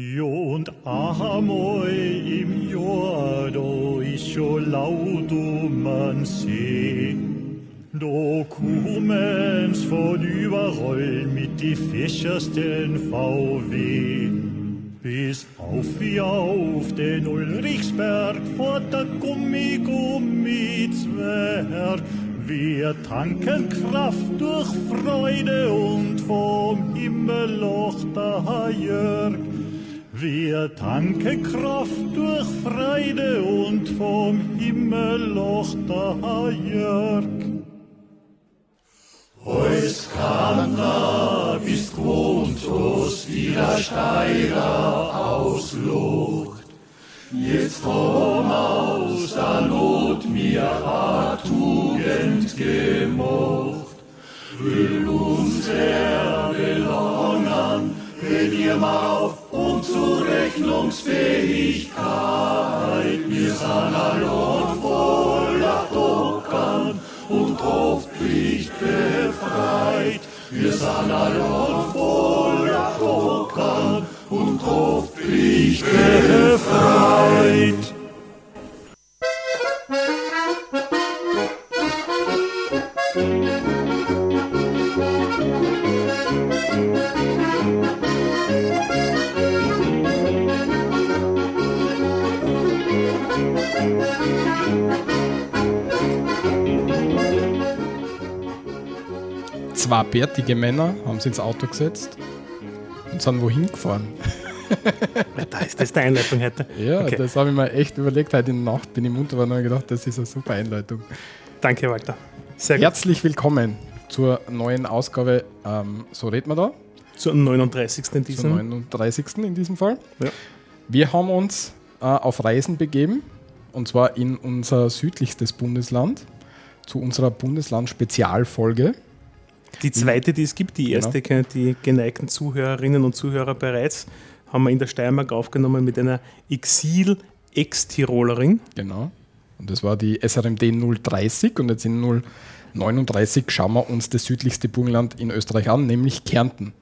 Jo, und einmal im schon laut um man See. Da kommen's von überall mit die fischersten VW. Bis auf wie auf den Ulrichsberg vor der Gummi-Gummi-Zwerg. Wir tanken Kraft durch Freude und vom Himmel locht der Jörg. Wir tanken Kraft durch Freude und vom Himmel locht der Jörg. Heus Kanner bist gewohnt, aus wieder Steiger auslucht. Jetzt komm aus der Not mir a Tugend gemocht. Will uns Herr belangen, wenn ihr mal auf Unzurechnungsfähigkeit. Wir sind allein voller Dockern und Hoffpflicht befreit. Wir sind allein voller Dockern und Hoffpflicht befreit. Zwei bärtige Männer haben sich ins Auto gesetzt und sind wohin gefahren. Da ist das die Einleitung heute. Ja, Okay. das habe ich mir echt überlegt. Heute in der Nacht bin ich munter geworden und habe gedacht, das ist eine super Einleitung. Danke, Walter. Sehr gut. Herzlich willkommen zur neuen Ausgabe. Ähm, so reden wir da, Zur 39. in zur diesem. 39. in diesem Fall. Ja. Wir haben uns äh, auf Reisen begeben und zwar in unser südlichstes Bundesland zu unserer Bundesland-Spezialfolge. Die zweite, die es gibt, die Genau. erste kennen die geneigten Zuhörerinnen und Zuhörer bereits, haben wir in der Steiermark aufgenommen mit einer Exil-Ex-Tirolerin. Genau. Und das war die SRMD 030 und jetzt in 039 schauen wir uns das südlichste Burgenland in Österreich an, nämlich Kärnten.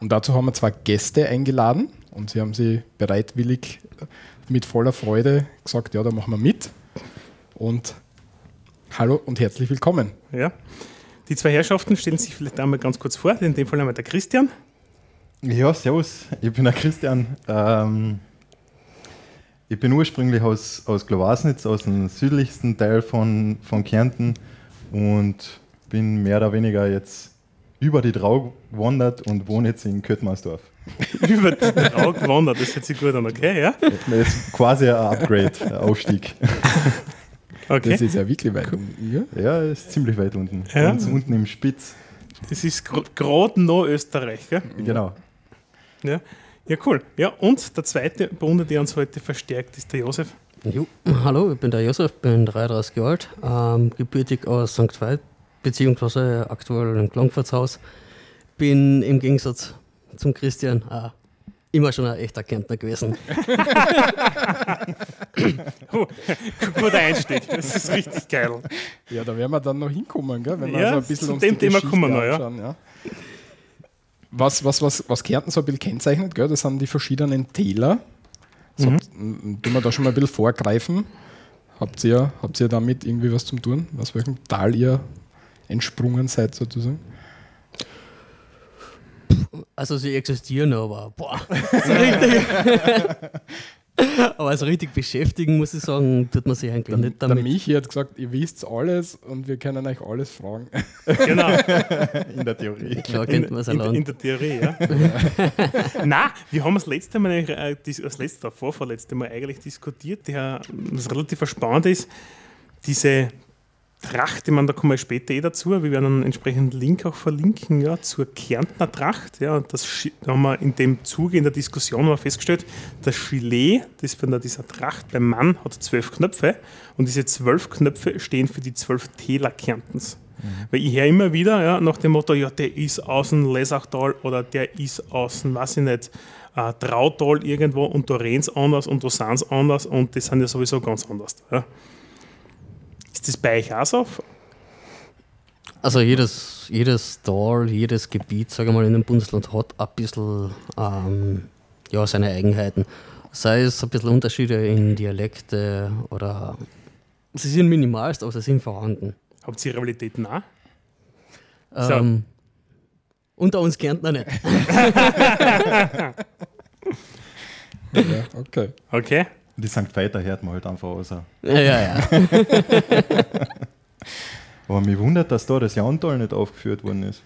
Und dazu haben wir zwei Gäste eingeladen und sie haben sie bereitwillig mit voller Freude gesagt, ja, da machen wir mit. Und hallo und herzlich willkommen. Ja. Die zwei Herrschaften stellen sich vielleicht einmal ganz kurz vor. In dem Fall einmal der Christian. Ja, servus, ich bin der Christian. Ähm, ich bin ursprünglich aus, aus Glowasnitz, aus dem südlichsten Teil von, von Kärnten und bin mehr oder weniger jetzt über die Drau gewandert und wohne jetzt in Köttmarsdorf. Über die Drau gewandert. Das hört sich gut an, okay? Ja? Das ist quasi ein Upgrade, ein Aufstieg. Okay. Das ist ja wirklich weit. Ja? Ja, ist ziemlich weit unten. Ja. Ganz unten im Spitz. Das ist gerade noch Österreich, gell? Genau. Ja. ja, cool. Ja, und der zweite Bunde, der uns heute verstärkt, ist der Josef. Jo, hallo, ich bin der Josef, bin 33 Jahre alt, ähm, gebürtig aus St. Veit, beziehungsweise aktuell in Klangfortshaus. Bin im Gegensatz zum Christian äh, immer schon ein echter Kärntner gewesen. Oh, guter Einstieg. Das ist richtig geil. ja, da werden wir dann noch hinkommen, gell? wenn wir Ja, so ein bisschen zu uns dem die Thema kommen wir noch, ja. anschauen, ja. Was, was, was, was Kärnten so ein bisschen kennzeichnet, gell? das sind die verschiedenen Täler. So, Mhm. Tun wir da schon mal ein bisschen vorgreifen. Habt ihr, habt ihr damit irgendwie was zum tun? Aus welchem Tal ihr entsprungen seid sozusagen? Also sie existieren, aber boah, so richtig. aber also richtig beschäftigen, muss ich sagen, tut man sich eigentlich Der, nicht der damit. Michi hat gesagt, ihr wisst alles und wir können euch alles fragen. Genau, In der Theorie. Klar in, kennt man es in, in der Theorie, ja. Nein, wir haben das letzte Mal, eigentlich, äh, das letzte, vorvorletzte Mal eigentlich diskutiert, der, was relativ spannend ist, diese Tracht, ich meine, da kommen wir später eh dazu, wir werden einen entsprechenden Link auch verlinken, ja, zur Kärntner Tracht, ja, das da haben wir in dem Zuge in der Diskussion wir festgestellt, das Gilet, das von der, dieser Tracht beim Mann hat zwölf Knöpfe und diese zwölf Knöpfe stehen für die zwölf Täler Kärntens. Weil ich höre immer wieder ja, nach dem Motto, ja, der ist aus dem Lesachtal oder der ist aus dem, weiß ich nicht, äh, Trautal irgendwo und da reden anders und da sind sie anders und das sind ja sowieso ganz anders. Ja. Ist das bei euch auch so? Also jedes, jedes Tal, jedes Gebiet, sage ich mal, in einem Bundesland hat ein bisschen ähm, ja, seine Eigenheiten. Sei es ein bisschen Unterschiede in Dialekte oder sie sind minimalst, aber sie sind vorhanden. Habt ihr Rivalitäten auch? Ähm, unter uns Kärntner nicht. Ja, okay. Okay. Die St. Weiter hört man halt einfach aus. Ja, ja, ja. Aber mich wundert, dass da das Jahntal nicht aufgeführt worden ist.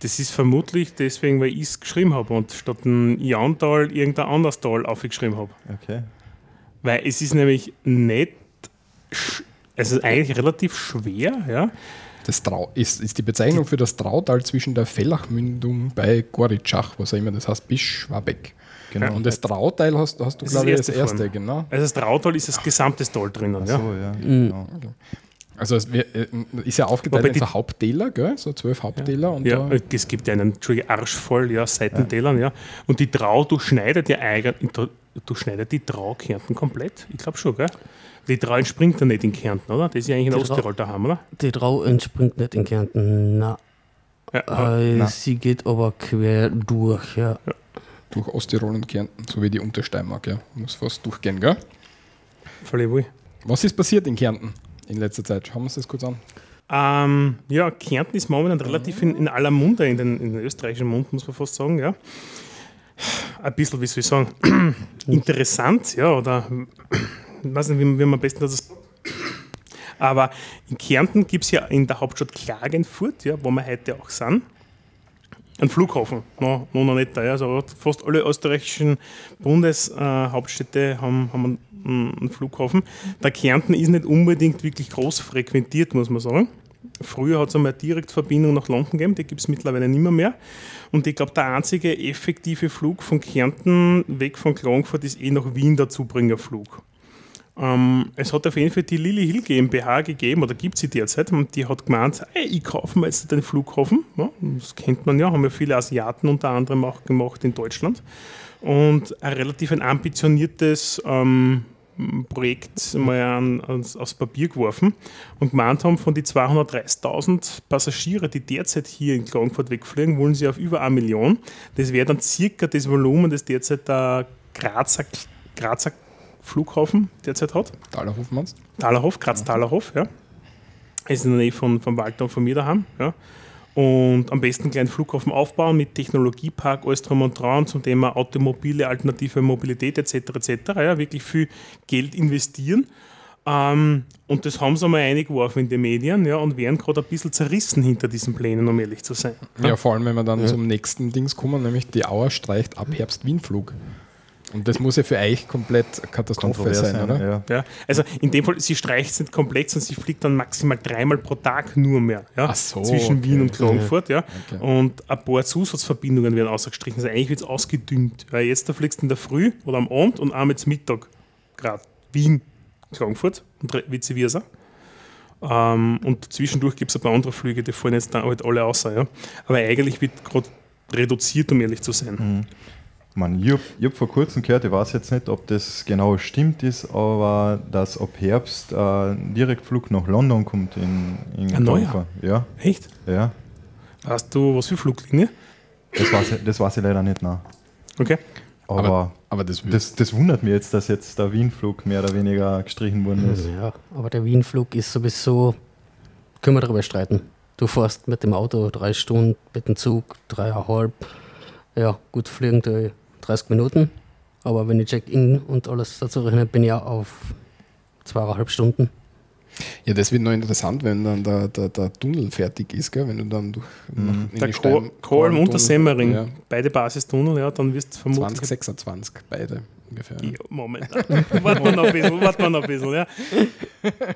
Das ist vermutlich deswegen, weil ich es geschrieben habe und statt ein Jahntal irgendein anderes Tal aufgeschrieben habe. Okay. Weil es ist nämlich nicht, ist eigentlich relativ schwer, ja. Das Trau ist, ist die Bezeichnung für das Trautal zwischen der Fellachmündung bei Goritschach, was auch immer das heißt, bis Schwabeck. Genau. Und das Trauteil hast, hast du, Das glaube ich, das erste genau. Also das Trautal ist das gesamte Tal drinnen, Ach ja. so, ja. Mhm. Genau. Also es äh, ist ja aufgeteilt in so Haupttäler, gell? so zwölf Haupttäler. Und Ja, da, es gibt ja einen Arsch voll ja, Seitentälern, ja. Und die Trau durchschneidet ja eigentlich, durchschneidet die Trau Kärnten komplett? Ich glaube schon, gell? Die Trau entspringt ja nicht in Kärnten, oder? Das ist ja eigentlich in Die Trau- Osttirol daheim, oder? Die Trau entspringt nicht in Kärnten. Na, Ja, äh, na. sie geht aber quer durch, ja. Durch Osttirol und Kärnten, so wie die Untersteiermark, ja. Muss fast durchgehen, gell? voll wohl. Was ist passiert in Kärnten in letzter Zeit? Schauen wir uns das kurz an. Ähm, ja, Kärnten ist momentan relativ in, in aller Munde, in den, in den österreichischen Mund, muss man fast sagen, ja. Ein bisschen, wie soll ich sagen, interessant, ja, oder ich weiß nicht, wie, man- wie man am besten das. Aber in Kärnten gibt es ja in der Hauptstadt Klagenfurt, ja, wo wir heute auch sind, einen Flughafen. No, no, noch nicht da, also fast alle österreichischen Bundeshauptstädte äh, haben, haben einen, einen Flughafen. Der Kärnten ist nicht unbedingt wirklich groß frequentiert, muss man sagen. Früher hat es einmal Direktverbindung nach London gegeben, die gibt es mittlerweile nicht mehr, mehr. Und ich glaube, der einzige effektive Flug von Kärnten weg von Klagenfurt ist eh nach Wien der Zubringerflug. Ähm, es hat auf jeden Fall die Lilly Hill GmbH gegeben, oder gibt sie derzeit, und die hat gemeint, hey, ich kaufe mir jetzt den Flughafen. Ja, das kennt man ja, haben ja viele Asiaten unter anderem auch gemacht in Deutschland. Und ein relativ ein ambitioniertes ähm, Projekt mal an, ans, aufs Papier geworfen und gemeint haben, von den 230.000 Passagiere, die derzeit hier in Klagenfurt wegfliegen, wollen sie auf über eine Million. Das wäre dann circa das Volumen, das derzeit der Grazer, Grazer Flughafen derzeit hat. Thalerhof meinst Thalerhof, Graz-Thalerhof, ja. Ist in der Nähe von, von Walter und von mir daheim, ja. Und am besten einen kleinen Flughafen aufbauen mit Technologiepark, alles drum und dran zum Thema automobile, alternative Mobilität etc. etc. Ja, wirklich viel Geld investieren. Ähm, und das haben sie einmal eingeworfen in die Medien ja, und werden gerade ein bisschen zerrissen hinter diesen Plänen, um ehrlich zu sein. du? Ja, vor allem, wenn wir dann zum nächsten Dings kommen, nämlich die Auer streicht ab Herbst Wienflug. Und das muss ja für euch komplett Katastrophe sein, sein, oder? ja. Ja, also in dem Fall, sie streicht es nicht komplett, sondern sie fliegt dann maximal dreimal pro Tag nur mehr. Ja, Ach so, zwischen okay. Wien und Klagenfurt. Ja. Okay. Und ein paar Zusatzverbindungen werden ausgestrichen. Also eigentlich wird es ausgedünnt. Weil jetzt da fliegst du in der Früh oder am Abend und einmal zum Mittag gerade Wien, Klagenfurt und vice versa. Ähm, und zwischendurch gibt es ein paar andere Flüge, die fallen jetzt dann halt alle außer. Ja. Aber eigentlich wird gerade reduziert, um ehrlich zu sein. Man, ich habe hab vor kurzem gehört, ich weiß jetzt nicht, ob das genau stimmt ist, aber dass ab Herbst äh, ein Direktflug nach London kommt in, in Ein neuer? Ja, Echt? ja. Weißt du, was für Fluglinie? Das weiß ich, das weiß ich leider nicht nach. Okay. Aber, Aber, aber das, das, das wundert mich jetzt, dass jetzt der Wienflug mehr oder weniger gestrichen worden ist. Ja, aber der Wienflug ist sowieso, können wir darüber streiten. Du fährst mit dem Auto drei Stunden, mit dem Zug dreieinhalb. Ja, gut fliegen du 30 Minuten. Aber wenn ich Check-in und alles dazu rechne, bin ich ja auf zweieinhalb Stunden. ja, das wird noch interessant, wenn dann der, der, der Tunnel fertig ist, gell? wenn du dann durch nach, in Der die Ko- Stein- Kolm und der Semmering, Ja, beide Basistunnel, ja, dann wirst du vermutlich. 2026, beide ungefähr. Ja, Moment. Warten wir noch ein bisschen, warten wir noch ein bisschen, ja.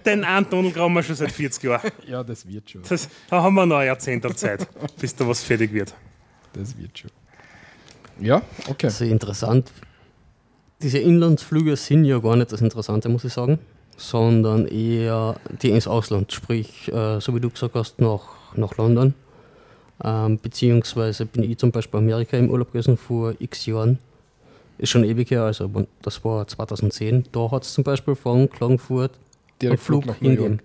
Den einen Tunnel graben wir schon seit 40 Jahren. Ja, das wird schon. Das, da haben wir noch ein Jahrzehnt Zeit, bis da was fertig wird. Das wird schon. Ja, okay. Sehr interessant. Diese Inlandsflüge sind ja gar nicht das Interessante, muss ich sagen, sondern eher die ins Ausland, sprich, äh, so wie du gesagt hast, nach, nach London. Ähm, beziehungsweise bin ich zum Beispiel in Amerika im Urlaub gewesen vor x Jahren. Ist schon ewig her, also das war 2010. Da hat es zum Beispiel von Klagenfurt Direkt einen Flug Flug nach New. York.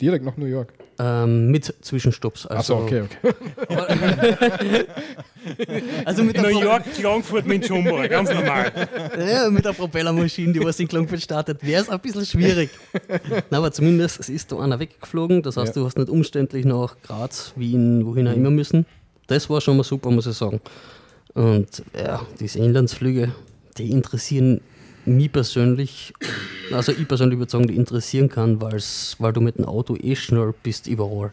Direkt nach New York. Ähm, mit Zwischenstopps. Also, Achso, okay, okay. also mit der, New Pro York, Frankfurt mit Jumbo, ganz normal. ja, mit der Propellermaschine, die was in Klangfurt startet, wäre es ein bisschen schwierig. Na, aber zumindest, es ist da einer weggeflogen. Das heißt, Ja. du hast nicht umständlich nach Graz, Wien, wohin auch immer müssen. Das war schon mal super, muss ich sagen. Und ja, diese Inlandsflüge, die interessieren mich persönlich, also ich persönlich würde sagen, die interessieren kann, weil du mit dem Auto eh schnell bist überall.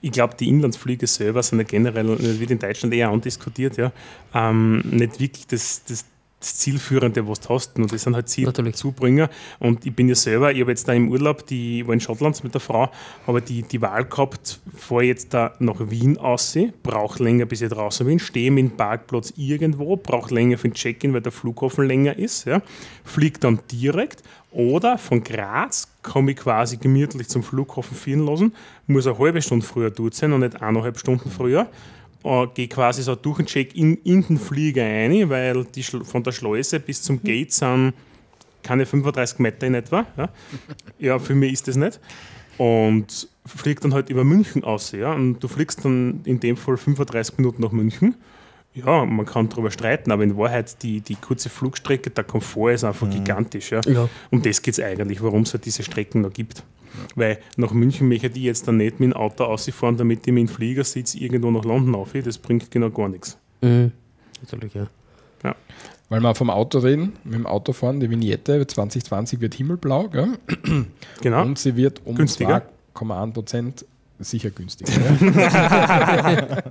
Ich glaube, die Inlandsflüge selber sind ja generell, das wird in Deutschland eher andiskutiert, ja, ähm, nicht wirklich das, das, das Zielführende, was du hast. Und das sind halt. Zielzubringer. Und ich bin ja selber, ich habe jetzt da im Urlaub, die, ich war in Schottland mit der Frau, aber die, die Wahl gehabt, fahre jetzt da nach Wien aussehen, brauche länger, bis ich draußen bin, stehe dem Parkplatz irgendwo, brauche länger für den Check-in, weil der Flughafen länger ist, ja, fliege dann direkt oder von Graz komme ich quasi gemütlich zum Flughafen fahren lassen, muss eine halbe Stunde früher dort sein und nicht eineinhalb Stunden früher. Äh, Gehe quasi so durch den Check-in in den Flieger rein, weil die Schl- von der Schleuse bis zum Gate sind keine 35 Meter in etwa. Ja, ja für mich ist das nicht. Und fliegt dann halt über München aus. Ja? Und du fliegst dann in dem Fall 35 Minuten nach München. Ja, man kann darüber streiten, aber in Wahrheit die, die kurze Flugstrecke, der Komfort ist einfach gigantisch. Ja? Ja. Um das geht es eigentlich, warum es halt diese Strecken noch gibt. Weil nach München möchte ich jetzt dann nicht mit dem Auto ausfahren, damit ich mit dem Flieger sitze, irgendwo nach London auf. Das bringt genau gar nichts. Mhm. Natürlich, ja. Weil wir vom Auto reden, mit dem Auto fahren, die Vignette 2020 wird himmelblau, gell? Genau. Und sie wird um Günstiger. 2,1 Prozent sicher günstiger. Ja?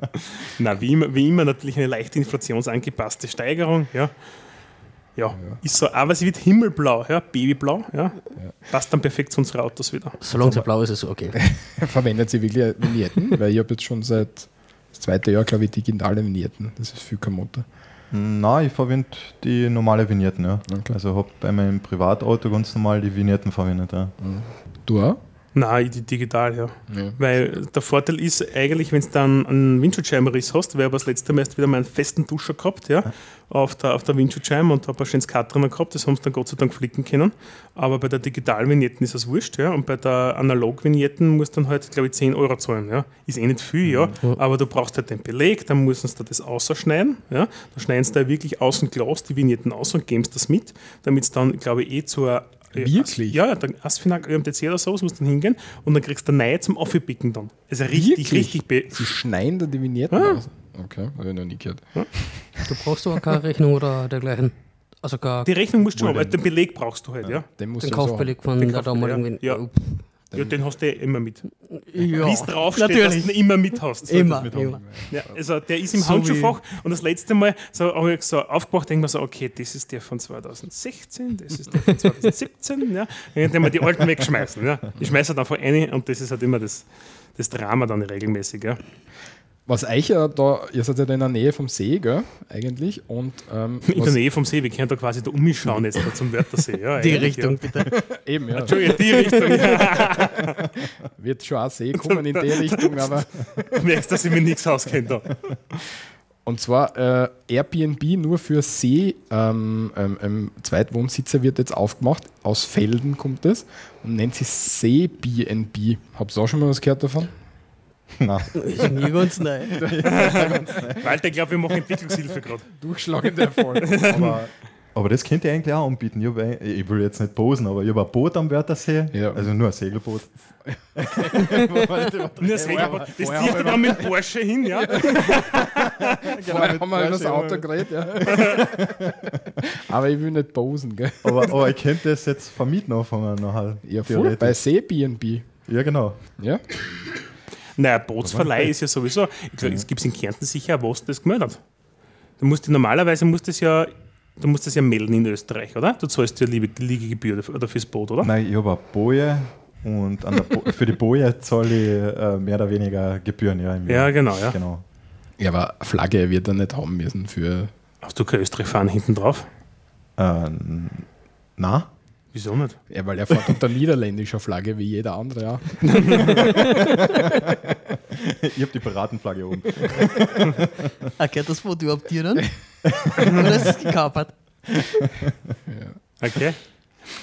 Na, wie immer, wie immer natürlich eine leicht inflationsangepasste Steigerung. Ja. Ja, ist so, aber sie wird himmelblau, ja, babyblau, ja. Passt dann perfekt zu unseren Autos wieder. Solange es blau ist, ist es okay. Verwendet sie wirklich Vignetten? Weil ich habe jetzt schon seit das zweite Jahr, glaube ich, digitale Vignetten. Das ist viel Kamotte. Nein, ich verwende die normale Vignetten, ja. Okay. Also habe bei meinem Privatauto ganz normal die Vignetten verwendet, ja. Du auch? Nein, die digital, ja. Ja. Weil der Vorteil ist eigentlich, wenn du dann einen Windschutzscheibenriss hast, weil ich habe das letzte Mal erst wieder meinen festen Duscher gehabt, ja, auf der, auf der Windschutzscheibe und habe ein schönes Cut drin gehabt, das haben sie dann Gott sei Dank flicken können. Aber bei der Digital-Vignetten ist das wurscht, ja, und bei der Analog-Vignetten musst du dann halt, glaube ich, 10 Euro zahlen, ja. Ist eh nicht viel, ja, aber du brauchst halt den Beleg, dann müssen sie da das ausschneiden, ja. Da schneiden sie da wirklich außen Glas die Vignetten aus und geben das mit, damit es dann, glaube ich, eh zur Wirklich? Ja, ja, der Asfinag ÖMTC oder so, musst du dann hingehen und dann kriegst du eine neue zum Aufpicken dann. Also richtig, Wirklich? richtig. Sie schneiden da die Vignetten Ah. aus? Okay, habe ich noch nie gehört. Du brauchst aber keine Rechnung oder dergleichen. Also gar die Rechnung musst du schon, denn? den Beleg brauchst du halt, ja. Den muss den so Kaufbeleg von Den der Kaufbeleg, damaligen. ja. Oh, Ja, den hast du immer mit. ja. Wie es draufsteht, dass du ihn immer mit hast. Immer, mit immer. Ja, also der ist im So Handschuhfach und das letzte Mal so, habe ich so aufgewacht, denke mir so, okay, das ist der von 2016, das ist der von 2017, ja. Dann mal die alten wegschmeißen, ja. Ich schmeiße dann von eine und das ist halt immer das, das Drama dann regelmäßig, ja. Was euch ja da, ihr seid ja da in der Nähe vom See, gell, eigentlich. Und ähm, In der Nähe vom See, wir können da quasi da umschauen jetzt da zum Wörthersee. Ja, Die Richtung, bitte. eben, ja, Entschuldigung, die Richtung. Ja. wird schon auch See kommen in die Richtung, aber. Du merkst, dass ich mir nichts auskenne da. Und zwar äh, Airbnb nur für See ähm, ähm, ähm, Zweitwohnsitzer wird jetzt aufgemacht. Aus Felden kommt es und nennt sich See-BNB. Habt ihr auch schon mal was gehört davon? Nein. Ist mir ganz neu. Walter, ich glaube, wir machen Entwicklungshilfe gerade. Durchschlagender Erfolg. Aber, aber das könnt ihr eigentlich auch anbieten. Ich, ein- ich will jetzt nicht posen, aber ich habe ein Boot am Wörthersee, Ja. also nur ein Segelboot. Nur das Segelboot. Das zieht er dann mit Porsche hin, ja. Vorher haben wir über das Auto geredet, ja. Aber ich will nicht posen, gell? Aber, aber ich könnte das jetzt vermieten anfangen nachher. Ja, voll. Bei See-BNB. Ja, genau. Ja? Naja, Bootsverleih ist ja sowieso, ich glaube, es gibt in Kärnten sicher was das gemeldet. Du musst normalerweise musst das ja, du musst das ja melden in Österreich, oder? Du zahlst ja Liege- Liegegebühr oder fürs Boot, oder? Nein, ich habe eine Boje und an der Bo für die Boje zahle ich äh, mehr oder weniger Gebühren. Ja, im Ja, genau, ja. genau. Ja, aber Flagge wird er nicht haben müssen für. Hast du kein Österreich fahren hinten drauf? Äh, na? Wieso nicht? Ja, weil er fährt unter niederländischer Flagge wie jeder andere, ja. Ich habe die Piratenflagge oben. Erkennt das Foto überhaupt dir dann? Oder ist es gekapert? Okay.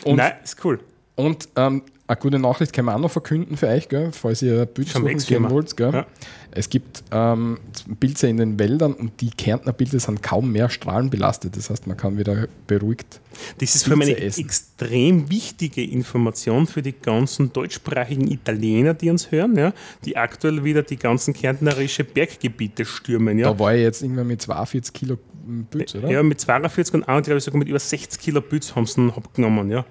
Und, Nein, ist cool. und ähm, eine gute Nachricht können wir auch noch verkünden für euch, gell, falls ihr Pilze Schon suchen gehen wollt. Gell. Ja. Es gibt ähm, Pilze in den Wäldern und die Kärntner Pilze sind kaum mehr strahlenbelastet. Das heißt, man kann wieder beruhigt. Das ist für mich eine Pilze essen. extrem wichtige Information für die ganzen deutschsprachigen Italiener, die uns hören, ja, die aktuell wieder die ganzen kärntnerische Berggebiete stürmen. Ja. Da war ich jetzt irgendwann mit 42 Kilo Pilze, oder? Ja, mit 42 und auch, glaube ich, sogar mit über 60 Kilo Bütz haben sie ihn abgenommen. Ja.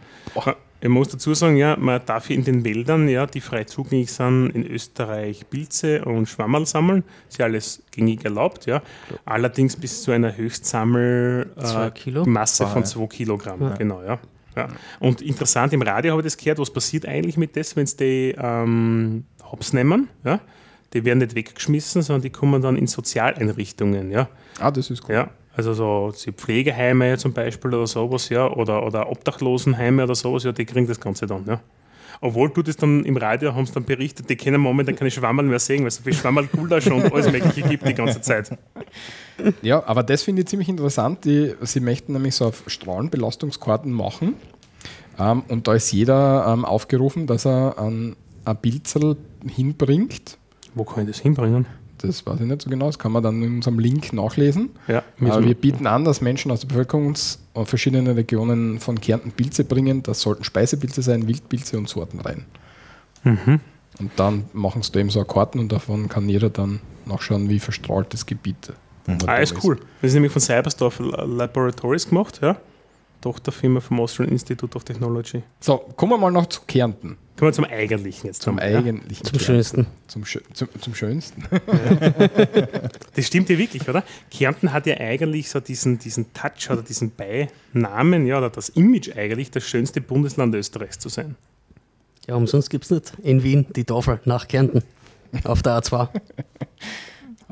Ich muss dazu sagen, ja, man darf hier in den Wäldern, ja, die frei zugänglich sind, in Österreich Pilze und Schwammerl sammeln. Ist ja alles gängig erlaubt, ja. Allerdings bis zu einer Höchstsammel Zwei äh, von ja. 2 Kilogramm. Genau, ja. ja. Und interessant, im Radio habe ich das gehört, was passiert eigentlich mit das, wenn sie die ähm, Hops nehmen, ja. Die werden nicht weggeschmissen, sondern die kommen dann in Sozialeinrichtungen, ja. Ah, das ist cool. Ja, also so so Pflegeheime zum Beispiel oder sowas, ja, oder, oder Obdachlosenheime oder sowas, ja, die kriegen das Ganze dann, ja. Obwohl du das dann im Radio haben sie dann berichtet, die können momentan keine Schwammerl mehr sehen, weil es so viel Schwammerl Gulasch und alles Mögliche gibt die ganze Zeit. Ja, aber das finde ich ziemlich interessant. Die, sie möchten nämlich so auf Strahlenbelastungskarten machen. Ähm, und da ist jeder ähm, aufgerufen, dass er ein, ein Bildzel hinbringt. Wo kann ich das hinbringen? Das weiß ich nicht so genau. Das kann man dann in unserem Link nachlesen. Ja, Aber wir bieten an, dass Menschen aus der Bevölkerung uns aus verschiedenen Regionen von Kärnten Pilze bringen. Das sollten Speisepilze sein, Wildpilze und Sorten rein. Mhm. Und dann machen sie da eben so eine Karten und davon kann jeder dann nachschauen, wie verstrahlt das Gebiet Ah, ist cool. Das ist nämlich von Cyberstorf Laboratories gemacht, ja. Tochterfirma vom Austrian Institute of Technology. So, kommen wir mal noch zu Kärnten. Kommen wir zum Eigentlichen jetzt. Zum ja. eigentlichen. Zum Kärnten. Schönsten. Zum, Schö zum, zum Schönsten. Das stimmt ja wirklich, oder? Kärnten hat ja eigentlich so diesen, diesen Touch oder diesen Beinamen, ja, oder das Image eigentlich, das schönste Bundesland Österreichs zu sein. Ja, umsonst gibt es nicht in Wien die Tafel nach Kärnten auf der A2.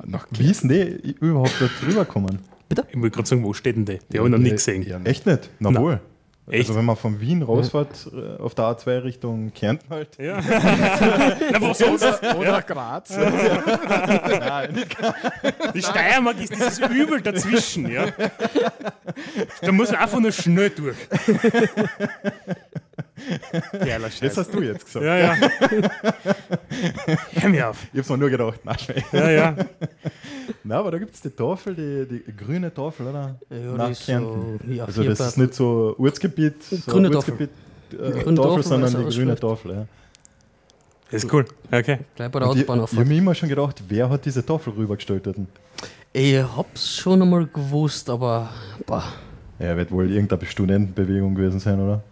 Nach denn die überhaupt da drüber gekommen? Ich wollte gerade sagen, wo steht denn die? Die habe ich noch nie gesehen. Ja, Echt nicht? Na Na. wohl. Echt? Also wenn man von Wien rausfährt, äh, auf der A2 Richtung Kärnten halt. Ja. Na, wo sonst? Oder Graz. Die Steiermark ist dieses Übel dazwischen, ja. Da muss man einfach nur schnell durch. Geiler Das Scheiß. hast du jetzt gesagt. Ja, ja. Hör mir auf. Ich hab's mir nur gedacht, nein. Ja, ja. Nein, aber da gibt es die Tafel, die, die grüne Tafel, oder? Ja, Nach die ist so, ja, Also das ist nicht so Ortsgebiet, so Grüne Ortsgebiet äh, Grüne Tafel, Tafel, sondern die grüne ausschaut. Tafel. Ja. Das ist cool. Okay. Gleich bei der Autobahn ich habe mir immer schon gedacht, wer hat diese Tafel rübergestellt? dort? Ich hab's schon einmal gewusst, aber boah, Ja, wird wohl irgendeine Studentenbewegung gewesen sein, oder?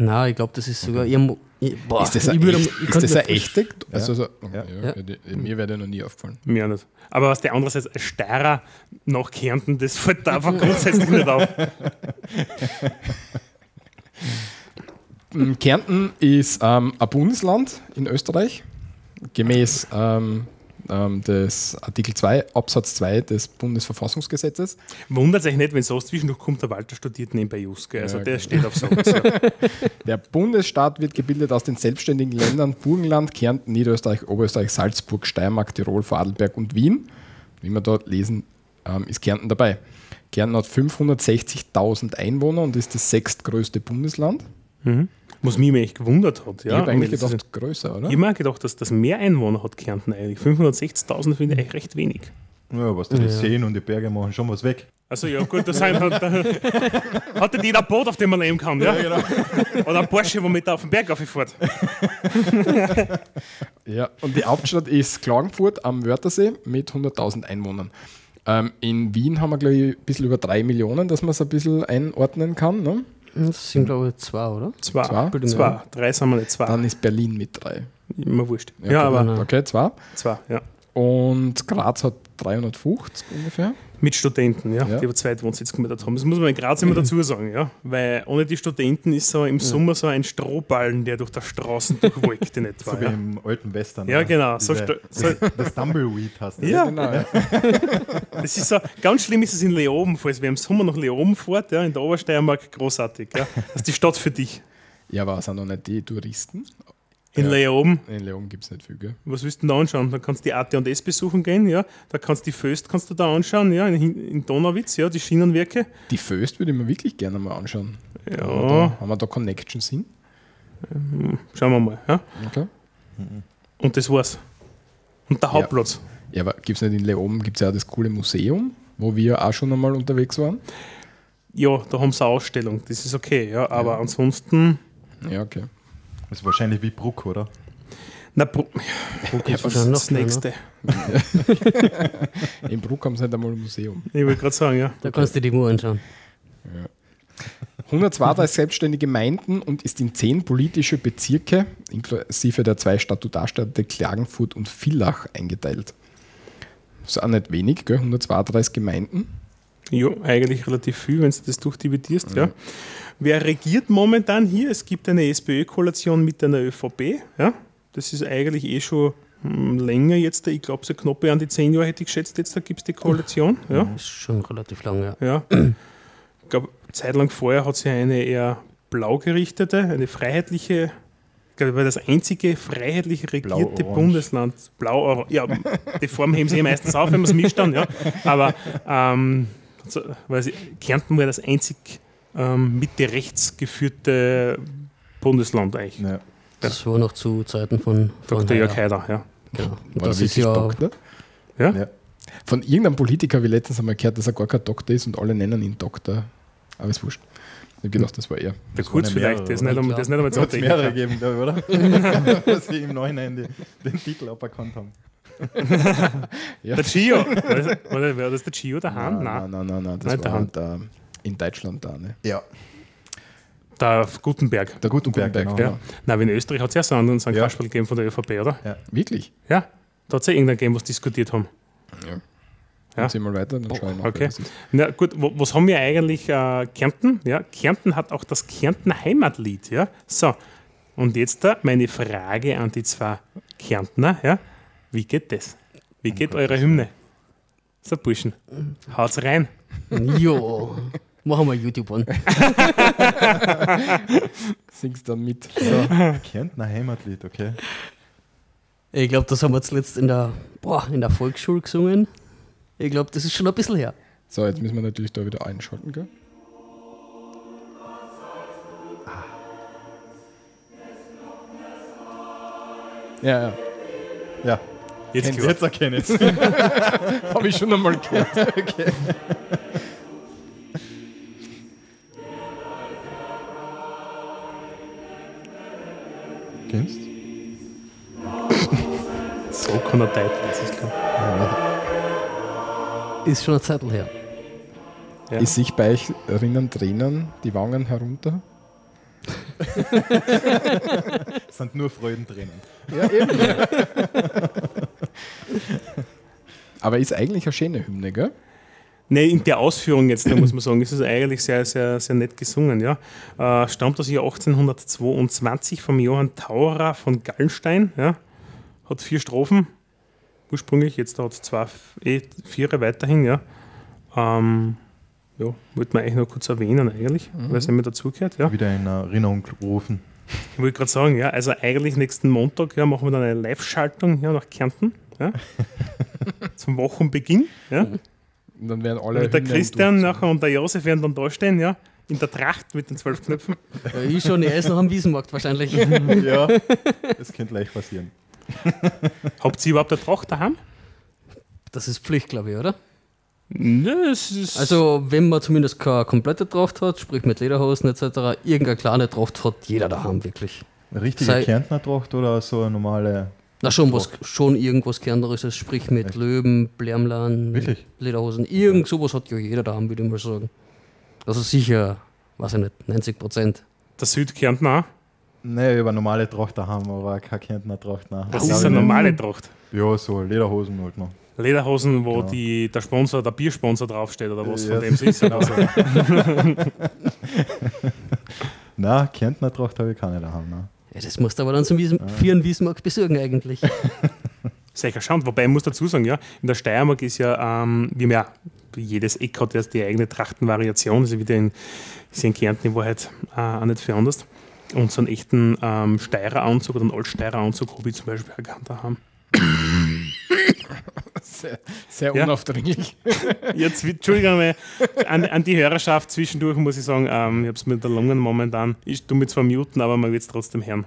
Nein, ich glaube, das ist sogar irgendwo. Ich, boah, Ist das ich eine, würde- echt, ich ist das mir eine echte? Also, so, Ja. ja. die- Mir wäre der noch nie aufgefallen. Mir auch nicht. Aber was der andererseits als Steirer nach Kärnten, das fällt da einfach grundsätzlich nicht auf. Kärnten ist ähm, ein Bundesland in Österreich, gemäß ähm, ähm, des Artikel 2 Absatz 2 des Bundesverfassungsgesetzes. Wundert sich nicht, wenn so zwischendurch kommt, der Walter studiert nebenbei Juske. Also Ja, der genau. steht auf sowas. Ja. Der Bundesstaat wird gebildet aus den selbstständigen Ländern Burgenland, Kärnten, Niederösterreich, Oberösterreich, Salzburg, Steiermark, Tirol, Vorarlberg und Wien. Wie wir dort lesen, ähm, ist Kärnten dabei. Kärnten hat 560.000 Einwohner und ist das sechstgrößte Bundesland. Was mich echt gewundert hat. Ja. ich habe eigentlich das ist- gedacht, größer, oder? Ich habe mir gedacht, dass das mehr Einwohner hat Kärnten eigentlich. 560.000 finde ich eigentlich recht wenig. Ja, was da die Seen und die Berge machen schon was weg. Also ja, gut, da sind halt, da hat nicht jeder ein Boot, auf dem man leben kann. Ja? Oder ein Porsche, womit er auf den Berg auffährt. Ja, und die Hauptstadt ist Klagenfurt am Wörthersee mit 100.000 Einwohnern. Ähm, in Wien haben wir, glaube ich, ein bisschen über 3 Millionen, dass man es ein bisschen einordnen kann. Ne? Das sind, glaube ich, zwei, oder? Zwei. Zwei? Zwei. Drei sind wir nicht zwei. Dann ist Berlin mit 3. Immer wurscht. Ja, okay, aber Okay, zwei. zwei, ja. Und Graz hat 350 ungefähr. Mit Studenten, ja, Ja. die aber Zweitwohnsitz gemietet haben. Das muss man in Graz immer dazu sagen, ja. Weil ohne die Studenten ist so im Sommer so ein Strohballen, der durch die Straßen durchwolkt in etwa. So wie Ja, im alten Western. Ja, genau, Diese, so- das, das Tumbleweed hast du. Ja. Genau. Ja. das ist so, ganz schlimm ist es in Leoben, falls wer im Sommer nach Leoben fährt, ja, in der Obersteiermark, großartig. Ja. Das ist die Stadt für dich. ja, aber sind noch nicht die Touristen? In Ja. Leoben, In Leon gibt es nicht viel, gell? was willst du denn da anschauen? Da kannst du die AT&S besuchen gehen, ja. Da kannst du die Föst kannst du da anschauen, ja, in, in Donauwitz, ja, die Schienenwerke. Die Föst würde ich mir wirklich gerne mal anschauen. Ja. Haben wir da, haben wir da Connections hin? Ähm, Schauen wir mal. Ja? Okay. Und das war's. Und der Hauptplatz. Ja, aber gibt es nicht in Leoben, gibt es ja auch das coole Museum, wo wir auch schon einmal unterwegs waren? Ja, da haben sie eine Ausstellung, das ist okay, ja. Aber ansonsten, Ja, okay. Das ist wahrscheinlich wie Bruck, oder? na, Bru- schon ist noch das nächste. In Bruck haben sie nicht einmal ein Museum. Ich wollte gerade sagen, ja. Da kannst du die Mur anschauen. 132 selbstständige Gemeinden und ist in zehn politische Bezirke, inklusive der zwei Statutarstädte Klagenfurt und Villach, eingeteilt. Das ist auch nicht wenig, gell? 132 Gemeinden. Ja, eigentlich relativ viel, wenn du das durchdividierst, ja. Wer regiert momentan hier? Es gibt eine SPÖ-Koalition mit einer ÖVP, ja. Das ist eigentlich eh schon hm, länger jetzt, ich glaube so knapp an die zehn Jahre hätte ich geschätzt, jetzt da gibt es die Koalition, ja. Ist schon relativ lang, ja. Ja. Ich glaube, zeitlang vorher hat sie eine eher blau gerichtete, eine freiheitliche, ich glaube, war das einzige freiheitlich regierte Blau-orange. Bundesland. Blau, ja, die Form heben sie eh meistens auf, wenn man es mischt dann, ja. Aber ähm, weil sie, Kärnten war das einzig ähm, Mitte-rechts geführte Bundesland eigentlich. Ja. Das war noch zu Zeiten von, von Dr. Jörg Haider. Ja. Genau. War das ist ja, Doktor? Ja? Ja. Von irgendeinem Politiker habe ich letztens einmal gehört, dass er gar kein Doktor ist und alle nennen ihn Doktor. Aber ist wurscht. Ich habe gedacht, das war er. Der Kurz vielleicht, der ist nicht, um, der ist nicht einmal so mehrere gegeben, glaube ich, oder? Dass sie im Nachhinein die, den Titel aberkannt haben. Ja. Der Gio. War das, war das- der Gio daheim? Nein. nein, nein, nein, nein, das Nicht war daheim. der, in Deutschland da. Ne? Ja. Der Gutenberg. Der Gutenberg, Gutenberg, genau. Ja. Nein, in Österreich hat es ja so einen St. Ja. Kasperl gegeben von der ÖVP, oder? Wirklich? Ja. Da hat es ja irgendeinen gegeben, was diskutiert haben. Ja. Ja. Erzähl mal weiter, dann schaue ich nach. Okay. wer das ist. Na gut, wo, was haben wir eigentlich? Äh, Kärnten? Ja, Kärnten hat auch das Kärntner Heimatlied. Ja? So, und jetzt da meine Frage an die zwei Kärntner. Ja? Wie geht das? Wie geht eure Hymne? So, Burschen, haut's rein. jo, machen wir YouTube an. Singst dann mit. Kärntner Heimatlied, okay. Ich glaube, das haben wir zuletzt in der, boah, in der Volksschule gesungen. Ich glaube, das ist schon ein bisschen her. So, jetzt müssen wir natürlich da wieder einschalten, gell? Ja, ja. Ja, Jetzt jetzt erkenne ich es. Habe ich schon einmal gehört. Kennst So kann er deuten, das ist klar. Ist schon eine Zeit her. Ja. Ist sich bei euch rinnen Tränen die Wangen herunter? Es sind nur Freudentränen. Ja, eben. Aber ist eigentlich eine schöne Hymne, gell? Nee, in der Ausführung jetzt, da muss man sagen, ist es eigentlich sehr, sehr, sehr nett gesungen. Ja. Äh, stammt aus Jahr 1822 vom Johann Taurer von Gallenstein. Ja. Hat vier Strophen ursprünglich, jetzt hat es zwei, eh, vier weiterhin. Ja. Ähm, ja, wollte man eigentlich noch kurz erwähnen, eigentlich, weil es immer dazugehört. Ja. Wieder in Erinnerung rufen. Ich wollte gerade sagen, ja, also eigentlich nächsten Montag ja, machen wir dann eine Live-Schaltung hier nach Kärnten. Ja. Zum Wochenbeginn. Ja. Und dann werden alle. Und der Christian durchgesungen. nachher und der Josef werden dann da stehen, ja, in der Tracht mit den zwölf Knöpfen. Ja, ich schon, er ist noch am Wiesenmarkt wahrscheinlich. ja, das könnte leicht passieren. Habt ihr überhaupt eine Tracht daheim? Das ist Pflicht, glaube ich, oder? Nö, es ist. Also, wenn man zumindest keine komplette Tracht hat, sprich mit Lederhosen etc., irgendeine kleine Tracht hat jeder daheim wirklich. Eine richtige Sei- Kärntner Tracht oder so eine normale? Na, schon, was, schon irgendwas Kernteres, sprich mit Echt? Löwen, Blärmlan, Wirklich? Lederhosen. Irgend sowas hat ja jeder daheim, würde ich mal sagen. Also sicher, weiß ich nicht, 90 Prozent. der Südkärntner auch. Nee, über normale Tracht haben, aber keine Kärntner Tracht. Nein. Das ist eine normale Tracht. Ja, so Lederhosen halt noch. Lederhosen, wo Genau. die, der Sponsor, der Biersponsor draufsteht oder was Ja, von dem es ist. Oder so. Nein, Kärntner Tracht habe ich keine daheim. Nein. Ja, das musst du aber dann zum Wiesen, für einen Wiesenmarkt besorgen eigentlich. Sicher schauen. Wobei ich muss dazu sagen, ja, in der Steiermark ist ja, ähm, wie mehr, jedes Eck hat ja die eigene Trachtenvariation. Also wieder in, ist ja in Kärnten in Wahrheit äh, auch nicht viel anders. Und so einen echten ähm, Steirer Anzug oder einen Altsteirer Anzug habe ich zum Beispiel auch gehabt daheim. Sehr, sehr Ja. unaufdringlich. Jetzt, Entschuldigung, an, an die Hörerschaft zwischendurch muss ich sagen, ähm, ich habe es mit der Lungen momentan. Ich tue mich zwar muten, aber man wird es trotzdem hören.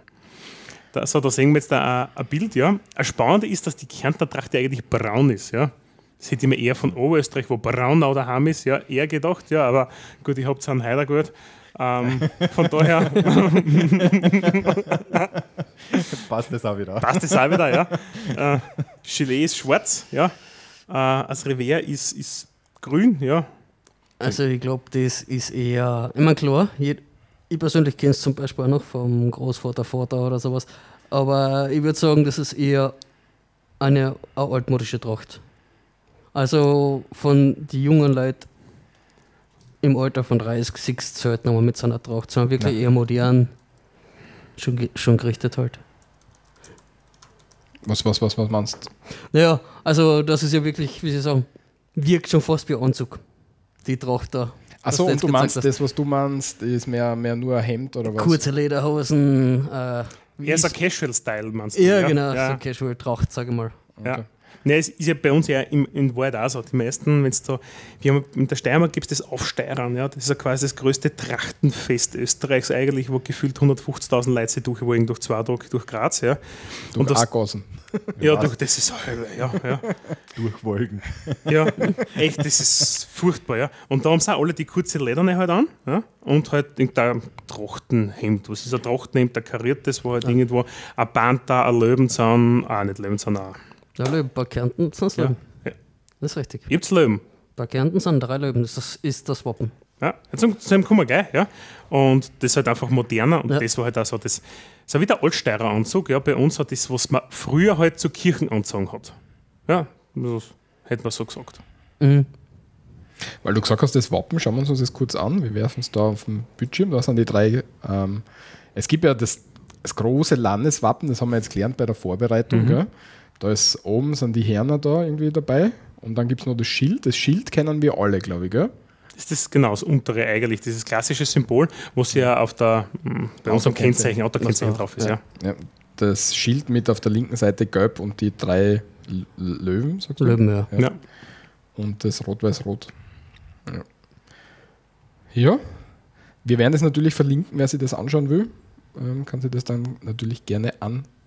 Da, so, da sehen wir jetzt da ein, Bild, ja. Ein Spannende ist, dass die Kärntner Tracht ja eigentlich braun ist, ja. Das hätte ich mir eher von Oberösterreich, wo Braunau daheim ist, ja, eher gedacht, ja, aber gut, ich habe es an Heider gut. Ähm, von daher Passt das auch wieder. passt das auch wieder, ja. Äh, Gilet ist schwarz, ja. Äh, das Revers ist, ist grün, ja. Also ich glaube, das ist eher, immer klar, je- ich persönlich kenne es zum Beispiel auch noch vom Großvater, Vater oder sowas, aber ich würde sagen, das ist eher eine, eine altmodische Tracht. Also von die jungen Leuten im Alter von 30, 60 zählt nochmal mit seiner Tracht, sondern wirklich eher modern, schon, schon gerichtet halt. Was, was, was, was meinst du? Naja, also das ist ja wirklich, wie Sie sagen, wirkt schon fast wie ein Anzug. Die Tracht da. Achso, und du meinst, hast. das, was du meinst, ist mehr, mehr nur ein Hemd oder was? Kurze Lederhosen. Äh, wie Eher so ist- Casual-Style, meinst du? ja, genau, Ja. so Casual Tracht, sage ich mal. Ja. Ja, es ist ja bei uns ja im, in Wahrheit auch so. Die meisten, wenn es da, wir haben in der Steiermark gibt es das Aufsteirern, ja, das ist ja quasi das größte Trachtenfest Österreichs eigentlich, wo gefühlt 150.000 Leute sich durchwollen durch zwei Tage durch Graz, ja. Durch Und das- Agossen. Ja, durch, das ist ja, ja, Durch Wolken. ja, echt, das ist furchtbar, ja. Und da haben sie auch alle die kurze Lederne halt an, ja, und halt irgendein Trachtenhemd. Was ist ein Trachtenhemd, ein kariertes, wo halt irgendwo ein Panther, ein Löwenzahn, ah, nicht Löwenzahn, auch. Ja, Löwen, bei Kärnten sind es. Löwen. Ja. Das ist richtig. Gibt's Löwen? Bei Kärnten sind drei Löwen, das ist- ist das Wappen. Ja, zum, zu dem kommen wir gleich, ja. Und das ist halt einfach moderner und Ja. das war halt auch so das, so wie der Altsteirer Anzug, ja, bei uns hat das, was man früher halt zu Kirchenanzug hat. Ja, das hätte man so gesagt. Mhm. Weil du gesagt hast, das Wappen, schauen wir uns das kurz an. Wir werfen es da auf den Bildschirm. Da sind die drei. Ähm, es gibt ja das, das große Landeswappen, das haben wir jetzt gelernt bei der Vorbereitung. Gell? Da ist oben sind die Herner da irgendwie dabei. Und dann gibt es noch das Schild. Das Schild kennen wir alle, glaube ich. Gell? Das ist genau das untere eigentlich, dieses klassische Symbol, was ja auf der, mh, bei unserem Kennzeichen, Autokennzeichen drauf ist, ja. Ja, das Schild mit auf der linken Seite gelb und die drei L Löwen, sagst du? Löwen, ja. Ja. ja. Und das Rot-Weiß-Rot. Ja. ja, wir werden das natürlich verlinken, wer sich das anschauen will, ähm, kann sich das dann natürlich gerne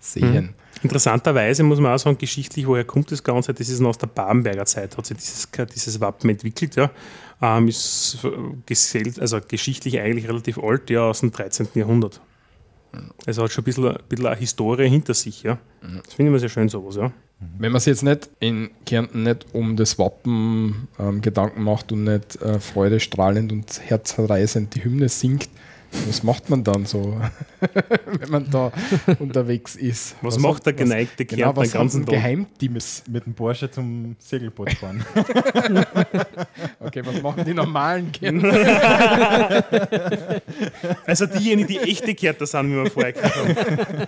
ansehen. Interessanterweise muss man auch sagen, geschichtlich, woher kommt das Ganze? Das ist aus der Babenberger Zeit, hat sich dieses, dieses Wappen entwickelt. Ja. Ähm, ist äh, gesellt, also geschichtlich eigentlich relativ alt, ja, aus dem 13. Jahrhundert. Also hat schon ein bisschen, ein bisschen eine Historie hinter sich. Ja. Das finde ich immer sehr schön, sowas. Ja. Wenn man sich jetzt nicht in Kärnten nicht um das Wappen ähm, Gedanken macht und nicht äh, freudestrahlend und herzreißend die Hymne singt, was macht man dann so, wenn man da unterwegs ist? Was, macht der was- geneigte Genau, Kärntner was den ganzen ganzen Tag? Geheimteams? Mit dem Porsche zum Segelboot fahren. Okay, was machen die normalen Kärntner? Also diejenigen, die echte Kärntner sind, wie wir vorher gehört haben.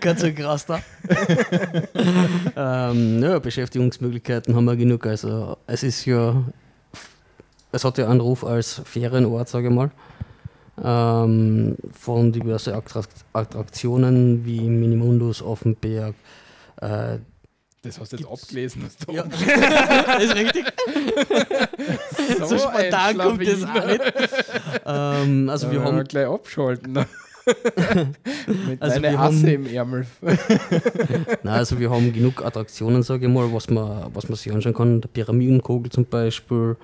Ganz so krass da. ähm, ja, Beschäftigungsmöglichkeiten haben wir genug. Also es ist ja, es hat ja einen Ruf als Ferienort, sage ich mal. Ähm, von diverse Attrakt Attraktionen wie Minimundus, Offenberg. Äh, Das hast du jetzt abgelesen. Du ja, ist richtig. So spontan kommt das auch nicht. Ähm, also wir äh, haben gleich abschalten. Mit Also deiner wir Asse haben- im Ärmel. Nein, also wir haben genug Attraktionen, sage ich mal, was man, was man sich anschauen kann. Der Pyramidenkogel zum Beispiel,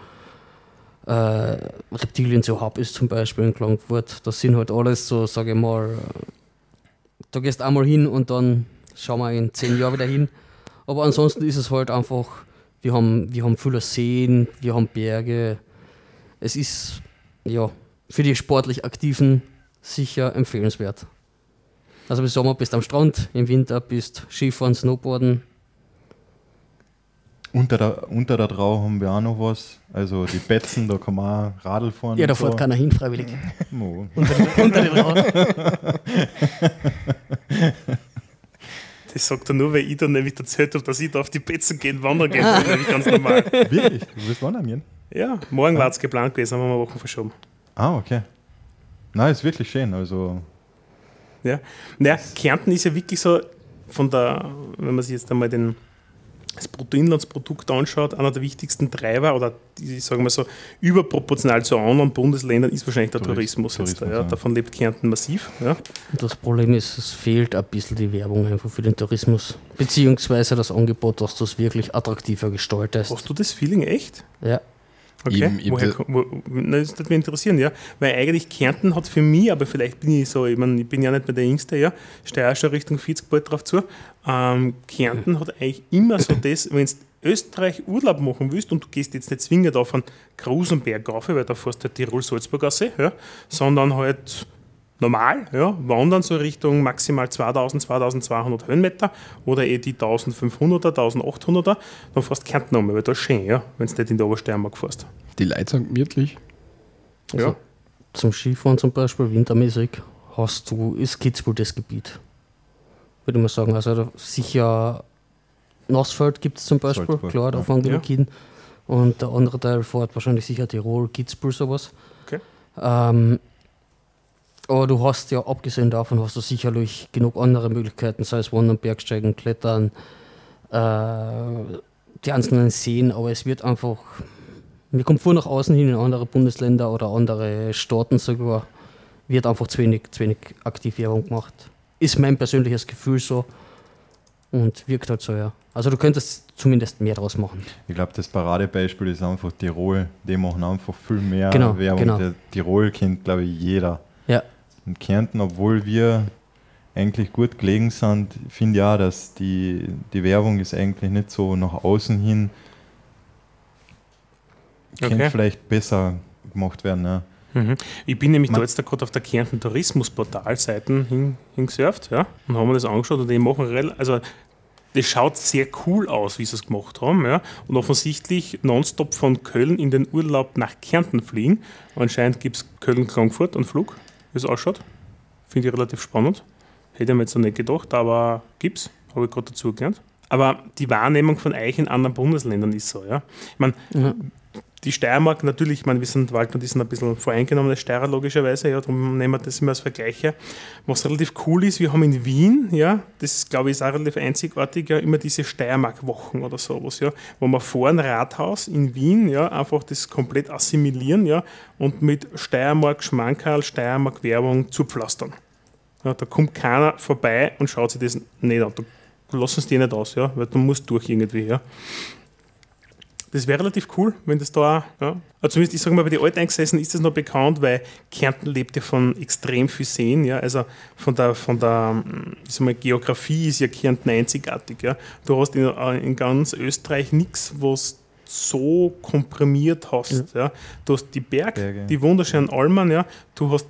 äh, Reptilien zu Hub ist zum Beispiel in Klagenfurt. Das sind halt alles so, sage ich mal, äh, da gehst einmal hin und dann schauen wir in zehn Jahren wieder hin. Aber ansonsten ist es halt einfach, wir haben, wir haben viele Seen, wir haben Berge. Es ist, ja, für die sportlich Aktiven sicher empfehlenswert. Also im Sommer bist du am Strand, im Winter bist Skifahren, Snowboarden. Unter, der, unter der Trau haben wir auch noch was. Also die Betzen, da kann man auch Radl fahren. Ja, da fährt so. keiner hin freiwillig. Mo. Unter den Raum. Das sagt er nur, weil ich dann nämlich erzählt habe, dass ich da auf die Betzen gehen, wandern gehen. Das ist nämlich ganz normal. Wirklich? Du willst wandern gehen? Ja, morgen war es geplant gewesen, haben wir eine Woche verschoben. Ah, okay. Nein, ist wirklich schön. Also, Ja. Naja, Kärnten ist ja wirklich so von der, wenn man sich jetzt einmal den das Bruttoinlandsprodukt anschaut, einer der wichtigsten Treiber oder ich sage mal so überproportional zu anderen Bundesländern ist wahrscheinlich der Tourismus. Tourismus, jetzt da, ja. ja. Davon lebt Kärnten massiv. Ja. Das Problem ist, es fehlt ein bisschen die Werbung einfach für den Tourismus. Beziehungsweise das Angebot, dass du es wirklich attraktiver gestaltest. Hast du das Feeling echt? Ja. Okay. Eben, eben Woher, wo, na, das würde mich interessieren, ja. Weil eigentlich Kärnten hat für mich, aber vielleicht bin ich so, ich, mein, ich bin ja nicht mehr der Jüngste, ja, auch schon Richtung 40 bald drauf zu. Ähm, Kärnten hat eigentlich immer so das, wenn du Österreich Urlaub machen willst und du gehst jetzt nicht zwingend auf einen Krusenberg rauf, weil da fährst du halt Tirol-Salzburg ja, sondern halt normal, ja, wandern so Richtung maximal 2000, 2200 Höhenmeter oder eh die 1500er, 1800er, dann fährst du Kärnten um, weil das ist schön, ja, wenn du nicht in der Obersteiermark fährst. Die Leute sind gemütlich. Also Ja. Zum Skifahren zum Beispiel, wintermäßig, hast du, ist Kitzbühel das Gebiet. Würde ich mal sagen. Also sicher Nassfeld gibt es zum Beispiel, Salzburg, klar, da ja. hin. Und der andere Teil fährt wahrscheinlich sicher Tirol, Kitzbühel, sowas. Okay. Ähm, aber du hast ja, abgesehen davon, hast du sicherlich genug andere Möglichkeiten, sei es Wandern, Bergsteigen, Klettern, äh, die einzelnen Seen, aber es wird einfach, mir kommt vor nach außen hin in andere Bundesländer oder andere Staaten sogar, wird einfach zu wenig, zu wenig aktiv Werbung gemacht. Ist mein persönliches Gefühl so und wirkt halt so, ja. Also du könntest zumindest mehr draus machen. Ich glaube, das Paradebeispiel ist einfach Tirol. Die machen einfach viel mehr Genau, Werbung. genau. Der Tirol kennt, glaube ich, jeder. Und Kärnten, obwohl wir eigentlich gut gelegen sind, finde ich auch, dass die, die Werbung ist eigentlich nicht so nach außen hin. Okay. Könnte vielleicht besser gemacht werden. Ja. Mhm. Ich bin nämlich Man- da jetzt da gerade auf der Kärnten Tourismusportalseiten hin, hingesurft ja, und haben mir das angeschaut und die machen also das schaut sehr cool aus, wie sie es gemacht haben. Ja. Und offensichtlich nonstop von Köln in den Urlaub nach Kärnten fliegen. Anscheinend gibt es Köln-Frankfurt einen Flug, wie es ausschaut. Finde ich relativ spannend. Hätte ich mir jetzt noch nicht gedacht, aber gibt's. Habe ich gerade dazu gelernt. Aber die Wahrnehmung von euch in anderen Bundesländern ist so, ja. Ich meine, Ja. Die Steiermark natürlich, ich meine, wir sind Wald und die sind ein bisschen voreingenommen als Steirer logischerweise, ja, darum nehmen wir das immer als Vergleich her. Was relativ cool ist, wir haben in Wien, ja, das glaube ich ist auch relativ einzigartig, ja, immer diese Steiermark-Wochen oder sowas, ja, wo wir vor ein Rathaus in Wien, ja, einfach das komplett assimilieren, ja, und mit Steiermark, Schmankerl, Steiermark Werbung zupflastern. Ja, da kommt keiner vorbei und schaut sich das nicht an. Da lassen sie die nicht aus, ja, weil du musst durch irgendwie, ja. Das wäre relativ cool, wenn das da, auch, ja. Also zumindest, ich sage mal, bei den Alteingesessen ist das noch bekannt, weil Kärnten lebt ja von extrem viel Seen, ja. Also von der, von der ich sag mal, Geografie ist ja Kärnten einzigartig, ja. Du hast in, äh, in ganz Österreich nichts, was so komprimiert hast, ja. Du hast die Berg, Berge. die wunderschönen Almen, ja. Du hast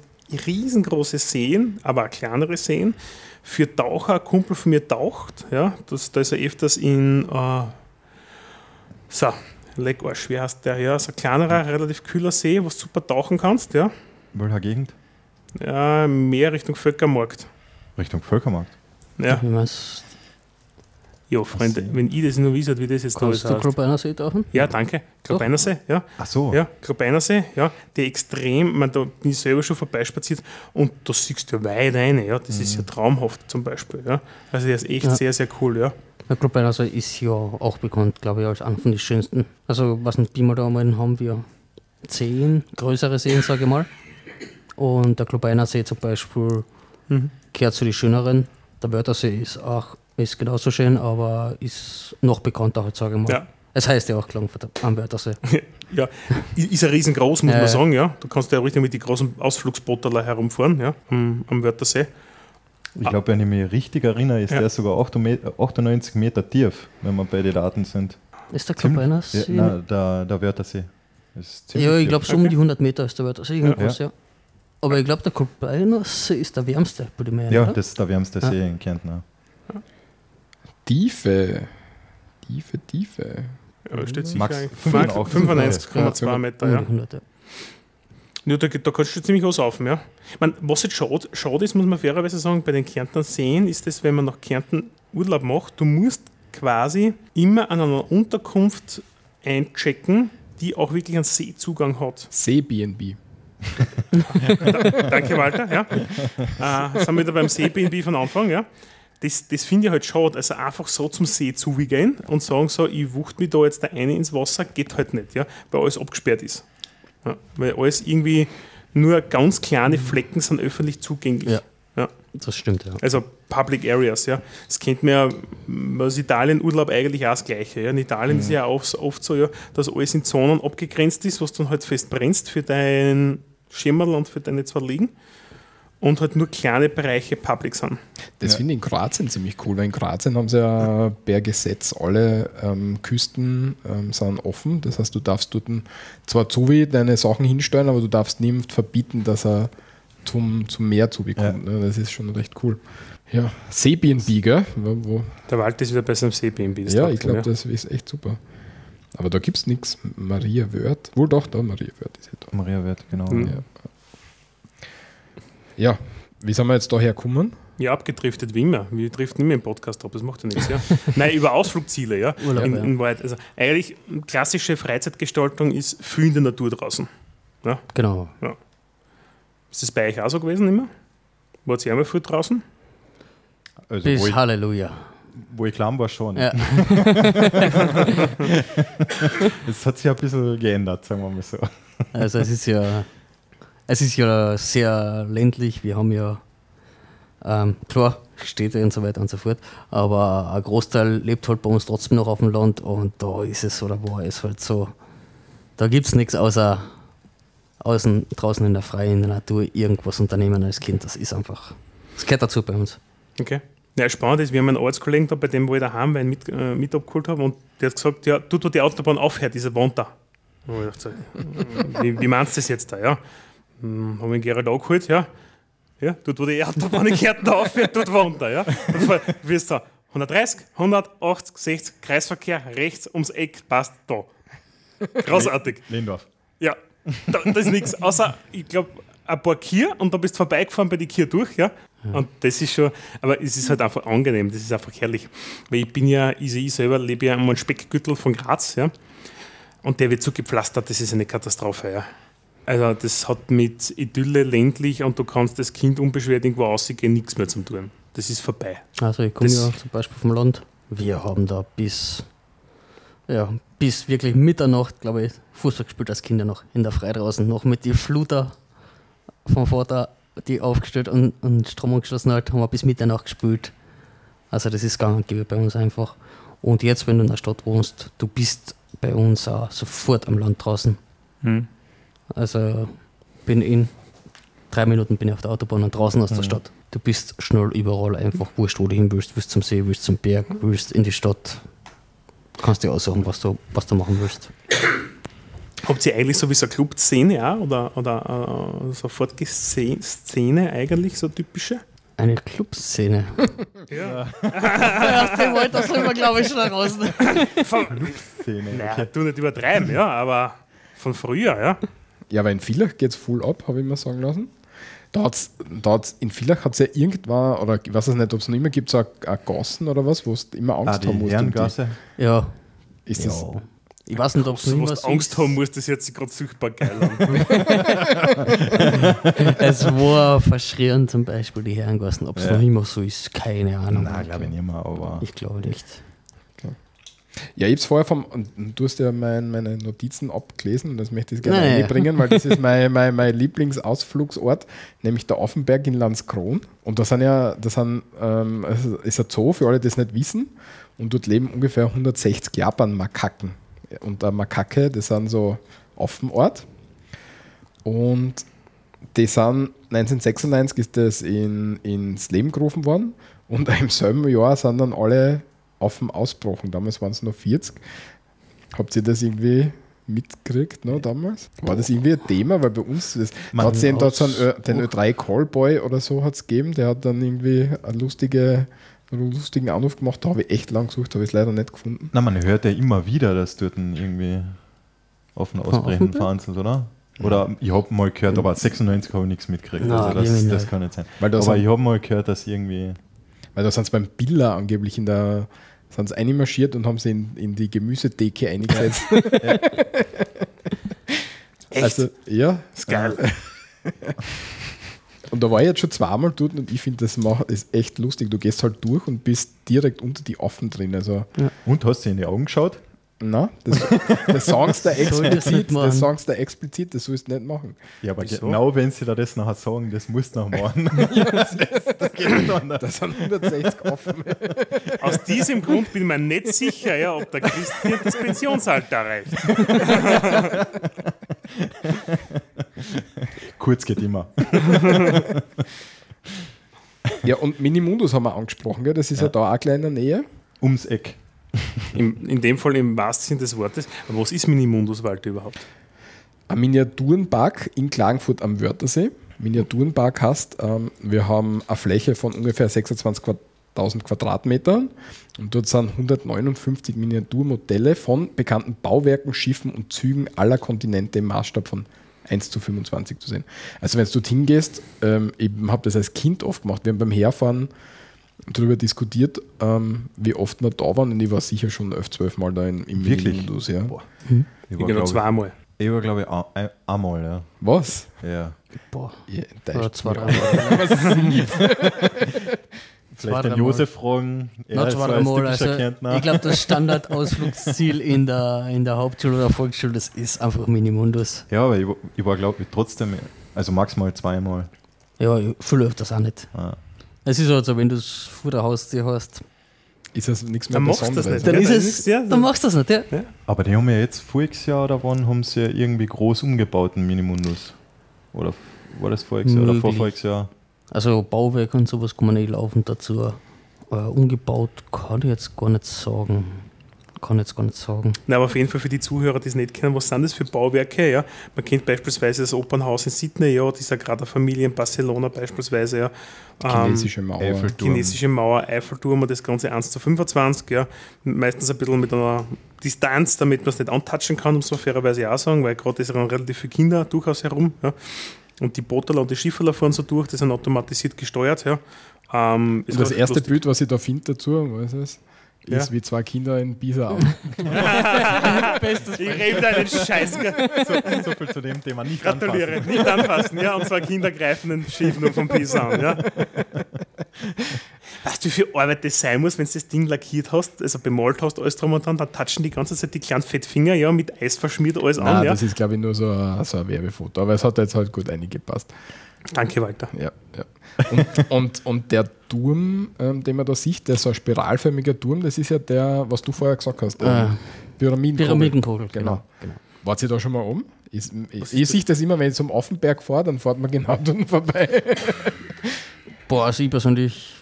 riesengroße Seen, aber auch kleinere Seen. Für Taucher, ein Kumpel von mir taucht, ja. Das, da ist er öfters in, äh, so, Leck Arsch, wie heißt der? Ja, so ein kleinerer, relativ kühler See, wo du super tauchen kannst, ja. Welcher Gegend? Ja, mehr Richtung Völkermarkt. Richtung Völkermarkt. Ja, ja Freunde, wenn ich das nur wisse, wie das jetzt da kannst ist. du Klobeiner See tauchen? Ja, danke. Krabeinersee, ja. Ach so. Ja, Krabeinersee, ja, der extrem, man, da bin ich selber schon vorbeispaziert und da siehst du weit rein, ja, das ist ja traumhaft zum Beispiel, ja. Also der ist echt Ja. sehr, sehr cool, ja. Der Klobeiner See ist ja auch bekannt, glaube ich, als einer von den schönsten. Also, was nicht, Pi mal da einmal haben wir zehn größere Seen, sage ich mal. Und der Klobeiner See zum Beispiel Mhm. gehört zu den schöneren. Der Wörthersee ist auch ist genauso schön, aber ist noch bekannter, halt, sage ich mal. Ja. Es heißt ja auch Klagenfurt am Wörthersee. Ja, ist ja riesengroß, muss Ja, man sagen, ja. Du kannst ja richtig mit den großen Ausflugsbooterler herumfahren, ja, am, am Wörthersee. Ich glaube, wenn ich mich richtig erinnere, ist Ja. der sogar 8 Meter- 98 Meter tief, wenn wir bei den Daten sind. Ist der Klobeiner Ja, See? nein, der, der Wörthersee. Ja, ich glaube so um die 100 Meter ist der Wörthersee, irgendwas, Ja. ja. Aber ich glaube, der Klobeiner See ist der wärmste, würde ich meinen, Ja, oder? das ist der wärmste Ja. See in Kärnten. auch. Tiefe. Tiefe, Tiefe. Ja, steht sicher Max eigentlich. 85. 95,2 Ja. Meter, ja. die 100, ja. Ja, da, da kannst du ziemlich was auf, ja. Mein, was jetzt schade, schade ist, muss man fairerweise sagen, bei den Kärntner Seen ist das, wenn man nach Kärnten Urlaub macht, du musst quasi immer an einer Unterkunft einchecken, die auch wirklich einen Seezugang hat. See-BNB. Danke, Walter. Ja. Äh, sind wir wieder beim See-BNB von Anfang. Ja. das, das finde ich halt schade. Also einfach so zum See zugehen und sagen so, ich wucht mich da jetzt da eine ins Wasser, geht halt nicht, ja, weil alles abgesperrt ist. Ja, weil alles irgendwie nur ganz kleine Flecken sind öffentlich zugänglich. Ja. Ja. Das stimmt, ja. Also Public Areas, ja. Das kennt man ja aus Italien-Urlaub eigentlich auch das Gleiche. Ja. In Italien ist ja auch oft, so, ja, dass alles in Zonen abgegrenzt ist, was dann halt fest brennst für dein Schimmerl und für deine zwei Liegen. Und halt nur kleine Bereiche public sind. Das finde ich in Kroatien ziemlich cool, weil in Kroatien haben sie ja per Gesetz alle ähm, Küsten ähm, sind offen. Das heißt, du darfst dort zwar zu wie deine Sachen hinstellen, aber du darfst niemand verbieten, dass er zum, zum Meer zubekommt. Ne? Das ist schon recht cool. Ja, Seebnb, gell? Wo, Der Wald ist wieder bei seinem CBNB. das ja, ich glaube, ja. das ist echt super. Aber da gibt es nichts. Maria Wörth. Wohl doch, da Maria Wörth ist ja da. Maria Wert, genau. Mhm. Ja. Ja, wie sind wir jetzt da hergekommen? Ja, abgedriftet wie immer. Wir driften immer im Podcast ab, das macht ja nichts. Ja. Nein, über Ausflugsziele, ja. Urlaub, in, ja. in Wahrheit. Also eigentlich klassische Freizeitgestaltung ist viel in der Natur draußen. Ja. Genau. Ist das bei euch auch so gewesen immer? Wart ihr einmal viel draußen? Also, Bis wo, ich, Halleluja. wo ich klein war, schon. Ja. Es hat sich ein bisschen geändert, sagen wir mal so. Also es ist ja, es ist ja sehr ländlich. Wir haben ja ähm, klar Städte und so weiter und so fort, aber ein Großteil lebt halt bei uns trotzdem noch auf dem Land und da ist es oder war es halt so. Da gibt es nichts außer außen, draußen in der freien in der Natur irgendwas unternehmen als Kind. Das ist einfach, das gehört dazu bei uns. Okay. Ja, spannend ist, wir haben einen Arbeitskollegen da, bei dem wo ich daheim Wein mit, äh, mit abgeholt habe und der hat gesagt, ja, du, du die Autobahn aufhört, diese Wand da. Und ich dachte, wie, wie meinst du das jetzt da, ja? Hm, haben wir den Gerald angeholt, ja. Ja, dort, wo die in Kärnten aufhört, dort wohnt er, ja. Wie ist da? 130, 180, 60, Kreisverkehr, rechts ums Eck, passt da. Großartig. Lehndorf. Ja, da, das ist nichts. Außer, ich glaube, ein paar Kier und da bist du vorbeigefahren bei den Kier durch, ja. Und das ist schon, aber es ist halt einfach angenehm, das ist einfach herrlich. Weil ich bin ja, ich, ich selber lebe ja am Speckgürtel von Graz, ja. Und der wird so gepflastert, das ist eine Katastrophe, ja. Also das hat mit Idylle ländlich und du kannst das Kind unbeschwert irgendwo rausgehen, nichts mehr zum tun. Das ist vorbei. Also ich komme ja zum Beispiel vom Land. Wir haben da bis, ja, bis wirklich Mitternacht, glaube ich, Fußball gespielt als Kinder noch in der Frei draußen, noch mit die Fluter vom Vater, die aufgestellt und, und Strom angeschlossen hat, haben wir bis Mitternacht gespielt. Also das ist gang und gäbe bei uns einfach. Und jetzt, wenn du in der Stadt wohnst, du bist bei uns auch sofort am Land draußen. Also bin in drei Minuten bin ich auf der Autobahn und draußen aus der Stadt. Du bist schnell überall einfach wurscht, wo du hin willst. Willst zum See, willst zum Berg, willst in die Stadt. Kannst dir aussuchen, was du, was du machen willst. Habt ihr eigentlich so wie so eine Clubszene auch oder, oder äh, so Fortgeh-Szene eigentlich, so typische? Eine Clubszene. Ja. Aus dem Alter sind wir, glaube ich, schon raus. Szene. Naja, du nicht übertreiben, ja, aber von früher, ja. Ja, weil in Villach geht es full ab, habe ich mir sagen lassen. Da hat's, da hat's, in Villach hat es ja irgendwann, oder ich weiß es nicht, ob es noch immer gibt, so eine Gassen oder was, wo du immer Angst Ah, die haben musst. um die. Herrengasse. Ja. Ist das, ja. Ich weiß nicht, ob es So, noch was immer du Angst ist. haben musst, das jetzt gerade sichtbar geil an. Es war verschrien zum Beispiel die Herrengassen. Ob es Ja. noch immer so ist, keine Ahnung. Nein, glaube ich nicht mehr, aber Ich glaube nicht. Ja, ich habe es vorher vom, du hast ja mein, meine Notizen abgelesen und das möchte ich gerne Naja. einbringen, weil das ist mein, mein, mein Lieblingsausflugsort, nämlich der Offenberg in Landskron. Und da sind ja, das sind, ähm, ist ein Zoo, für alle, die es nicht wissen, und dort leben ungefähr 160 Japan-Makaken. Und eine Makake, das sind so Offenort. Und die sind 1996 ist das in, ins Leben gerufen worden und im selben Jahr sind dann alle offen ausgebrochen. Damals waren es noch 40. Habt ihr das irgendwie mitgekriegt noch damals? War das irgendwie ein Thema? Weil bei uns, das, Man hat den, dort so den Ö3 Callboy oder so hat es gegeben, der hat dann irgendwie eine lustige, einen lustigen Anruf gemacht. Da habe ich echt lang gesucht, habe ich es leider nicht gefunden. Na, man hört ja immer wieder, dass dort irgendwie offen ausbrechen fahren sind, oder? Oder ich habe mal gehört, aber 96 habe ich nichts mitgekriegt. Na, also das, das kann nicht sein. Aber sind- ich habe mal gehört, dass irgendwie. Weil da sind sie beim Billa angeblich in der sind sie einmarschiert und haben sie in, in die Gemüsedecke eingesetzt. Echt? Also, ja. ist geil. Und da war ich jetzt schon zweimal dort und ich finde, das macht, ist echt lustig. Du gehst halt durch und bist direkt unter die Affen drin. Also, Und hast du in die Augen geschaut? Na, das, das sagst du explizit, das sagst du explizit, das sollst du nicht machen. Ja, aber Wieso? genau wenn sie da das nachher sagen, das musst du noch machen. das, das geht nicht anders. Das sind 160 Affen. Aus diesem Grund bin ich mir nicht sicher, ja, ob der Christian das Pensionsalter erreicht. Kurz geht immer. Ja, und Minimundus haben wir angesprochen, gell? das ist ja, da auch gleich in der Nähe. Ums Eck. Im, in dem Fall im wahrsten Sinn des Wortes. Aber was ist Minimundus Walter überhaupt? Ein Miniaturenpark in Klagenfurt am Wörthersee. Miniaturenpark heißt, ähm, wir haben eine Fläche von ungefähr 26.000 Quadratmetern und dort sind 159 Miniaturmodelle von bekannten Bauwerken, Schiffen und Zügen aller Kontinente im Maßstab von 1 zu 25 zu sehen. Also wenn du dorthin gehst, ähm, ich habe das als Kind oft gemacht, wir haben beim Herfahren darüber diskutiert, ähm, wie oft wir da waren und ich war sicher schon 11, 12 Mal da in, im Wirklich? Minimundus, Ja. Boah. Ich Ich war, noch glaube zweimal. ich, ich war, glaube ich, ein- ein- einmal, ja. Was? ja. Boah, Ihr oder zwei, drei Vielleicht drei den Mal. Josef fragen. Er ist zwei, Mal. Also, ich glaube, das Standardausflugsziel in der, in der Hauptschule oder Volksschule, das ist einfach Minimundus. Ja, aber ich, war- ich war, glaube ich, trotzdem, also maximal zweimal. Ja, viel öfters auch nicht. Ah. Es ist halt so, wenn du es vor der Haustür hast, Ist das nichts mehr Dann machst du das nicht. dann Ja, ist dann es, ja, dann machst du das nicht, ja? Aber die haben ja jetzt voriges Jahr oder wann haben sie ja irgendwie groß umgebaut, einen Minimundus. Oder war das voriges Jahr oder vorvoriges Jahr? Also Bauwerk und sowas kann man nicht laufend dazu. Äh, umgebaut kann ich jetzt gar nicht sagen. Kann ich jetzt gar nicht sagen. Na, aber auf jeden Fall für die Zuhörer, die es nicht kennen, was sind das für Bauwerke? Ja? Man kennt beispielsweise das Opernhaus in Sydney, ja, die Sagrada Familie in Barcelona beispielsweise, ja. Ähm, Chinesische Mauer. Eiffelturm. chinesische Mauer, Eiffelturm und das Ganze 1 zu 25, ja. Meistens ein bisschen mit einer Distanz, damit man es nicht antatschen kann, muss man fairerweise auch sagen, weil gerade ist relativ viele Kinder durchaus herum, ja. Und die Booterler und die Schifferler fahren so durch, die sind automatisiert gesteuert, ja. Ähm, das erste lustig. Bild, was ich da finde dazu, was ist es? Ja. Ist wie zwei Kinder in Pisa. Ich rede deinen Scheiß. So, so viel zu dem Thema nicht Gratuliere, anfassen. nicht anfassen, ja, und zwar Kinder greifen den Schiff nur vom Pisa an, ja. Weißt du, wie viel Arbeit das sein muss, wenn du das Ding lackiert hast, also bemalt hast, alles drum und dran, dann touchen die ganze Zeit die kleinen Fettfinger, ja, mit Eis verschmiert alles Nein, an, ja. das ist, glaube ich, nur so ein, so ein Werbefoto. Aber es hat jetzt halt gut eingepasst. Danke, Walter. Ja, ja. Und, und, und der Turm, ähm, den man da sieht, der ist so ein spiralförmiger Turm, das ist ja der, was du vorher gesagt hast. Ah. Ähm, Pyramidenkugel. Pyramidenkugel, Genau. genau. genau. Wart ihr da schon mal um? Ich, ich, ich sehe das immer, wenn ich zum Affenberg fahre, dann fährt man genau dort vorbei. Boah, also ich persönlich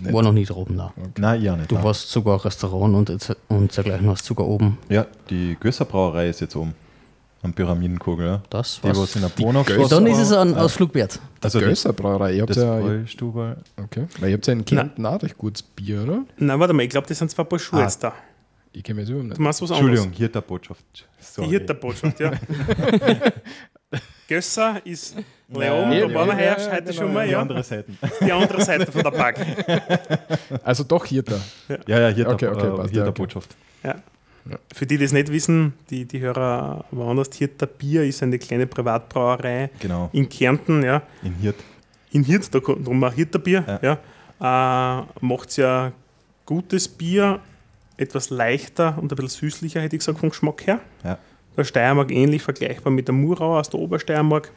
Nicht. war noch nie da oben. Nein. Nein, ja nicht. Du nein. warst sogar Restaurant und, und dergleichen hast sogar oben. Ja, die Gösser Brauerei ist jetzt oben. Am Pyramidenkugel, ja. Das Die, was in der Bonach Gösser- Dann ist es ein Ausflug wert. Also das, Gösser Brauerei. Ihr habt ja, Bräustube. okay. Weil ihr habt ja in Kärnten auch recht gutes Bier, oder? Nein, warte mal, ich glaube, das sind zwei Paar Schuhe Ah. jetzt da. Ich kenne mich jetzt überhaupt nicht. Du machst was anderes. Entschuldigung, hier der Botschaft. Die Sorry. Hirterbotschaft, ja. Gösser ist Leon, Nein, da waren wir ja, heuer ja, heute genau, schon mal, Die ja. andere Seite. Die andere Seite von der Park. Also doch hier da. Ja, ja, hier Okay, der, okay, äh, passt, hier ja, der okay. Botschaft. Für die, die das nicht wissen, die, die Hörer woanders, Hirter Bier ist eine kleine Privatbrauerei Genau, in Kärnten, ja. in Hirt. In Hirt, da kommt drum auch Hirterbier, ja. Äh, macht ja gutes Bier, etwas leichter und ein bisschen süßlicher, hätte ich gesagt, vom Geschmack her. Ja. Der Steiermark ähnlich vergleichbar mit der Murau aus der Obersteiermark.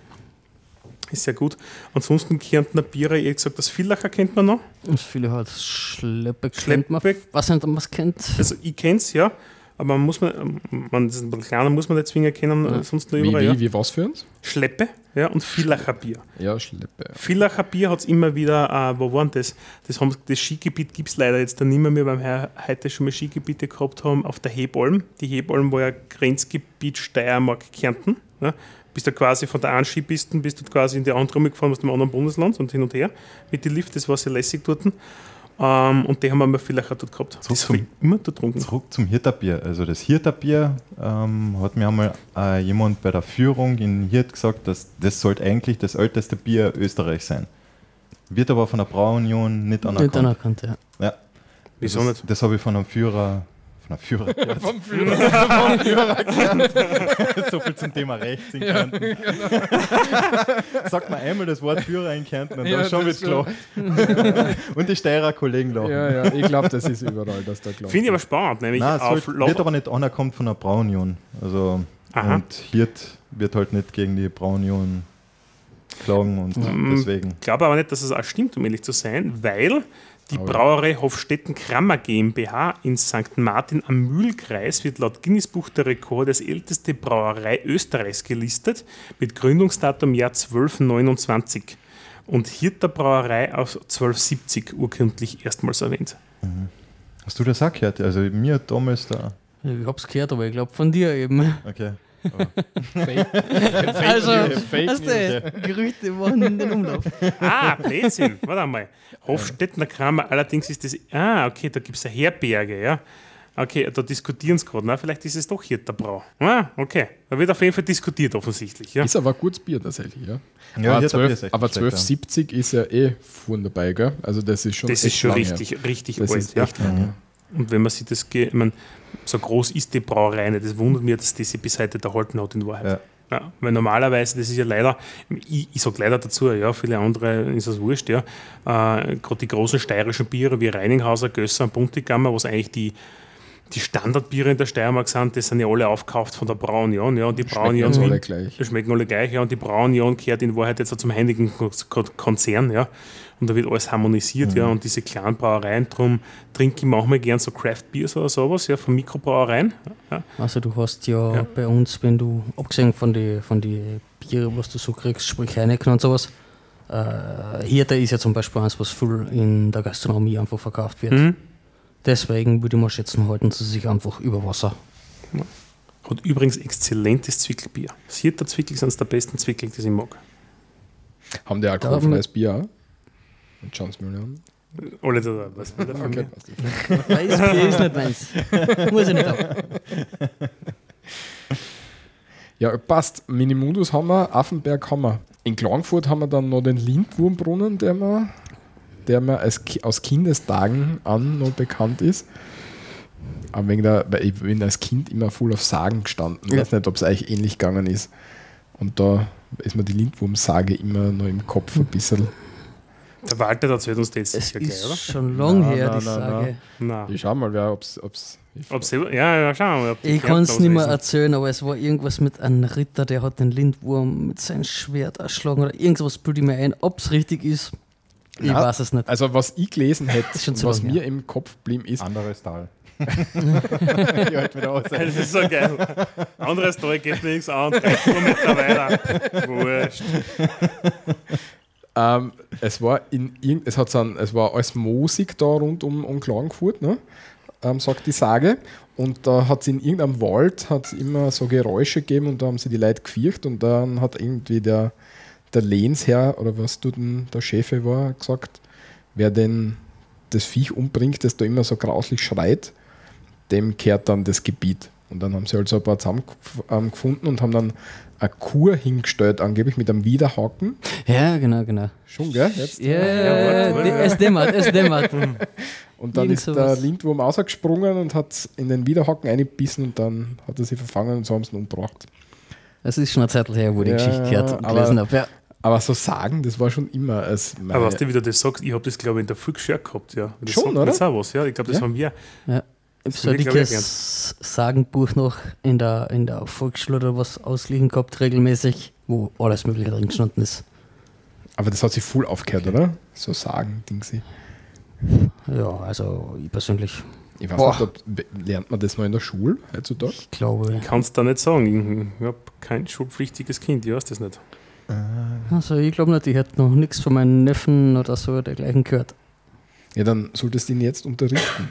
Ist sehr gut. Ansonsten Kärntner Biere, ich hätte gesagt, das Villacher kennt man noch. Und viele halt Schleppeck. kennt man. Was nicht, ob man es kennt. Also ich kenne es, ja. Aber man muss man, man das ist ein bisschen kleiner, muss man nicht zwingend kennen, Ja. sonst nur Wie, überall. wie, Ja. wie was für uns? Schleppe ja, und Villacher Bier. Ja, Schleppe. Villacher Bier hat es immer wieder, äh, wo waren das? Das, haben, das Skigebiet gibt es leider jetzt dann nicht mehr, weil wir heute schon mal Skigebiete gehabt haben auf der Hebalm. Die Hebalm war ja Grenzgebiet Steiermark-Kärnten. Ja. Bist du quasi von der einen Skipisten bis du quasi in die andere gefahren aus dem anderen Bundesland und hin und her mit den Lift, das war sehr lässig dort. Ähm, und die haben wir mal Villacher dort gehabt. Zurück Das zum- immer dort getrunken. Zurück zum Hirterbier. Also das Hirterbier ähm, hat mir einmal äh, jemand bei der Führung in Hirt gesagt, dass das sollte eigentlich das älteste Bier Österreichs sein. Wird aber von der Brauunion nicht anerkannt. Nicht anerkannt, ja. Ja, Wieso das, nicht? Das habe ich von einem Führer Von einer Führerkehrt. Vom Führerkehrt. so viel zum Thema rechts in Kärnten. Ja, genau. Sagt man einmal das Wort Führer in Kärnten und ja, dann schon wird gelacht. und die Steirer Kollegen lachen. Ja, ja, ich glaube, das ist überall, dass da gelacht Finde ich aber spannend. Nämlich Nein, es wird aber nicht anerkannt von der Braunion. Also, und Hirt wird halt nicht gegen die Braunion klagen und mm, deswegen. Ich glaube aber nicht, dass es auch stimmt, um ehrlich zu sein, weil die Brauerei Hofstetten Krammer GmbH in St. Martin am Mühlkreis wird laut Guinness Buch der Rekorde als älteste Brauerei Österreichs gelistet, mit Gründungsdatum Jahr 1229 und Hirter Brauerei aus 1270 urkundlich erstmals erwähnt. Mhm. Hast du das auch gehört? Also mir damals da. Ich hab's gehört, aber ich glaube von dir eben. Okay. Fake, also, Fake hast du, Gerüchte waren in den Umlauf. Ah, Blödsinn. Warte einmal. Hofstettner Kramer, allerdings ist das. Ah, okay, da gibt es eine Herberge, ja. Okay, da diskutieren sie gerade. Vielleicht ist es doch hier der Brau. Ah, okay. Da wird auf jeden Fall diskutiert, offensichtlich. Ja. Ist aber ein gutes Bier tatsächlich, ja. ja aber, 12, aber 1270 ist ja eh dabei, gell? Also das ist schon Das ist schon richtig, her. richtig das alt, ja. Und wenn man sich das, ich meine, so groß ist die Brauerei nicht. Das wundert mich, dass die sich bis heute erhalten hat in Wahrheit. Ja. Ja, weil normalerweise, das ist ja leider, ich, ich sage leider dazu, ja, viele andere ist das wurscht, ja. Äh, Gerade die großen steirischen Biere wie Reininghauser, Gösser und Buntigammer, was eigentlich die, die Standardbiere in der Steiermark sind, die sind ja alle aufgekauft von der Braunion. Ja, und die Braunion schmecken alle gleich. schmecken alle gleich, ja. Und die Braunion gehört in Wahrheit jetzt zum heiligen Konzern, ja und da wird alles harmonisiert, mhm. ja, und diese kleinen Brauereien, darum trinke ich manchmal gern so Craft Beers oder sowas, ja, von Mikrobrauereien. Ja. Also du hast ja, ja, bei uns, wenn du, abgesehen von den von die Biere, was du so kriegst, sprich Heineken und sowas, äh, hier, da ist ja zum Beispiel eins, was viel in der Gastronomie einfach verkauft wird. Mhm. Deswegen würde ich mal schätzen, halten sie sich einfach über Wasser. Ja. Hat übrigens exzellentes Zwickelbier. Das Hirter Zwickel sind der besten Zwickel, die ich mag. Haben die alkoholfreies Bier Chance Million. Oder so, was will der von okay. mir? Weißbier ist nicht meins. Muss ich nicht haben. Ja, passt. Minimundus haben wir, Affenberg haben wir. In Klagenfurt haben wir dann noch den Lindwurmbrunnen, der mir, der mir als, aus Kindestagen an noch bekannt ist. Aber wegen der, weil ich bin als Kind immer voll auf Sagen gestanden. Ich ja. weiß nicht, ob es euch ähnlich gegangen ist. Und da ist mir die Lindwurmsage immer noch im Kopf ein bisschen. Der Walter erzählt uns das sicher gleich, oder? schon lange her, die Sage. Nein. Ich schau mal, ob es. Ob's, ob's, ja, ja, schauen wir mal. Ich kann es nicht mehr erzählen, aber es war irgendwas mit einem Ritter, der hat den Lindwurm mit seinem Schwert erschlagen oder irgendwas bilde ich mir ein. Ob es richtig ist, ich Na, weiß es nicht. Also, was ich gelesen hätte, was mir im Kopf blieb, ist. Anderes Tal. das ist so geil. Anderes Tal geht nichts an, drei Kilometer weiter. Wurscht. Ähm, es war in es hat so ein, es war alles Musik da rund um, um Klagenfurt, ne? Ähm, sagt die Sage. Und da hat es in irgendeinem Wald hat's immer so Geräusche gegeben und da haben sie die Leute gefürcht und dann hat irgendwie der, der Lehnsherr oder was du denn der Chefe war, gesagt, wer denn das Viech umbringt, das da immer so grauslich schreit, dem kehrt dann das Gebiet. Und dann haben sie halt so ein paar zusammengefunden und haben dann eine Kur hingestellt, angeblich mit einem Widerhaken. Ja, genau, genau. Schon, gell? Jetzt? Ja, ja, ja, es dämmert, es dämmert. und dann Irgend ist sowas. der Lindwurm rausgesprungen und hat in den Widerhaken eingebissen und dann hat er sie verfangen und so haben sie ihn umgebracht. Das ist schon eine Zeit her, wo die ja, Geschichte gehört und gelesen habe. Ja. Aber so sagen, das war schon immer. Als aber was du wieder das sagst, ich habe das glaube ich in der Volksschule gehabt, ja. Das schon, oder? Das auch was, ja. Ich glaube, das haben wir. Ja so ein dickes Sagenbuch noch in der, in der Volksschule oder was ausliegen gehabt, regelmäßig, wo alles Mögliche drin gestanden ist. Aber das hat sich voll aufgehört, oder? So Sagen, Dingsi. Ja, also ich persönlich. Ich weiß Boah. nicht, ob, lernt man das noch in der Schule heutzutage? Ich glaube. Ich kann es da nicht sagen. Ich habe kein schulpflichtiges Kind, ich weiß das nicht. Also ich glaube nicht, ich hätte noch nichts von meinen Neffen oder so dergleichen gehört. Ja, dann solltest du ihn jetzt unterrichten.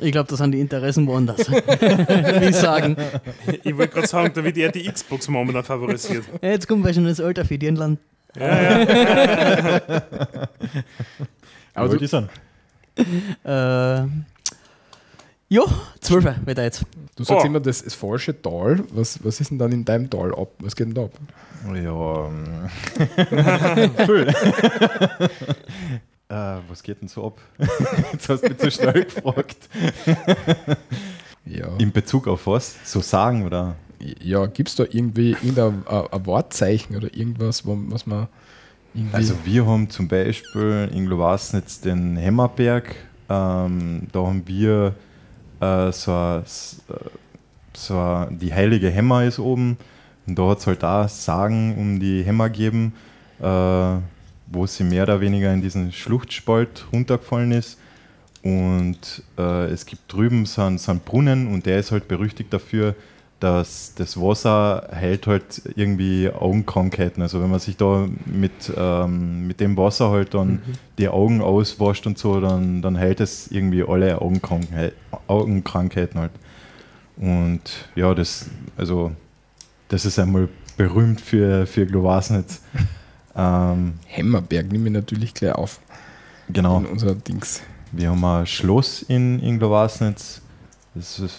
Ich glaube, das sind die Interessen woanders. Wie ich sagen. Ich wollte gerade sagen, da wird eher die Xbox momentan favorisiert. Ja, jetzt kommen wir schon ins Alter für Dirnland. Ja, ja. Aber du, die sind. Äh, ja, 12 wird er jetzt. Du sagst oh. immer, das ist falsche Tal. Was, was ist denn dann in deinem Tal ab? Was geht denn da ab? Ja, ähm, Äh, was geht denn so ab? Jetzt hast du mich zu schnell gefragt. Ja, In Bezug auf was? So sagen oder? ja gibt es da irgendwie irgendein ein, ein Wortzeichen oder irgendwas, wo, was man irgendwie. Also wir haben zum Beispiel in Glowasnitz den Hämmerberg. Ähm, da haben wir äh, so, a- äh, so a- die heilige Hämmer ist oben. Und da hat es halt da Sagen um die Hämmer gegeben, äh, wo sie mehr oder weniger in diesen Schluchtspalt runtergefallen ist. Und äh, es gibt drüben so einen, so einen Brunnen und der ist halt berüchtigt dafür, dass das Wasser heilt halt irgendwie Augenkrankheiten. Also wenn man sich da mit, ähm, mit dem Wasser halt dann die Augen auswascht und so, dann, dann heilt es irgendwie alle Augenkrankheit, Augenkrankheiten halt. Und ja, das, also das ist einmal berühmt für, für Glowasnitz. Ähm, Hämmerberg nehme ich natürlich gleich auf genau. in unser Dings. Wir haben ein Schloss in, in Glowasnitz. Das ist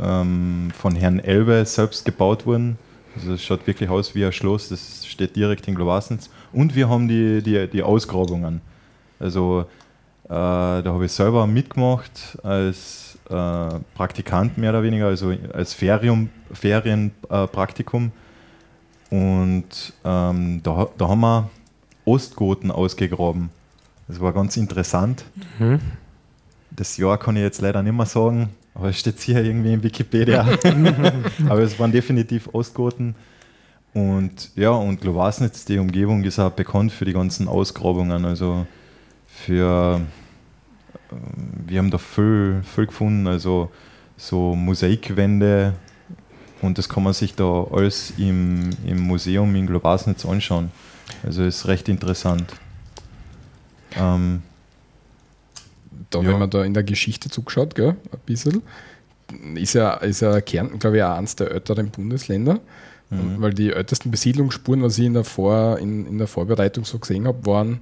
ähm, von Herrn Elbe selbst gebaut worden. Also es schaut wirklich aus wie ein Schloss. Das steht direkt in Glowasnitz. Und wir haben die, die, die Ausgrabungen. Also äh, da habe ich selber mitgemacht als äh, Praktikant mehr oder weniger, also als Ferium, Ferienpraktikum. Und ähm, da, da haben wir Ostgoten ausgegraben. Das war ganz interessant. Das Jahr kann ich jetzt leider nicht mehr sagen, aber es steht hier irgendwie in Wikipedia. aber es waren definitiv Ostgoten. Und ja, und Glowasnitz, die Umgebung ist auch bekannt für die ganzen Ausgrabungen. Also für, ähm, wir haben da viel, viel gefunden, also so Mosaikwände und das kann man sich da alles im, im Museum in Glowasnitz anschauen. Also ist recht interessant. Ähm, Da, Ja. wenn man da in der Geschichte zugeschaut, gell, ein bisschen, ist ja, ist ja Kärnten, glaube ich, auch eines der älteren Bundesländer. Und Weil die ältesten Besiedlungsspuren, was ich in der, Vor, in, in der Vorbereitung so gesehen habe, waren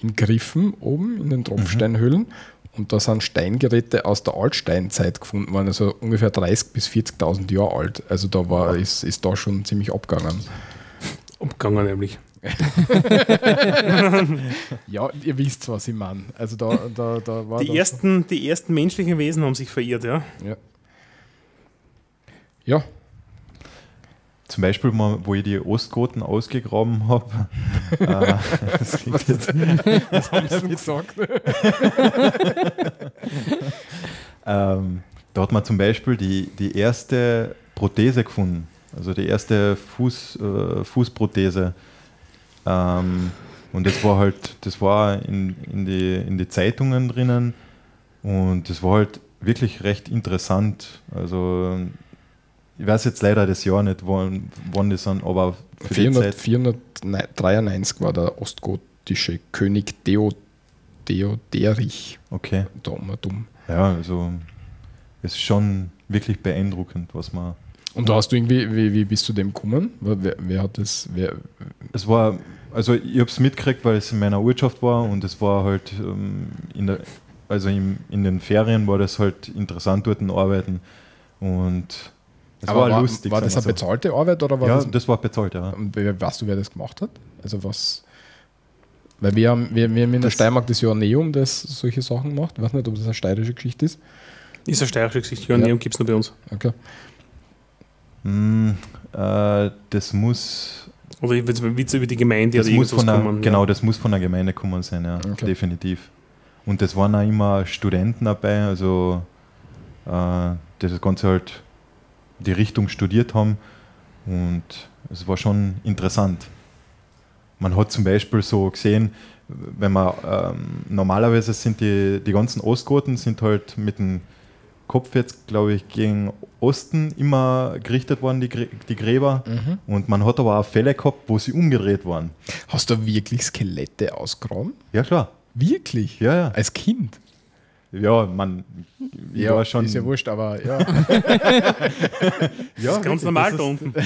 in Griffen oben in den Tropfsteinhöhlen. Und da sind Steingeräte aus der Altsteinzeit gefunden worden, also ungefähr 30.000 bis 40.000 Jahre alt. Also da war, ist, ist da schon ziemlich abgegangen. Umgegangen nämlich. Ja, ihr wisst, was ich meine. Also da, da, da war Die ersten, die ersten menschlichen Wesen haben sich verirrt, ja. Ja. ja, zum Beispiel, mal, wo ich die Ostgoten ausgegraben habe. äh, das klingt jetzt, was haben Sie gesagt? ähm, da hat man zum Beispiel die, die erste Prothese gefunden. Also die erste Fuß, äh, Fußprothese. Ähm, und das war halt, das war in, in, die, in die Zeitungen drinnen und das war halt wirklich recht interessant. Also ich weiß jetzt leider das Jahr nicht, wann, wann das sind, aber für die 400, Zeit. 493 war der ostgotische König Theo, Theoderich. Okay. Da dumm. Ja, also es ist schon wirklich beeindruckend, was man. Und da hast du irgendwie, wie, wie bist du dem gekommen? Wer, wer hat das? Wer, Es war, also ich habe es mitgekriegt, weil es in meiner Ortschaft war und es war halt ähm, in der, also im, in den Ferien war das halt interessant dort arbeiten und es aber war, lustig. war das eine so. bezahlte Arbeit oder war Ja, das? das war bezahlt, ja. Weißt du, wer das gemacht hat? Also was? Weil wir haben, wir, wir haben in der Das- Steiermark das Joanneum, das solche Sachen macht. Ich weiß nicht, ob das eine steirische Geschichte ist. Ist eine steirische Geschichte. Ja, Ja. gibt es nur bei uns. Okay. Hm, äh, das muss, Oder wird es über die Gemeinde das oder muss irgendwas von der, kommen. genau, Ja. das muss von der Gemeinde kommen sein, ja, Okay. definitiv. Und das waren auch immer Studenten dabei, also äh, das Ganze halt die Richtung studiert haben und es war schon interessant. Man hat zum Beispiel so gesehen, wenn man ähm, normalerweise sind die, die ganzen Ostgoten sind halt mit dem Kopf jetzt, glaube ich, gegen Osten immer gerichtet worden, die, die Gräber. Mhm. Und man hat aber auch Fälle gehabt, wo sie umgedreht waren. Hast du wirklich Skelette ausgraben? Ja, klar. Wirklich? Ja, ja. Als Kind? Ja, man ich war schon. ist ja wurscht, aber ja. ja, Ganz wirklich, normal das da ist- unten.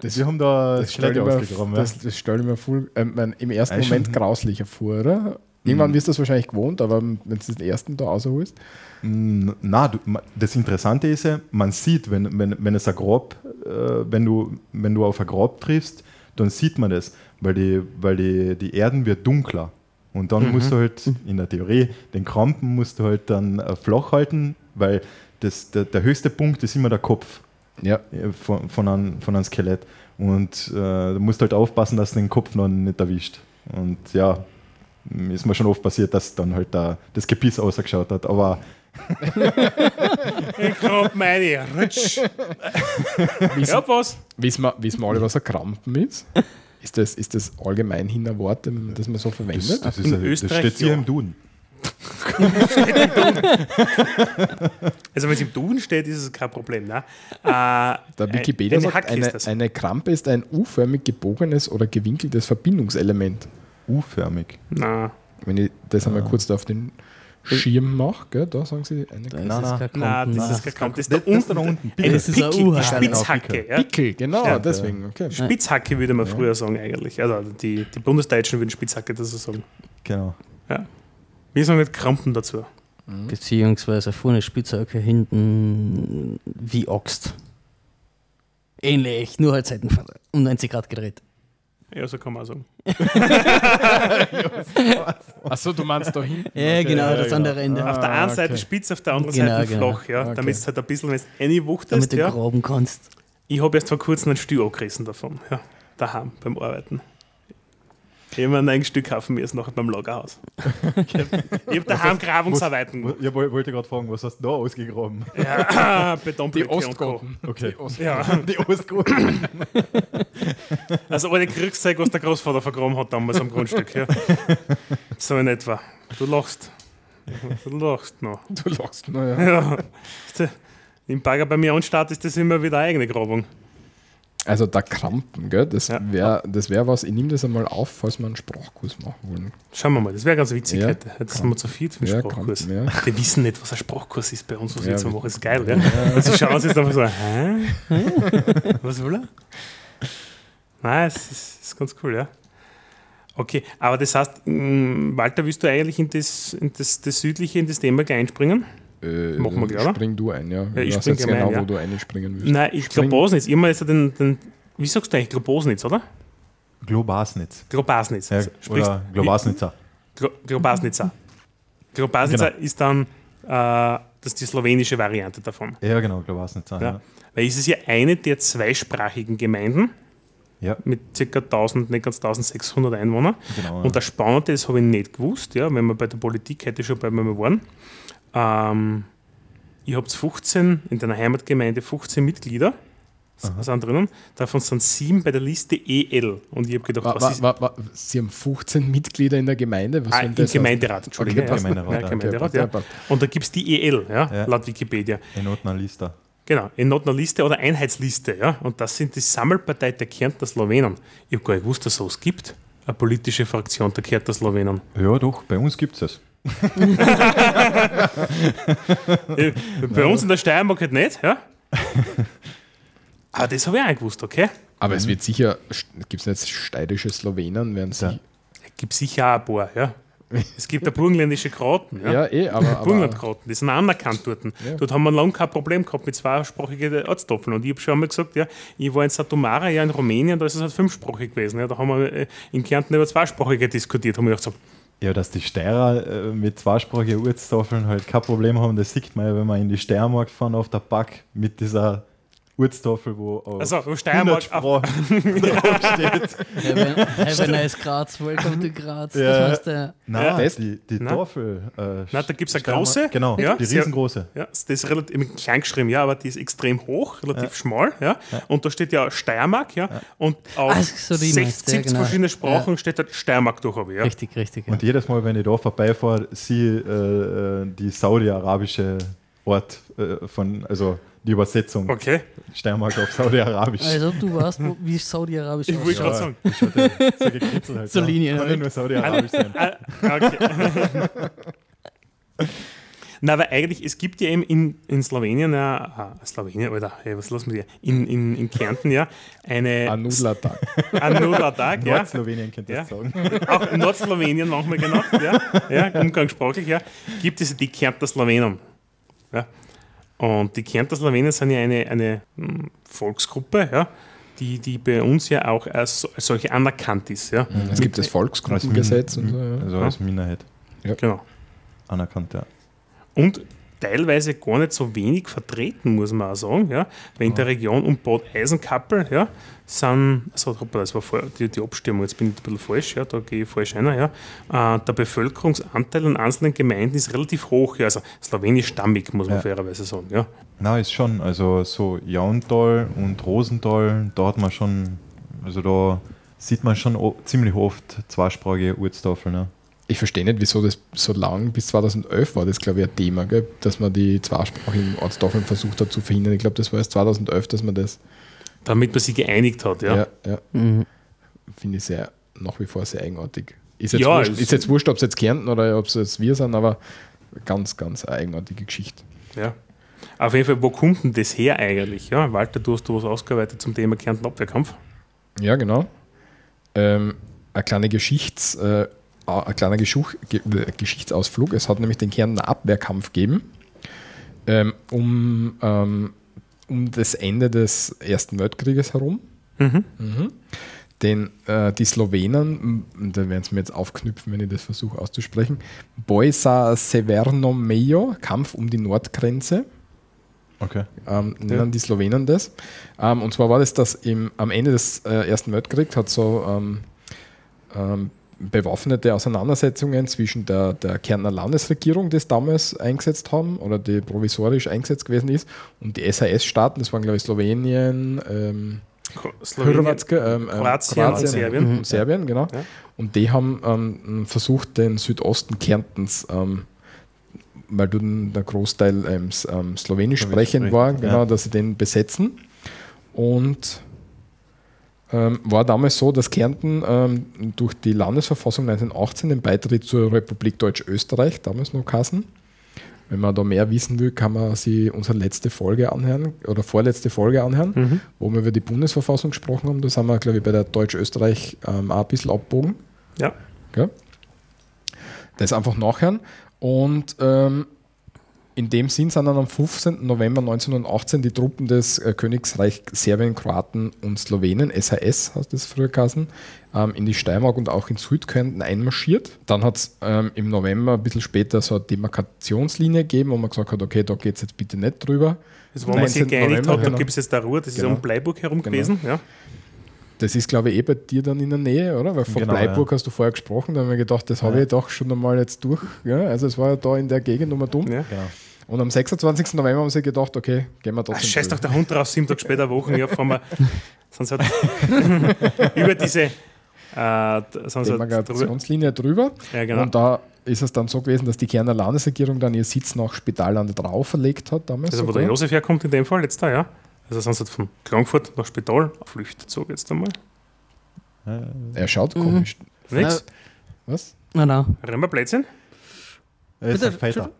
Das, Wir haben da das stelle mir- ausgegraben. ja. das, das stell ich mir voll, mein, im ersten Ja, Moment schon. grauslicher vor, oder? Irgendwann Mhm. wirst du das wahrscheinlich gewohnt, aber wenn du den ersten da rausholst. Mm, Na, du, das Interessante ist ja, man sieht, wenn, wenn, wenn es ein Grab, äh, wenn du, wenn du auf ein Grab triffst, dann sieht man das, weil die, weil die, die Erden wird dunkler. Und dann musst du halt in der Theorie den Krampen musst du halt dann äh, flach halten, weil das, der, der höchste Punkt ist immer der Kopf Ja. äh, von, von, einem, von einem Skelett. Und äh, du musst halt aufpassen, dass du den Kopf noch nicht erwischt. Und ja, ist mir schon oft passiert, dass dann halt da das Gebiss ausgeschaut hat. Aber Ich glaub meine, rutsch. Ja, was? Wissen wir, wissen wir alle, was ein Krampen ist? Ist das, ist das allgemein hin ein Wort, das man so verwendet? das, das, ist, In ein- das steht hier ja. im Duden. Also wenn es im Duden steht, ist es kein Problem. Ne? Äh, Der Wikipedia eine sagt, eine, eine Krampe ist ein U-förmig gebogenes oder gewinkeltes Verbindungselement. U-förmig. Na, Wenn ich das einmal kurz da auf den Schirm mache, gell, da sagen sie eine ist Nein, es nein. kein na, Krampen. das ist kein Kramp. Das ist da Das- das ist da unten. unten. Eine Das ist ein Pickel, die U-Hacke. Spitzhacke. Ja. Pickel, genau, Ja. deswegen. Okay. Spitzhacke würde man früher sagen eigentlich. Also die, die Bundesdeutschen würden Spitzhacke das so sagen. Genau. Wir sagen nicht Krampen dazu. Beziehungsweise vorne Spitzhacke, hinten wie Axt. Ähnlich, nur halt Seitenfalle. Um 90 Grad gedreht. Ja, so kann man auch sagen. Achso, du meinst da hinten? Ja, genau, das ja, andere Ende. Auf der Ah, einen Seite okay. spitz, auf der anderen Genau, Seite genau. flach, ja, Okay. damit es halt ein bisschen, wenn du reinwuchtest, Damit du ja. graben kannst. Ich habe erst vor kurzem ein Stuhl angerissen davon, ja, daheim beim Arbeiten. Ich mir ein Stück kaufen müssen, nachher beim Lagerhaus. Ich habe hab daheim Grabungsarbeiten. Ja, woll- wollte gerade fragen, was hast du da ausgegraben? Ja, Die Betonblöcke Co. Ostgoten. Okay. Die Ost Ja, Die also alle Kriegszeug, was der Großvater vergraben hat damals am Grundstück. Ja. So in etwa. Du lachst. Du lachst noch. Du lachst, naja. Ja. Im Bagger bei mir anstarrt ist das immer wieder eine eigene Grabung. Also der Krampen, gell? das Ja. wäre das wär was, ich nehme das einmal auf, falls wir einen Sprachkurs machen wollen. Schauen wir mal, das wäre ganz witzig Ja, heute. Jetzt sind wir zu viel für den Ja, Sprachkurs. Krampen, ja. Die wissen nicht, was ein Sprachkurs ist bei uns, was wir Ja, jetzt wir- machen. Das ist geil, ja? Und sie schauen sich jetzt einfach so, hä? Was will er? Nein, es ist, ist ganz cool, ja. Okay, aber das heißt, mh, Walter, willst du eigentlich in das, in das, das Südliche, in das Thema einspringen? Äh, Machen wir gleich? Spring du ein, ja. Ja, ich weiß jetzt genau, ein, ja. wo du einspringen willst. Nein, ich glaube Bosnitz. Ich habe jetzt den, den, wie sagst du eigentlich, Globosnitz, oder? Globasnitz. Globasnitz. Ja, Sprichst- oder Globasnitzer. Glo- Globasnica. Globasnica Genau. ist dann äh, das ist die slowenische Variante davon. Ja, genau, Globasnitzer. Ja. Ja. Weil es ist ja eine der zweisprachigen Gemeinden Ja, mit ca. 1000, nicht ganz 1600 Einwohnern. genau. Und das Spannende, das habe ich nicht gewusst, ja, wenn wir bei der Politik heute schon bei mir waren. Ähm, ich habe 15, in deiner Heimatgemeinde 15 Mitglieder s- sind drinnen. Davon sind sieben bei der Liste EL. Und ich habe gedacht, Wa, was wa, ist wa, Sie haben 15 Mitglieder in der Gemeinde. Was Ah, im das Gemeinderat, Entschuldige. Okay, ja. Gemeinderat, ja. Gemeinderat, ja. Und da gibt es die EL, ja, Ja. laut Wikipedia. in Notnerlista. Genau, in Liste oder Einheitsliste. Ja? Und das sind die Sammelpartei der Kärntner Slowenen. Ich habe gar nicht gewusst, dass es sowas gibt. Eine politische Fraktion der Kärntner Slowenen. Ja, doch, bei uns gibt es es. Äh, Bei uns in der Steiermark halt nicht. Ja? Aber das habe ich auch nicht gewusst, okay? Aber es wird sicher, gibt es nicht steirische Slowenen, werden sie. Ja. Ja, Es gibt sicher auch ein paar. Ja? Es gibt da burgenländische Krauten. Ja? eh, aber. Burgenlandkrauten, die sind anerkannt dort. Ja. Dort haben wir lange kein Problem gehabt mit zweisprachigen Ortstaffeln. Und ich habe schon einmal gesagt, ja, ich war in Satomara, ja in Rumänien, da ist es halt fünfsprachig gewesen. Ja, da haben wir äh, in Kärnten über zweisprachige diskutiert. Haben wir gedacht, so, Ja, dass die Steirer äh, mit zweisprachigen Urztafeln halt kein Problem haben, das sieht man ja, wenn man in die Steiermark fahren auf der Back mit dieser Urztafel, wo auf Also, wo Steiermark 100 Sprachen draufsteht. Have a, nice Graz, welcome to Graz. Ja. Das heißt, äh, Nein, das- die, die Nein. Tafel. Äh, Nein, da gibt's eine Steiermark- große. Genau, Ja, die riesengroße. Ja, das ist relativ klein geschrieben, ja, aber die ist extrem hoch, relativ schmal, ja. Und da steht ja Steiermark, ja. Und auf Ah, so die 60, meinst du, ja, 70 genau. verschiedene Sprachen steht dort Steiermark durch, ja. Richtig, richtig. Ja. Und jedes Mal, wenn ich da vorbeifahre, sehe äh, äh, die saudi-arabische Ort äh, von, also die Übersetzung. Okay, Steiermark auf Saudi-Arabisch. Also du weißt, wo, wie Saudi-Arabisch ich wollte gerade sagen. Ich hatte so gekritzelt halt. So Kann halt. ja nur Saudi-Arabisch sein. Ah, okay. Na, aber eigentlich, es gibt ja eben in, in Slowenien, ja, ah, Slowenien, Alter, hey, was lassen wir hier? In, in, in Kärnten ja eine Anudlata. Anudla-Tag, ja. Nord-Slowenien könnte Ja. das sagen. auch in Nordslowenien manchmal genannt, ja, ja, umgangssprachlich, ja, gibt es die Kärntner Slowenen. Ja. Und die Kärntner Slowenen sind ja eine, eine hm, Volksgruppe, ja, die, die bei uns ja auch als, als solche anerkannt ist. Ja? Es gibt das Volksgruppengesetz und so. Ja. Also als Minderheit Genau. anerkannt, ja. Und teilweise gar nicht so wenig vertreten, muss man auch sagen. Ja? Weil in der Region um Bad Eisenkappel ja, sind, also, das war vor, die, die Abstimmung, jetzt bin ich ein bisschen falsch, ja, da gehe ich falsch rein. Ja? Äh, der Bevölkerungsanteil in einzelnen Gemeinden ist relativ hoch, ja, also slowenisch-stammig, muss man Ja. fairerweise sagen. Ja? Na, ist schon. Also so Jauntal und Rosental, da hat man schon, also da sieht man schon ziemlich oft zweisprachige Ortstafeln. Ne? Ich verstehe nicht, wieso das so lang, bis 2011 war das, glaube ich, ein Thema, gell? dass man die zweisprachigen Ortstafeln versucht hat zu verhindern. Ich glaube, das war erst 2011, dass man das, Damit man sich geeinigt hat. Ja? ja, ja, finde ich sehr, nach wie vor sehr eigenartig. Ist jetzt, Ja, wurscht, ist jetzt wurscht, ob es jetzt Kärnten oder ob es jetzt wir sind, aber ganz, ganz eine eigenartige Geschichte. Ja. Auf jeden Fall, wo kommt denn das her eigentlich? Ja? Walter, du hast du was ausgearbeitet zum Thema Kärnten Abwehrkampf. Ja, genau. Ähm, eine kleine Geschichts, äh, ein kleiner Geschuch, Ge äh, Geschichtsausflug. Es hat nämlich den Kärntner Abwehrkampf gegeben, ähm, um, ähm, um das Ende des Ersten Weltkrieges herum. Mhm. Mhm. Den äh, die Slowenen, da werden sie mir jetzt aufknüpfen, wenn ich das versuche auszusprechen, Boisa Severno Mejo, Kampf um die Nordgrenze Okay. ähm, nennen die Slowenen das. Ähm, und zwar war das, dass im, am Ende des äh, Ersten Weltkriegs hat so ähm, ähm, bewaffnete Auseinandersetzungen zwischen der, der Kärntner Landesregierung, die es damals eingesetzt haben oder die provisorisch eingesetzt gewesen ist, und die SAS-Staaten, das waren glaube ich Slowenien, ähm, Slowenien, Hrvatska, ähm, ähm, Kroatien und Serbien. Und Serbien, genau. Ja. Und die haben ähm, versucht, den Südosten Kärntens, ähm, weil du der Großteil ähm, ähm, slowenisch sprechend war, ja. genau, dass sie den besetzen. Und ähm, war damals so, dass Kärnten ähm, durch die Landesverfassung 1918 den Beitritt zur Republik Deutsch-Österreich, damals noch Kassen. Wenn man da mehr wissen will, kann man sich unsere letzte Folge anhören oder vorletzte Folge anhören, Mhm. wo wir über die Bundesverfassung gesprochen haben. Da sind wir, glaube ich, bei der Deutsch-Österreich ähm, auch ein bisschen abbogen. Ja. Gell? Das einfach nachhören. Und ähm, in dem Sinn sind dann am 15. November 1918 die Truppen des äh, Königsreich Serbien, Kroaten und Slowenen, SAS heißt das früher geheißen, ähm, in die Steiermark und auch in Südkärnten einmarschiert. Dann hat es ähm, im November ein bisschen später so eine Demarkationslinie gegeben, wo man gesagt hat, okay, da geht es jetzt bitte nicht drüber. Das, wo man sich 19. geeinigt November, hat, da genau. gibt es jetzt da Ruhe, das ist Genau. um Bleiburg herum Genau. gewesen. Ja. Das ist, glaube ich, eh bei dir dann in der Nähe, oder? Weil von Genau, Bleiburg ja. hast du vorher gesprochen, da haben wir gedacht, das habe Ja. ich doch schon einmal jetzt durch. Ja, also es war ja da in der Gegend um dumm. Ja. Genau. Und am 26. November haben sie gedacht, okay, gehen wir Ach, trotzdem. scheiß doch der Hund raus, sieben Tage später, Wochen, ja, fahren wir. Sonst hat über diese äh, sonst Demarkationslinie drüber. ja, genau. Und da ist es dann so gewesen, dass die Kärntner Landesregierung dann ihr Sitz nach Spital an der Drau verlegt hat damals. also wo der Josef herkommt in dem Fall, jetzt da, ja. Also sonst hat von Klangfurt nach Spital auf Flücht gezogen jetzt einmal. Er schaut Mhm. komisch. Nix. Was? Nein, nein. Rennen wir Blödsinn? Er ist Bitte, ein Feiter.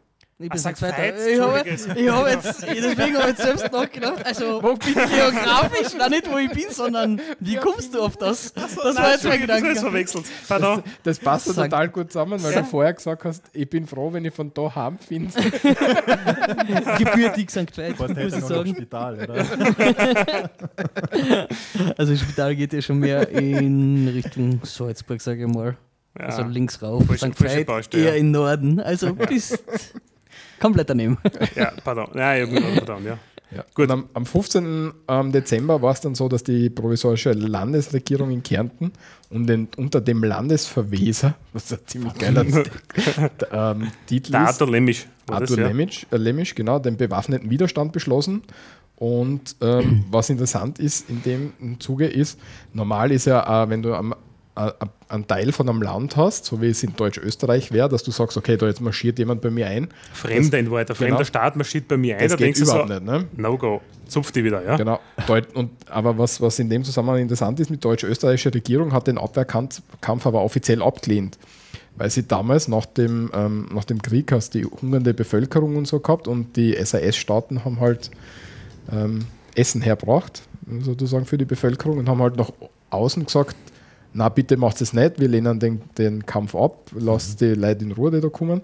Ich bin. Veiter. Veit, Ich habe hab jetzt, deswegen habe ich jetzt selbst nachgedacht. Also, wo bin ich geografisch? Nein, nicht wo ich bin, sondern wie kommst du auf das? Das war jetzt mein Das Gedanke. verwechselt. Pardon. Das passt ja Sag- total gut zusammen, weil Ja. du vorher gesagt hast, ich bin froh, wenn ich von da heim finde. Gebürtig St. Veit, muss ich im sagen. Spital, oder? Also, das Spital geht ja schon mehr in Richtung Salzburg, sage ich mal. Ja. Also links rauf. Falsche- St. Veit Baustelle. eher in Norden. Also, bist komplett daneben. ja, pardon. Ja, gerade pardon, ja. Ja. Gut. Am, am 15. ähm, Dezember war es dann so, dass die provisorische Landesregierung in Kärnten und den, unter dem Landesverweser, was ein ziemlich geiler ähm, Titel Der ist, Arthur das, Arthur ja. Lemisch, äh, Lemisch, genau, den bewaffneten Widerstand beschlossen. Und ähm, was interessant ist in dem Zuge ist, normal ist ja, äh, wenn du am, einen Teil von einem Land hast, so wie es in Deutsch-Österreich wäre, dass du sagst, okay, da jetzt marschiert jemand bei mir ein. Fremder in Wahrheit. Ein fremder Genau. Staat marschiert bei mir ein. Das da geht denkst du so, überhaupt nicht. Ne? No-Go. Zupft die wieder, ja? Genau. Und, aber was, was in dem Zusammenhang interessant ist, die deutsch-österreichische Regierung hat den Abwehrkampf Kampf aber offiziell abgelehnt. Weil sie damals nach dem, ähm, nach dem Krieg hast die hungernde Bevölkerung und so gehabt und die SAS-Staaten haben halt ähm, Essen herbracht, sozusagen für die Bevölkerung und haben halt nach außen gesagt, na bitte macht es nicht, wir lehnen den, den Kampf ab, lasst die Leute in Ruhe, die da kommen.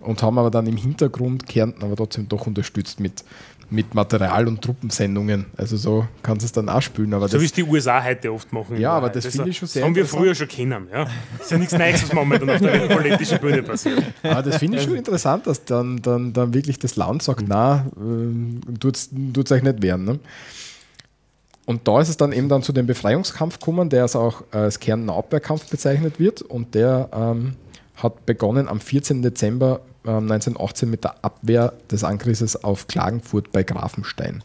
Und haben aber dann im Hintergrund Kärnten aber trotzdem doch unterstützt mit, mit Material und Truppensendungen. Also so kannst du es dann auch spielen. Aber So wie das, es die USA heute oft machen. Ja, aber Wahrheit. das finde ich schon sehr Das haben wir früher schon kennen. Ja. Das ist ja nichts Neues, was momentan auf der politischen Bühne passiert. aber das finde ich schon interessant, dass dann, dann, dann wirklich das Land sagt, na, äh, tut es euch nicht wehren. Ne? Und da ist es dann eben dann zu dem Befreiungskampf gekommen, der als auch äh, als Kärntner Abwehrkampf bezeichnet wird. Und der ähm, hat begonnen am 14. Dezember ähm, 1918 mit der Abwehr des Angriffes auf Klagenfurt bei Grafenstein.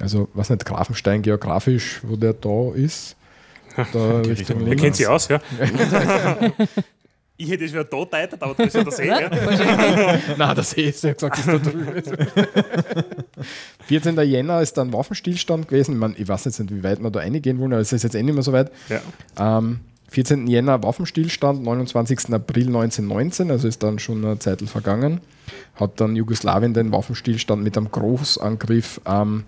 Also, was nicht, Grafenstein geografisch, wo der da ist. Da Richtung Richtung. Links. kennt sie aus, ja? ich hätte es wieder da teilt, aber das ist ja der See. Ja. Nein, das ist ja gesagt, dass da drüben ist. 14. Jänner ist dann Waffenstillstand gewesen. Ich, meine, ich weiß jetzt nicht, wie weit wir da reingehen wollen, aber es ist jetzt eh nicht mehr so weit. Ja. Ähm, 14. Jänner Waffenstillstand, 29. April 1919, also ist dann schon eine Zeit vergangen, hat dann Jugoslawien den Waffenstillstand mit einem Großangriff ähm,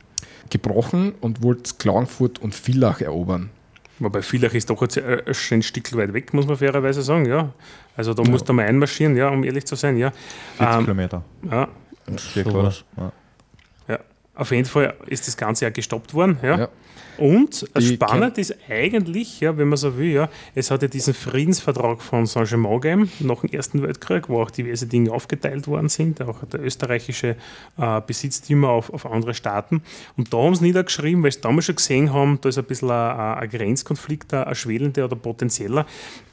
gebrochen und wollte Klagenfurt und Villach erobern. Wobei Villach ist doch jetzt äh, schon ein Stück weit weg, muss man fairerweise sagen. Ja. Also da musst du mal einmarschieren, ja, um ehrlich zu sein. Ja. 40 Ähm, Kilometer. Ja, oder? Ja. ja. Auf jeden Fall ist das Ganze ja gestoppt worden. Ja. Ja. Und Die spannend ist eigentlich, ja, wenn man so will, ja, es hat ja diesen Friedensvertrag von Saint-Germain gegeben, nach dem Ersten Weltkrieg, wo auch diverse Dinge aufgeteilt worden sind, auch der österreichische äh, Besitztümer auf, auf andere Staaten. Und da haben sie niedergeschrieben, weil sie damals schon gesehen haben, da ist ein bisschen ein, ein Grenzkonflikt, ein, schwelender oder potenzieller,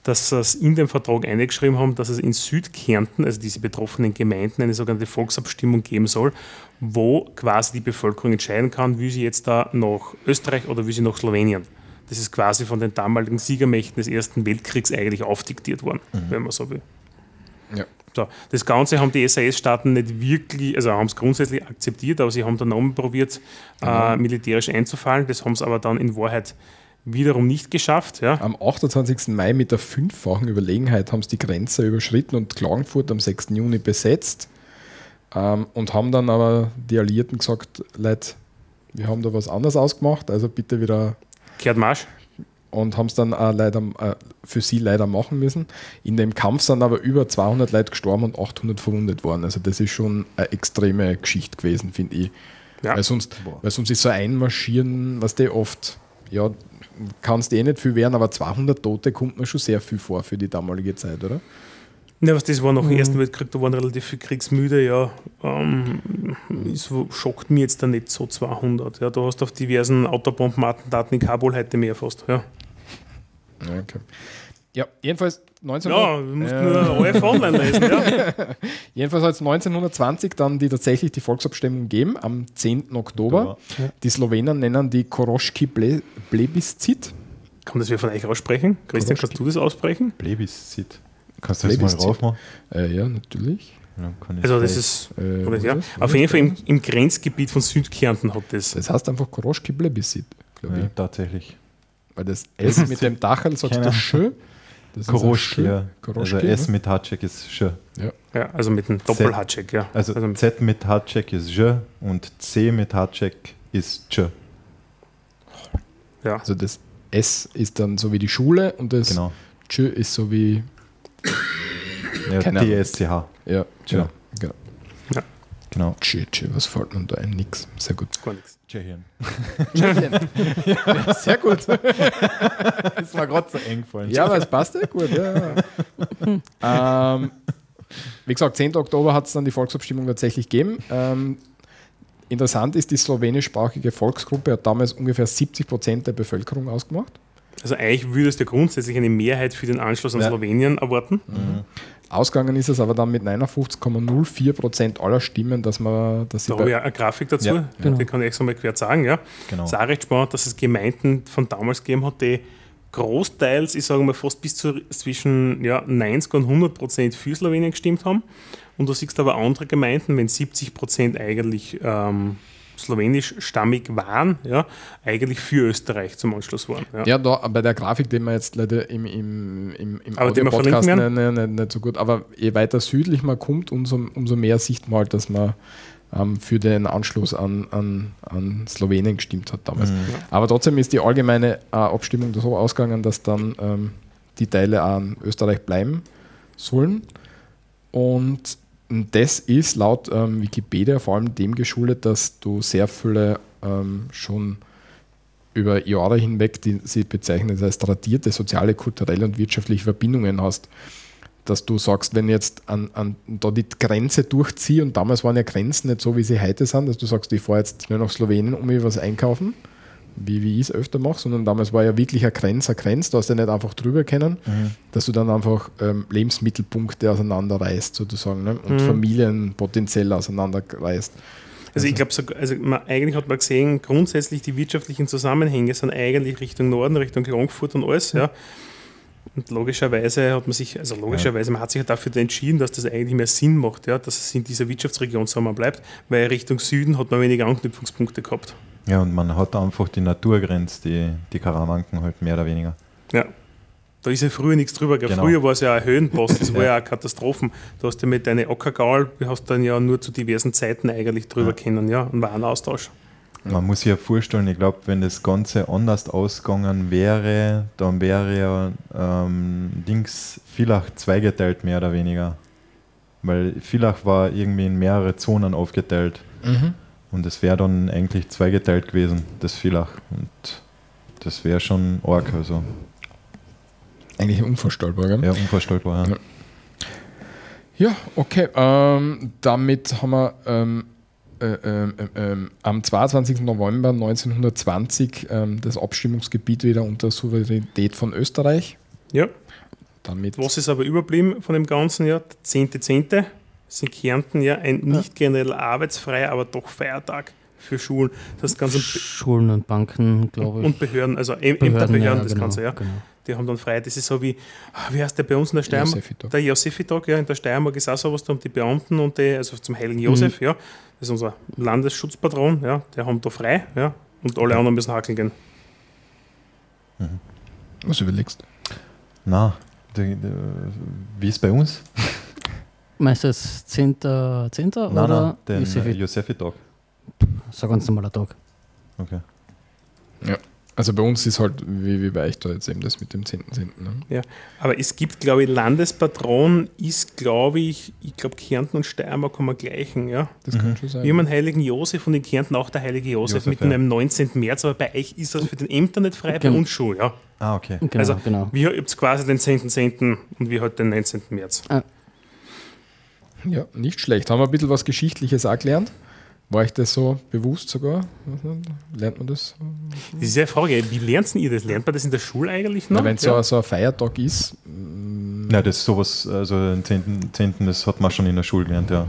dass sie es in den Vertrag eingeschrieben haben, dass es in Südkärnten, also diese betroffenen Gemeinden, eine sogenannte Volksabstimmung geben soll, wo quasi die Bevölkerung entscheiden kann, wie sie jetzt da nach Österreich oder wie sie nach Slowenien. Das ist quasi von den damaligen Siegermächten des Ersten Weltkriegs eigentlich aufdiktiert worden, wenn man so will. Ja. So, das Ganze haben die SAS-Staaten nicht wirklich, also haben es grundsätzlich akzeptiert, aber sie haben dann nochmal probiert, äh, militärisch einzufallen. Das haben sie aber dann in Wahrheit wiederum nicht geschafft. Ja. Am 28. Mai mit der fünffachen Überlegenheit haben sie die Grenze überschritten und Klagenfurt am 6. Juni besetzt ähm, und haben dann aber die Alliierten gesagt, Leute, wir haben da was anderes ausgemacht, also bitte wieder Kehrt Marsch. und haben es dann auch leider, äh, für sie leider machen müssen. In dem Kampf sind aber über 200 Leute gestorben und 800 verwundet worden. Also das ist schon eine extreme Geschichte gewesen, finde ich. Ja. Weil, sonst, weil sonst ist so einmarschieren, was der oft, ja, kannst eh nicht viel werden, aber 200 Tote kommt mir schon sehr viel vor für die damalige Zeit, oder? Ja, was das war nach dem Mhm. Ersten Weltkrieg, da waren relativ viel Kriegsmüde, ja. Ähm, es schockt mich jetzt da nicht so 200. Ja, du hast auf diversen Autobombenattentaten in Kabul heute mehr fast. Ja, Ja, okay. Ja, jedenfalls 19... ja du musst Ja. nur OF online lesen. Ja. Jedenfalls hat es 1920 dann die tatsächlich die Volksabstimmung gegeben, am 10. Oktober. Die Slowenen nennen die Koroschki Ble Plebiszit. Kann das wer von euch aussprechen? Christian, kannst du das aussprechen? Plebiszit. Kannst du das mal Plebiszit. rauf machen? Äh, ja, natürlich. Also das ist, Äh, oder, ja, auf jeden Fall im, im Grenzgebiet von Südkärnten hat das. Das heißt einfach Koroschki Plebiszit, glaube ich. ja, tatsächlich. Weil das S mit dem Dachel sagst Keine du schön. Das Koroschki, Schö. ja. Koroschki, Also S ne? mit Hatschek ist schön. Ja, also mit dem Doppelhatschek, ja. Also, also Z mit Hatschek ist je und C mit Hatschek ist tsch. ja. Also das S ist dann so wie die Schule und das Genau. Tschö ist so wie. Ja. DSCH. Ja, Tschö. genau. Genau. Tschö, Tschö, was fällt mir da ein? Nix. Sehr gut. Gar nichts. Tschechien. ja, sehr gut. Das war gerade so eng gefallen. Ja, aber es passt ja gut. Ja. ähm, wie gesagt, 10. Oktober hat es dann die Volksabstimmung tatsächlich gegeben. Ähm, interessant ist, die slowenischsprachige Volksgruppe hat damals ungefähr 70 Prozent der Bevölkerung ausgemacht. Also eigentlich würdest du grundsätzlich eine Mehrheit für den Anschluss an Ja. Slowenien erwarten. Ausgegangen ist es aber dann mit 59,04 Prozent aller Stimmen, dass man, sie Da habe ich eine Grafik dazu, Ja, genau. die kann ich extra mal quer sagen. Ja. Genau. Es ist auch recht spannend, dass es Gemeinden von damals gegeben hat, die großteils, ich sage mal fast bis zu zwischen ja, 90 und 100 Prozent für Slowenien gestimmt haben. Und du siehst aber andere Gemeinden, wenn 70 Prozent eigentlich ähm, slowenischstammig waren, ja, eigentlich für Österreich zum Anschluss waren. Ja. ja, da bei der Grafik, die wir jetzt leider im, im, im, im Aber verlinken nicht, nicht, nicht, nicht so gut, aber je weiter südlich man kommt, umso, umso mehr sieht man halt, dass man ähm, für den Anschluss an, an, an Slowenien gestimmt hat damals. Aber trotzdem ist die allgemeine äh, Abstimmung so ausgegangen, dass dann ähm, die Teile an Österreich bleiben sollen. Und das ist laut ähm, Wikipedia vor allem dem geschuldet, dass du sehr viele ähm, schon über Jahre hinweg, die sie bezeichnen als tradierte soziale, kulturelle und wirtschaftliche Verbindungen hast. Dass du sagst, wenn jetzt an, an, da die Grenze durchziehe, und damals waren ja Grenzen nicht so, wie sie heute sind, dass du sagst, ich fahre jetzt nur nach Slowenien, um mir was einkaufen, wie, wie ich es öfter mache, sondern damals war ja wirklich eine Grenze, eine Grenze, da hast du ja nicht einfach drüber kennen, Mhm. dass du dann einfach ähm, Lebensmittelpunkte auseinanderreißt, sozusagen, ne? und Mhm. Familien potenziell auseinanderreißt. Also ich glaube, so, also man, eigentlich hat man gesehen, grundsätzlich die wirtschaftlichen Zusammenhänge sind eigentlich Richtung Norden, Richtung Frankfurt und alles, ja. Und logischerweise hat man sich, also logischerweise, man hat sich ja dafür entschieden, dass das eigentlich mehr Sinn macht, ja, dass es in dieser Wirtschaftsregion zusammen bleibt, weil Richtung Süden hat man weniger Anknüpfungspunkte gehabt. Ja, und man hat einfach die Naturgrenze, die, die Karawanken halt mehr oder weniger. Ja. Da ist ja früher nichts drüber. Gell? Genau. Früher war es ja ein Höhenpass, das war Ja. ja eine Katastrophen. Du hast ja mit deinen Ackergaul, du hast dann ja nur zu diversen Zeiten eigentlich drüber Ja. kennen, ja, und war ein Austausch. Man muss sich ja vorstellen, ich glaube, wenn das Ganze anders ausgegangen wäre, dann wäre ja ähm, Dings Villach zweigeteilt, mehr oder weniger. Weil Villach war irgendwie in mehrere Zonen aufgeteilt. Und es wäre dann eigentlich zweigeteilt gewesen, das Villach. Und das wäre schon arg, also Eigentlich unvorstellbar, gell? ja, unvorstellbar. Ja. Ja, okay. Ähm, damit haben wir ähm, äh, ähm, ähm, am 22. November 1920 ähm, das Abstimmungsgebiet wieder unter Souveränität von Österreich. Ja. Damit Was ist aber überblieben von dem Ganzen? Ja, der 10.10. .10. ist in Kärnten ja ein nicht generell arbeitsfreier, aber doch Feiertag für Schulen. Das heißt, ganz Schulen und Banken, glaube ich. und Behörden, also Äm- Ämter, Behörden, das genau, Ganze, ja. Genau. Die haben dann frei. Das ist so wie, ah, wie heißt der bei uns in der Steiermark? Josefitag. Der Josefitag, ja, in der Steiermark ist auch sowas, da haben die Beamten und die, also zum Heiligen Josef, ja, das ist unser Landesschutzpatron, ja, der haben da frei, ja, und alle anderen müssen hakeln gehen. was überlegst. Na, die, die, wie ist bei uns? Meinst du jetzt 10. 10. Nein, oder nein, den Josefi? Josefi-Tag. So ein ganz normaler Tag. Okay. Also bei uns ist halt, wie, wie bei euch da jetzt eben das mit dem 10.10. Ne? Aber es gibt, glaube ich, Landespatron ist, glaube ich, ich glaube, Kärnten und Steiermark haben wir gleichen, ja. Das kann schon sein. Wir haben einen Heiligen Josef und in Kärnten auch der Heilige Josef, Josef, mitten ja. am 19. März, aber bei euch ist das für den Ämtern nicht frei, bei Genau. uns schon, ja. Ah, okay. Genau, also, genau. wir habt quasi den 10.10. und wir halt den 19. März. Ja, nicht schlecht. Haben wir ein bisschen was Geschichtliches auch gelernt? War euch das so bewusst sogar? Lernt man das? Das ist ja eine Frage, wie lernt ihr das? Lernt man das in der Schule eigentlich noch? Wenn es ja. so, so ein Feiertag ist, Ja, das ist sowas, also den 10., 10. das hat man schon in der Schule gelernt, ja.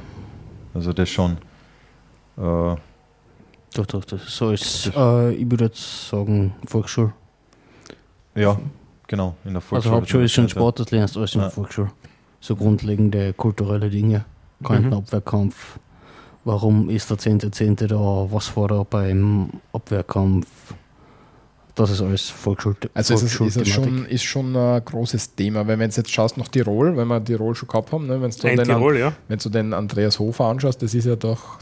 Also das schon. Äh, Doch, doch, das so ist, äh, ich würde jetzt sagen, Volksschule. ja, genau, in der Also Volksschule. Hauptschule ist schon. Sport, das lernst du alles in der Ja. Volksschule. So grundlegende kulturelle Dinge. Kantenabwehrkampf. Warum ist der 10.10. da? Was war da beim Abwehrkampf? Das ist alles Volksschul also es ist, ist, es schon, ist schon ein großes Thema, weil wenn du jetzt schaust nach Tirol, wenn wir Tirol schon gehabt haben, ne, wenn du den, Tirol, ja. wenn du den Andreas Hofer anschaust, das ist ja doch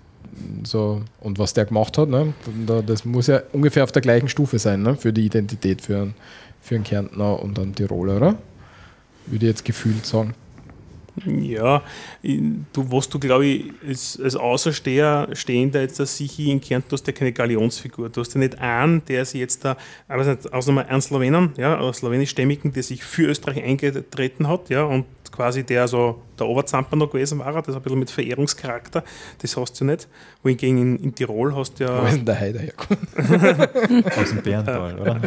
so, und was der gemacht hat, ne, da- das muss ja ungefähr auf der gleichen Stufe sein, ne, für die Identität für einen, für einen Kärntner und einen Tiroler, oder? Würde ich jetzt gefühlt sagen. Ja, du, was du, glaube ich, als, als Außersteher stehender jetzt dass sich in Kärnten, du hast ja keine Galionsfigur. Du hast ja nicht einen, der sich jetzt da, aber nicht, außer einen Slowenen, ja, einen slowenischstämmigen, der sich für Österreich eingetreten hat, ja, und quasi der so der Oberzamper noch gewesen war, das ist ein bisschen mit Verehrungscharakter, das hast du nicht. Wohingegen in, in Tirol hast du Wo ja. ist denn der Heider hergekommen? Aus dem Bärental, oder?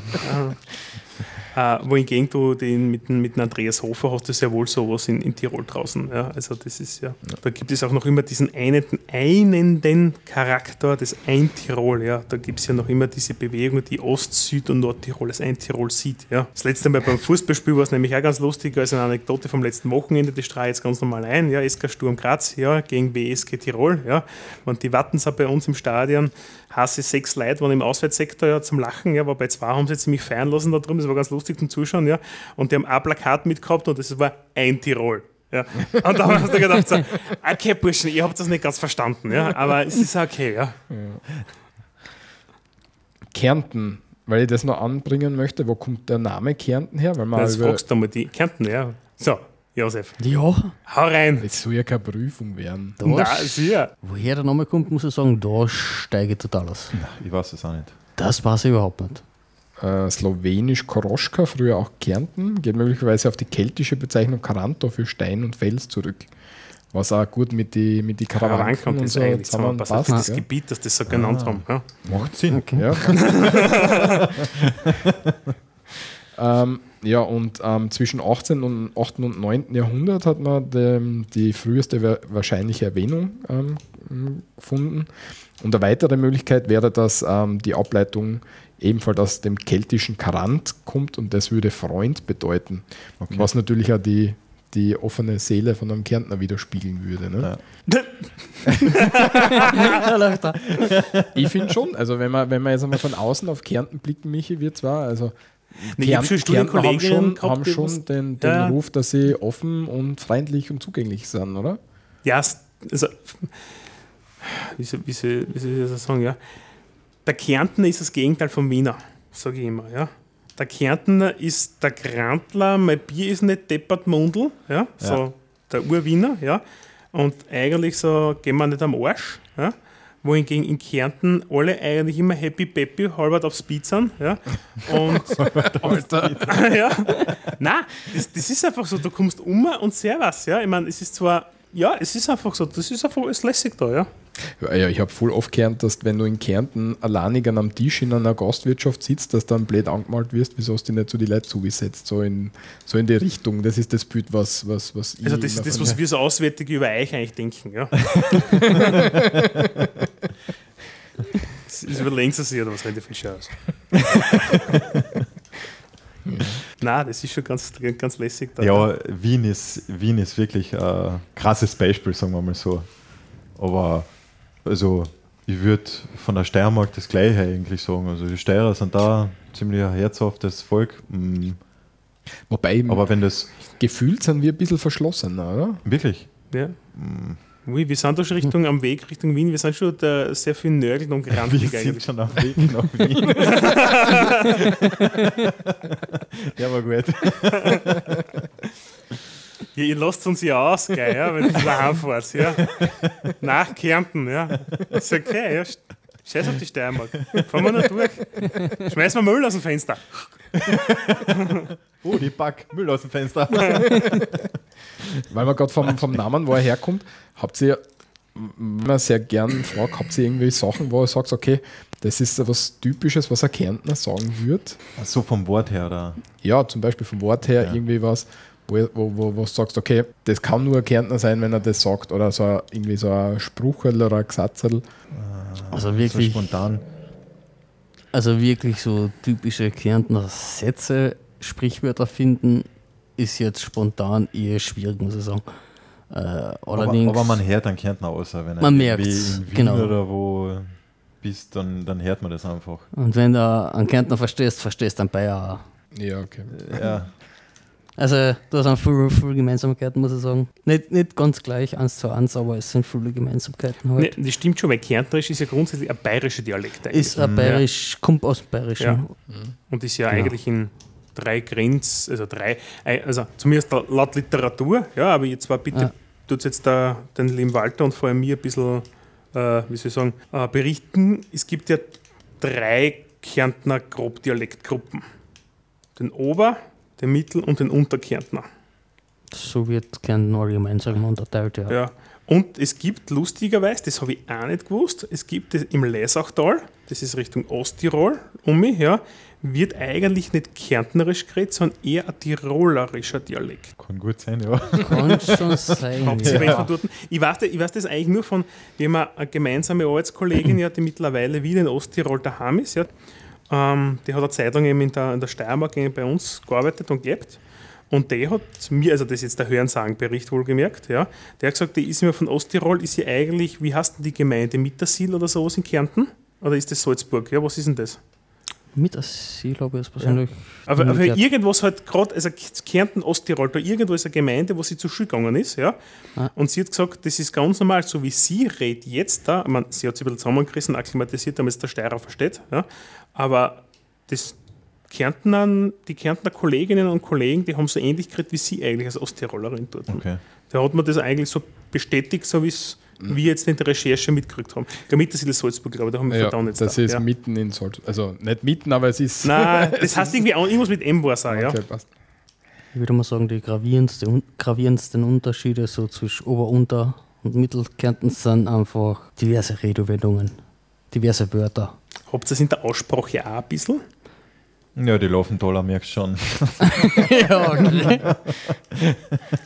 Äh, wohingegen du den mit, mit Andreas Hofer hast du sehr wohl sowas in, in Tirol draußen. Ja? Also das ist ja, da gibt es auch noch immer diesen einenden, einenden Charakter des Ein-Tirol. Ja? Da gibt es ja noch immer diese Bewegung, die Ost-, Süd- und Nordtirol als Ein-Tirol sieht. Ja? Das letzte Mal beim Fußballspiel war es nämlich auch ganz lustig, als eine Anekdote vom letzten Wochenende, die strahle ich jetzt ganz normal ein. Ja? SK Sturm Graz ja, gegen WSG Tirol. Ja? Und die Wattens bei uns im Stadion hasse sechs Leute waren im Auswärtssektor ja, zum Lachen, ja, wobei zwei haben sie ziemlich feiern lassen da drum, das war ganz lustig zum Zuschauen, ja. Und die haben ein Plakat mitgehabt und das war ein Tirol. Ja. Und da hast du gedacht, so, okay, Burschen, ihr habt das nicht ganz verstanden, ja, aber es ist okay, ja. Kärnten, weil ich das noch anbringen möchte, wo kommt der Name Kärnten her? Weil man Das fragst du mal die Kärnten, ja. So, Josef, Ja, hau rein. Es soll ja keine Prüfung werden. da, Na, sicher. woher der Name kommt, muss ich sagen, da steige ich total aus. Ich weiß es auch nicht. Das weiß ich überhaupt nicht. Äh, Slowenisch Koroschka, früher auch Kärnten, geht möglicherweise auf die keltische Bezeichnung Karanto für Stein und Fels zurück. Was auch gut mit die, mit die Karawan Karawanken kommt und das so eigentlich zusammenpasst. Für das ja. Gebiet, das das so genannt haben. Ja. Macht Sinn. Ja. ähm, ja, und ähm, zwischen 18. und 8. und 9. Jahrhundert hat man dem, die früheste wa- wahrscheinliche Erwähnung ähm, gefunden. Und eine weitere Möglichkeit wäre, dass ähm, die Ableitung ebenfalls aus dem keltischen Karant kommt und das würde Freund bedeuten. Was natürlich auch die, die offene Seele von einem Kärntner widerspiegeln würde. Ne? Ja. Ich finde schon, also wenn man, wenn man jetzt einmal von außen auf Kärnten blicken, Michi, wir zwar, also Nee, ich hab schon haben schon, haben schon den, den Ja. Ruf, dass sie offen und freundlich und zugänglich sind, oder? Ja, also, wie soll, wie, soll, wie soll ich das sagen, ja? Der Kärntner ist das Gegenteil vom Wiener, sage ich immer, ja. Der Kärntner ist der Grantler, mein Bier ist nicht deppert Mundl, ja, so der Urwiener, ja. Und eigentlich so gehen wir nicht am Arsch, ja. Wohingegen in Kärnten alle eigentlich immer happy peppy, halbert auf Speed sind, ja. Und, und ja. Nein, das, das ist einfach so, du kommst um und servus, ja. Ich meine, es ist zwar, ja, es ist einfach so, das ist einfach alles lässig da, ja. Ja, ja, ich habe voll oft gelernt, dass wenn du in Kärnten alleinig an einem Tisch in einer Gastwirtschaft sitzt, dass du dann blöd angemalt wirst, wieso hast du nicht so die Leute zugesetzt, so in, so in die Richtung. Das ist das Bild, was, was, was Also das ist das, was wir so Auswärtige über euch eigentlich denken, ja. das ist überlegen Sie sich, oder was ihr viel aus? Nein, das ist schon ganz, ganz lässig. Da. Ja, Wien ist, Wien ist wirklich ein krasses Beispiel, sagen wir mal so. Aber also ich würde von der Steiermark das Gleiche eigentlich sagen. Also die Steirer sind da ziemlich ein herzhaftes Volk. Mm, Wobei, Aber wenn das gefühlt sind wir ein bisschen verschlossener, oder? wirklich, Ja. Ui, wir sind da schon Richtung am Weg Richtung Wien. Wir sind schon da sehr viel nörgelt und wir grantig sind eigentlich. schon auf Weg nach Wien. ja, aber gut. Ja, ihr lasst uns ja aus, gell, ja, wenn ihr daheim fahrt. Ja. Nach Kärnten, ja. Ist okay, ja. Scheiß auf die Steiermark. Fahren wir noch durch. Schmeißen wir Müll aus dem Fenster. Oh, die Back, Müll aus dem Fenster. Weil man gerade vom, vom Namen, wo er herkommt, habt ihr, man sehr gern fragt, habt ihr irgendwie Sachen, wo ihr sagt, okay, das ist was Typisches, was ein Kärntner sagen wird? so vom Wort her, da. Ja, zum Beispiel vom Wort her Ja. irgendwie was, wo, wo, wo, wo du sagst, okay, das kann nur ein Kärntner sein, wenn er das sagt. Oder so ein- irgendwie so ein Spruchel oder ein Gesatzel. Also So wirklich, spontan. also wirklich so typische Kärntner Sätze, Sprichwörter finden, ist jetzt spontan eher schwierig, muss ich sagen. Äh, Aber, allerdings, aber man hört einen Kärntner aus, wenn er Man Wien genau. oder wo bist, dann, dann hört man das einfach. und wenn du einen Kärntner verstehst, verstehst du einen Bayer auch. Ja, okay. Ja, Also da sind viele, viele Gemeinsamkeiten, muss ich sagen. Nicht, nicht ganz gleich, eins zu eins, aber es sind viele Gemeinsamkeiten Nee, halt. das stimmt schon, weil Kärntnerisch ist ja grundsätzlich ein bayerischer Dialekt eigentlich. Ist ein bayerisch, kommt aus dem Bayerischen. Ja. Und ist ja Genau. eigentlich in drei Grenz, also drei, also zumindest laut Literatur, ja, aber jetzt war bitte, Ja. tut jetzt da den lieben Walter und vor allem mir ein bisschen, äh, wie soll ich sagen, äh, berichten. Es gibt ja drei Kärntner Grobdialektgruppen. Den Ober-, den Mittel- und den Unterkärntner. So wird Kärnten allgemein sagen unterteilt, ja. Ja. Und es gibt lustigerweise, das habe ich auch nicht gewusst, es gibt im Lesachtal, das ist Richtung Osttirol, um mich, ja, wird eigentlich nicht kärntnerisch geredet, sondern eher ein tirolerischer Dialekt. kann gut sein, ja. Kann schon sein. Ja. wen von dort? Ich weiß, das- ich weiß das eigentlich nur von, wir haben eine gemeinsame Arbeitskollegin, ja, die mittlerweile wieder in Osttirol daheim ist. Ja. Ähm, die hat eine Zeit lang eben in der, in der Steiermark bei uns gearbeitet und gelebt. Und der hat mir, also das ist jetzt der Hörensagenbericht wohlgemerkt, ja, der hat gesagt, die ist mir von Osttirol, ist sie eigentlich, wie heißt denn die Gemeinde, Mittersil oder sowas in Kärnten? Oder ist das Salzburg? Ja, was ist denn das? Mit Asyl habe ich es persönlich. Aber, aber umgekehrt. irgendwas halt gerade, also Kärnten, Osttirol, da irgendwo ist eine Gemeinde, wo sie zur Schule gegangen ist, ja. Ah. Und sie hat gesagt, das ist ganz normal, so wie sie redet jetzt da, ich meine, sie hat sich ein bisschen zusammengerissen, akklimatisiert, damit es der Steirer versteht, ja. Aber das Kärntner, die Kärntner Kolleginnen und Kollegen, die haben so ähnlich geredet wie sie eigentlich als Osttirolerin dort. Okay. Da hat man das eigentlich so bestätigt, so wie es wir jetzt in der Recherche mitgekriegt haben. Ja, Mittersiedler Salzburg, glaube ich, da haben wir Ja, verdammt jetzt das da. ist ja. mitten in Salzburg. Also nicht mitten, aber es ist. Nein, das heißt irgendwie auch irgendwas mit M war es auch, ja. Okay, passt. Ich würde mal sagen, die gravierendsten, gravierendsten Unterschiede so zwischen Ober-, Unter- und Mittelkärnten sind einfach diverse Redewendungen, diverse Wörter. Habt ihr das in der Aussprache auch ein bisschen? Ja, die laufen toller, merkst schon. ja, okay.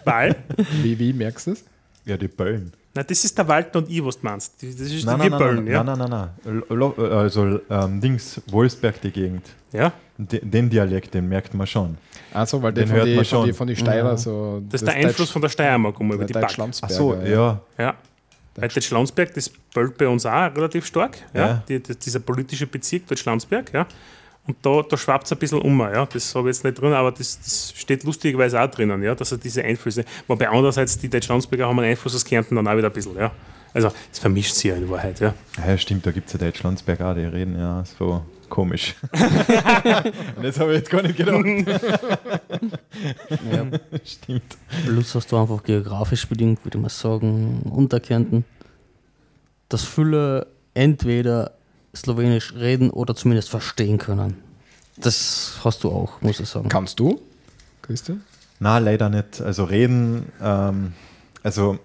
Weil, Wie, wie merkst du es? Ja, die Böllen. Na, das ist der Walter und ich, was du meinst. Das ist Nein, wir nein, Böllen, nein, ja. nein, nein, nein, nein. Lo- Also ähm, Dings, Wolfsberg, die Gegend. ja. Den, den Dialekt, den merkt man schon. Also, weil Den der von hört die, man von die, schon. von die Steirer Ja. so. Das ist der Einfluss von der Steiermark um über die Back. Ach so, ja. Ja. Weil der Schlansberg, das böllt bei uns auch relativ stark. Ja. Ja. Die, die, dieser politische Bezirk, dort Schlansberg. Ja. Und da, da schwappt es ein bisschen um. Ja. Das habe ich jetzt nicht drin, aber das, das steht lustigerweise auch drinnen, ja, dass er diese Einflüsse. Wobei andererseits die Deutschlandsberger haben einen Einfluss aus Kärnten dann auch wieder ein bisschen. Ja. Also, es vermischt sich ja in Wahrheit. Ja. Ja, stimmt, da gibt es ja Deutschlandsberg auch, die reden ja so komisch. Und das habe ich jetzt gar nicht gedacht. ja. Stimmt. Plus hast du einfach geografisch bedingt, würde ich mal sagen, Unterkärnten, dass viele entweder Slowenisch reden oder zumindest verstehen können. Das hast du auch, muss ich sagen. Kannst du, Christian? Na, leider nicht. Also reden, ähm, also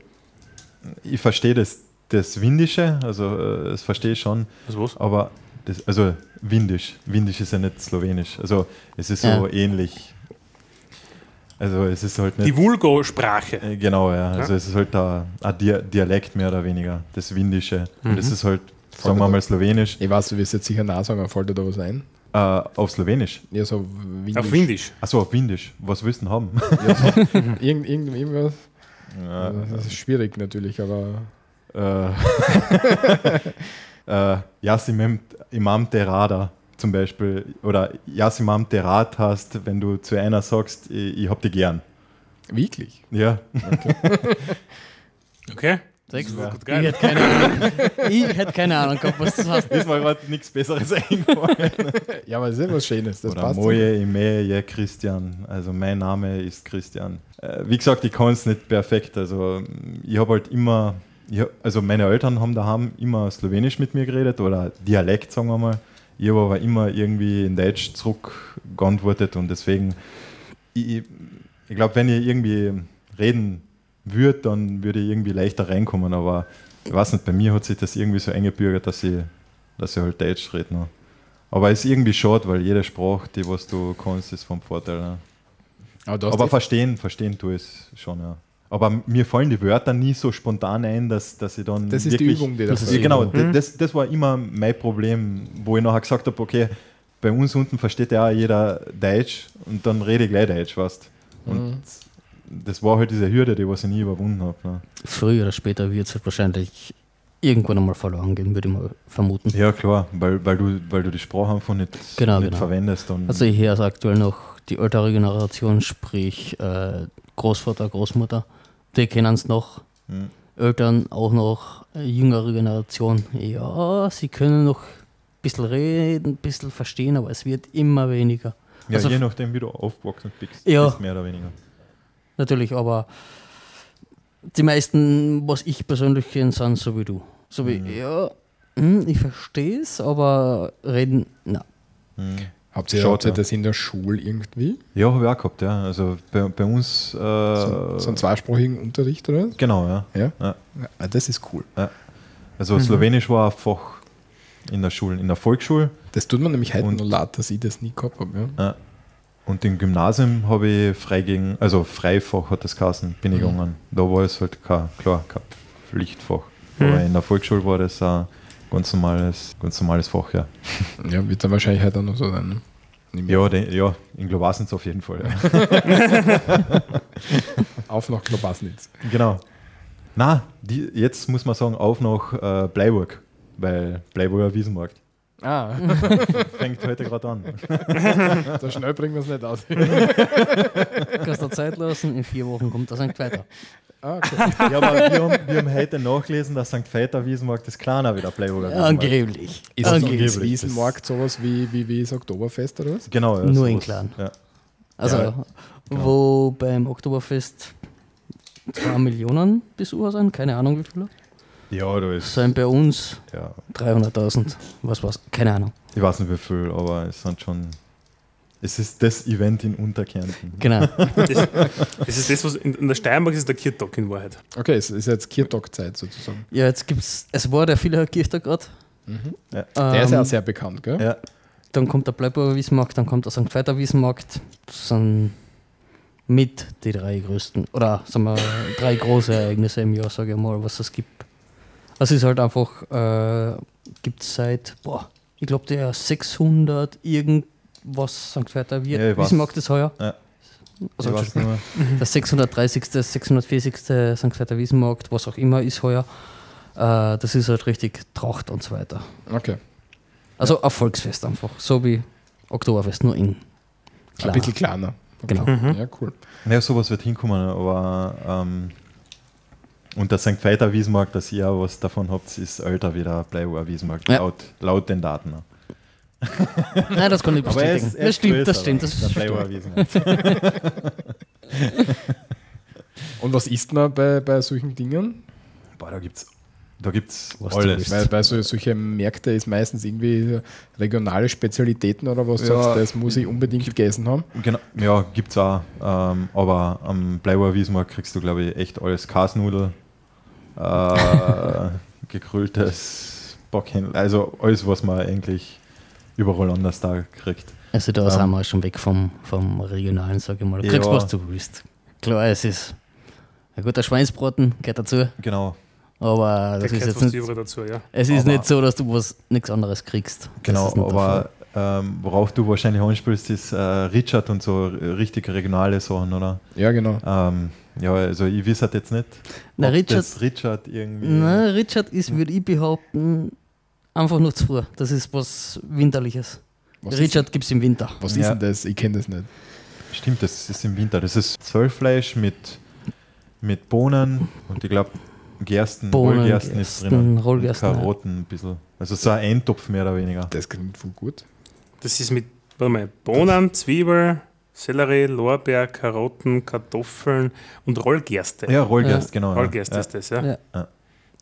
ich verstehe das, das Windische, also äh, das verstehe ich schon, Was was? aber das, also Windisch, Windisch ist ja nicht Slowenisch, also es ist so Ja. ähnlich. Also es ist halt Die nicht, Vulgo-Sprache. äh, genau, ja, also es ist halt ein, ein Dia- Dialekt mehr oder weniger, das Windische. Und es ist halt, sagen wir mal Slowenisch, Ich weiß, du wirst jetzt sicher nah sagen, fällt dir da was ein? äh, auf Slowenisch. Ja, so Windisch. Auf Windisch. Achso, auf Windisch. Was willst du denn haben? Ja, so, irgend, irgend, irgendwas. Ja, Das ist schwierig natürlich, aber. äh, äh, Yasimem Imam Terada zum Beispiel oder Yasimam Terat hast, wenn du zu einer sagst, ich, ich hab dich gern. Wirklich? Ja, Okay. Sechs. Ist gut Ich geil. hätte keine Ahnung. Ich hätte keine Ahnung gehabt, was das heißt. ist mir gerade nichts Besseres eingefallen. Ja, aber es ist ja was Schönes. Das Oder passt. Moje Imeje Christian. Also mein Name ist Christian. Äh, wie gesagt, ich kann es nicht perfekt. Also ich habe halt immer, ich hab, also meine Eltern haben daheim immer Slowenisch mit mir geredet oder Dialekt, sagen wir mal. Ich habe aber immer irgendwie in Deutsch zurückgeantwortet und deswegen, ich, ich glaube, wenn ich irgendwie reden würde, dann würde ich irgendwie leichter reinkommen, aber ich weiß nicht, bei mir hat sich das irgendwie so eingebürgert, dass ich, dass ich halt Deutsch rede. Ne? Aber es ist irgendwie schade, weil jede Sprache, die was du kannst, ist vom Vorteil. Ne? Aber, Aber die- verstehen, verstehen tu es schon, ja. Aber mir fallen die Wörter nie so spontan ein, dass, dass ich dann. das ist die wirklich, Übung, die das das ist die genau, d- das, das war immer mein Problem, wo ich nachher gesagt habe, okay, bei uns unten versteht ja auch jeder Deutsch und dann rede ich gleich Deutsch, weißt Und Mhm. Das war halt diese Hürde, die was ich nie überwunden habe. Ne? Früher oder später wird es wahrscheinlich irgendwann einmal verloren gehen, würde ich mal vermuten. Ja, klar, weil, weil, du, weil du die Sprache einfach nicht, Genau, nicht genau. verwendest. Also ich höre es aktuell noch die ältere Generation, sprich äh, Großvater, Großmutter, die kennen es noch. Mhm. Eltern auch noch, jüngere Generation. Ja, sie können noch ein bisschen reden, ein bisschen verstehen, aber es wird immer weniger. ja, also je nachdem, wie du aufgewachsen bist, Ja. bist mehr oder weniger. Natürlich, aber die meisten, was ich persönlich kenne, sind so wie du. So wie, Mhm. ja, hm, ich verstehe es, aber reden, na. Mhm. Habt ihr, Schaut, ja. das in der Schule irgendwie? Ja, habe ich auch gehabt, ja. Also bei, bei uns. Äh, So, so einen zweisprachigen Unterricht oder genau, ja. Ja? Ja. ja. Das ist cool. Also Slowenisch war ein Fach in der Schule, in der Volksschule. Das tut man nämlich heute Und- noch leid, dass ich das nie gehabt habe. Ja. Und im Gymnasium habe ich frei gegen, also Freifach hat das geheißen, bin ich Mhm. gegangen. Da war es halt kein, klar, kein Pflichtfach. Mhm. Aber in der Volksschule war das ein ganz normales, ganz normales Fach, ja. ja, wird dann wahrscheinlich heute auch noch so sein. Ne? Ja, de, ja in Globasnitz auf jeden Fall. Ja. Auf nach Klobasnitz. genau. Na, die, jetzt muss man sagen, auf nach äh, Bleiburg, weil Bleiburger Wiesenmarkt. Ah, Fängt heute gerade an. so schnell bringen wir es nicht aus. Kannst du Zeit lassen, in vier Wochen kommt das eigentlich weiter. Ah, okay. Ja, aber wir haben, wir haben heute nachgelesen, dass St. Veiter Wiesenmarkt das Kleiner wieder Playboy Wiesenmarkt. Angeblich. Ist angeblich? ist Wiesenmarkt sowas wie, wie, wie das Oktoberfest oder was? Genau, ja, Nur in klein. Ja. Also, Ja, genau. wo beim Oktoberfest 2 Millionen Besucher sind, keine Ahnung wie viele, ja, da ist. sind bei uns Ja, 300.000. Was war's? Keine Ahnung. ich weiß nicht wie viel, aber es sind schon. Es ist das Event in Unterkärnten. Genau. Das, das ist das, was in, in der Steiermark ist der Kirtag in Wahrheit. Okay, es ist jetzt Kirtag-Zeit sozusagen. ja, jetzt gibt's, es war der Villacher Kirchtag gerade. Ja. Der ist ja Ähm, auch sehr bekannt, gell? Ja, Dann kommt der Bleibauer Wiesmarkt, dann kommt der St. Veiter Wiesmarkt. Das sind mit die drei größten, oder sagen wir, drei große Ereignisse im Jahr, sage ich mal, was es gibt. Es ist halt einfach, äh, gibt es seit, boah, ich glaube, der 600 irgendwas St. Veiter Wie Ja, weiß. Wiesmarkt ist heuer. Ja. Also, ich weiß nur. der 630., 640. St. Veiter Wiesenmarkt, was auch immer ist heuer. Äh, das ist halt richtig Tracht und so weiter. Okay. Also ein Volksfest einfach, so wie Oktoberfest, nur in Ein kleiner. bisschen kleiner. Okay. Genau. Ja, cool. Ja, sowas wird hinkommen, aber ähm, und der St. Veiter Wiesenmarkt, dass ihr auch was davon habt, ist älter wie der Playboy Wiesenmarkt, Ja. laut, laut den Daten. Nein, das kann ich Aber er bestätigen. ist, er das ist stimmt, das stimmt. Das der stimmt. Und was isst man bei, bei solchen Dingen? Boah, da gibt's, da du alles. Weil bei so, solche Märkte ist meistens irgendwie regionale Spezialitäten oder was Ja. sagst, das muss ich unbedingt gegessen haben. Genau, ja, gibt's auch. Ähm, aber am Bleiber Wiesmarkt kriegst du, glaube ich, echt alles. Kasnudel, äh, gegrilltes Bockhändel, also alles, was man eigentlich überall anders da kriegt. Also da Ähm, sind wir schon weg vom, vom Regionalen, sage ich mal. Du Ja. kriegst, was du willst. Klar, es ist ein guter Schweinsbraten, gehört dazu, Genau, aber Da das ist jetzt nicht, dazu, ja. es ist Aber- nicht so, dass du was nichts anderes kriegst. Genau. Aber ähm, worauf du wahrscheinlich anspielst, ist äh, Richard und so äh, richtig regionale Sachen, oder? Ja, genau. Ähm, ja, also ich weiß halt jetzt nicht, Na, ob Richard- das Richard irgendwie... Nein, Richard ist, würde ich behaupten, einfach nur zu früh. Das ist was Winterliches. Was Richard gibt es im Winter. Ist, was Ja. ist denn das? Ich kenne das nicht. Stimmt, das ist im Winter. Das ist Zöllfleisch mit, mit Bohnen und ich glaube Gersten, Bohnen, Rollgersten ist Gersten, drinnen. Rollgersten, und ja. Karotten ein bisschen. Also so ein Eintopf mehr oder weniger. Das klingt voll gut. Das ist mit warte mal, Bohnen, Zwiebel, Sellerie, Lorbeer, Karotten, Kartoffeln und Rollgerste. Ja, Rollgerst, genau. Rollgerste ja. ist das, ja. Ja.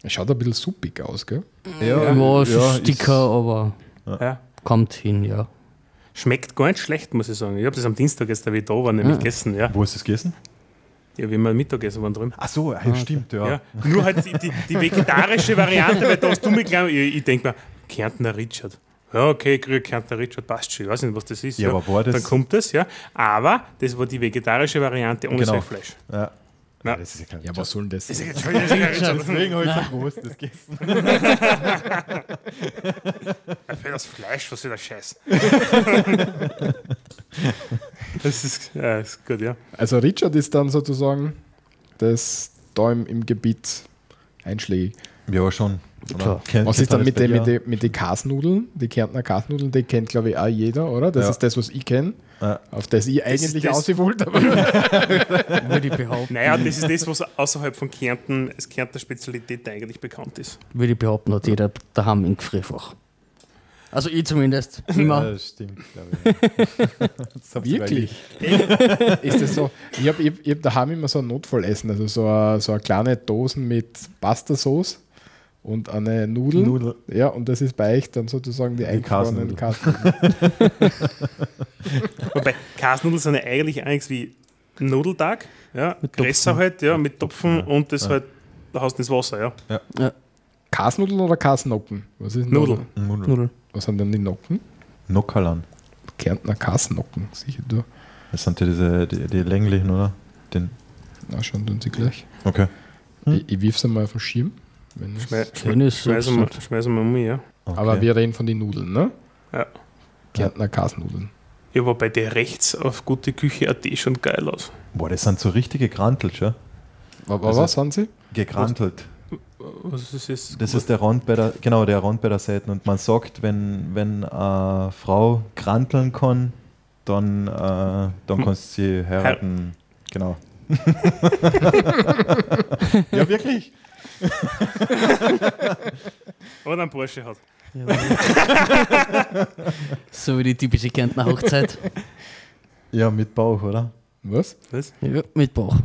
Es schaut ein bisschen suppig aus, gell? Ja, Ja, ja, Sticker, aber ja. kommt hin, ja. Schmeckt gar nicht schlecht, muss ich sagen. Ich habe das am Dienstag jetzt, da wie ich da war, nämlich Ah. gegessen, ja. Wo ist das gegessen? Ja, wie wir Mittagessen waren drüben. Ach so, ja, stimmt, ja. Ja. Nur halt die, die, die vegetarische Variante, weil da hast du mir geglaubt, ich, ich denke mir, Kärntner Richard. Ja, okay, ich kriege Kärntner Richard, passt schon. Ich weiß nicht, was das ist. Ja, aber war das- Dann kommt das, ja. Aber das war die vegetarische Variante ohne Genau. Seefleisch. Ja. Ja. Das ist ja kein Ja, was soll denn das? Das ist jetzt schon das ist ja Richard. Deswegen habe ich so groß das gegessen. Für das Fleisch, was für der Scheiß. das ist, ja, ist gut, ja. Also Richard ist dann sozusagen das da im, im Gebiet einschlägig. Ja, schon. Klar. Kennt- Was kennt ist dann mit den mit die, mit die Kasnudeln? Die Kärntner Kasnudeln, die kennt glaube ich auch jeder, oder? Das Ja. ist das, was ich kenne, Ja. auf das ich eigentlich das- ausgewollt habe. Würde ich behaupten. Naja, das ist das, was außerhalb von Kärnten als Kärntner Spezialität eigentlich bekannt ist. Würde ich behaupten, hat jeder daheim im Gefrierfach. Also ich zumindest. Immer. Ja, das stimmt, glaube ich. Wirklich? ist das so? Ich habe ich hab daheim immer so ein Notfallessen, also so eine, so eine kleine Dosen mit Pasta-Sauce und eine Nudel. Nudel. Ja, und das ist bei euch dann sozusagen die, eingefrorenen Kasnudeln. Kasnudeln. Wobei Kasnudeln sind ja eigentlich eigentlich wie Nudeltag, ja, Mit Topfen. halt, ja, mit Topfen ja. und das Ja. halt, da hast du ins Wasser, ja. Kasnudeln oder Kasnocken? Was ist da? Nudel. Nudel. Was sind denn die Nocken? Nockerlan. Kärntner Kasnocken, sicher du. Das sind ja diese, die, die länglichen, oder? Den, Na, schauen tun sie gleich. okay. Hm? Ich, ich wirf sie mal auf den Schirm. Wenn es- schmeißen, wir, schmeißen wir um, ja. okay. Aber wir reden von den Nudeln, ne? Ja. Kärntner Kasnudeln. Ja, aber bei der rechts auf gute Küche.at schon geil aus. Boah, das sind so richtige Grantelt, schon. Aber Also- was sind sie? Gegrantelt. Was ist das? Das ist der Rand bei der, genau, der Rand bei der Seite. Und man sagt, wenn, wenn eine Frau granteln kann, dann, äh, dann Hm. kannst du sie heiraten. Genau. Ja, wirklich? Oder ein Porsche hat. so wie die typische Kärntner Hochzeit. Ja, mit Bauch, oder? Was? Was? Ja, mit Bauch.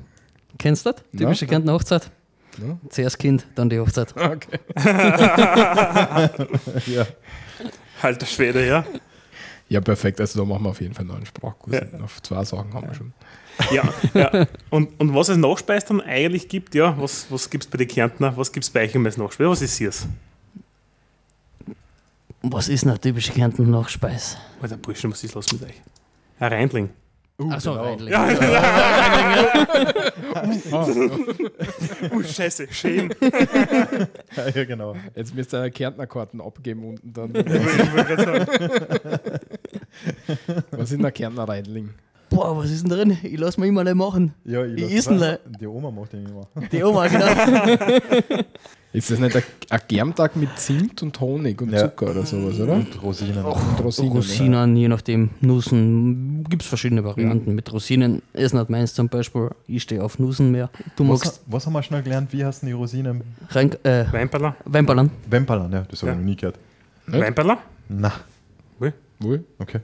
Kennst du das? Typische Ja. Kärntner Hochzeit. Ja. Zuerst Kind, dann die Hochzeit. Okay. Ja. Alter Schwede, ja. Ja, perfekt. Also da machen wir auf jeden Fall noch einen Sprachkurs. Ja. Auf zwei Sachen haben wir schon. Ja, ja. Und, und was es Nachspeis dann eigentlich gibt, ja, was, was gibt es bei den Kärntner, was gibt es bei euch immer als Nachspeis? Was ist es? Was ist eine typische Kärntner Nachspeis? Alter Burschen, was ist los mit euch? Ein Reindling. Uh, Achso, genau. Reindling. Oh, scheiße, schön. Ja, genau. Jetzt müsst ihr Kärntnerkarten abgeben unten dann. Was ist ein Kärntner Reindling? Boah, was ist denn drin? Ich lass mir immer nicht machen. Ja, lass- ist denn der? Die Oma macht den immer. Die Oma, genau. Ist das nicht ein, ein Germtag mit Zimt und Honig und Ja. Zucker oder sowas, oder? Und Rosinen. Und Rosinen. Rosinen, je nachdem. Nussen, gibt es verschiedene Varianten. Mit Rosinen ist nicht meins zum Beispiel. Ich stehe auf Nussen mehr. Du Was, magst was haben wir schnell gelernt? Wie heißen die Rosinen? rein, äh, Weinperler? Weinballern. Wemperlan, ja, das habe ich Ja. noch nie gehört. Nicht? Weinperler? Na, Wohl, okay.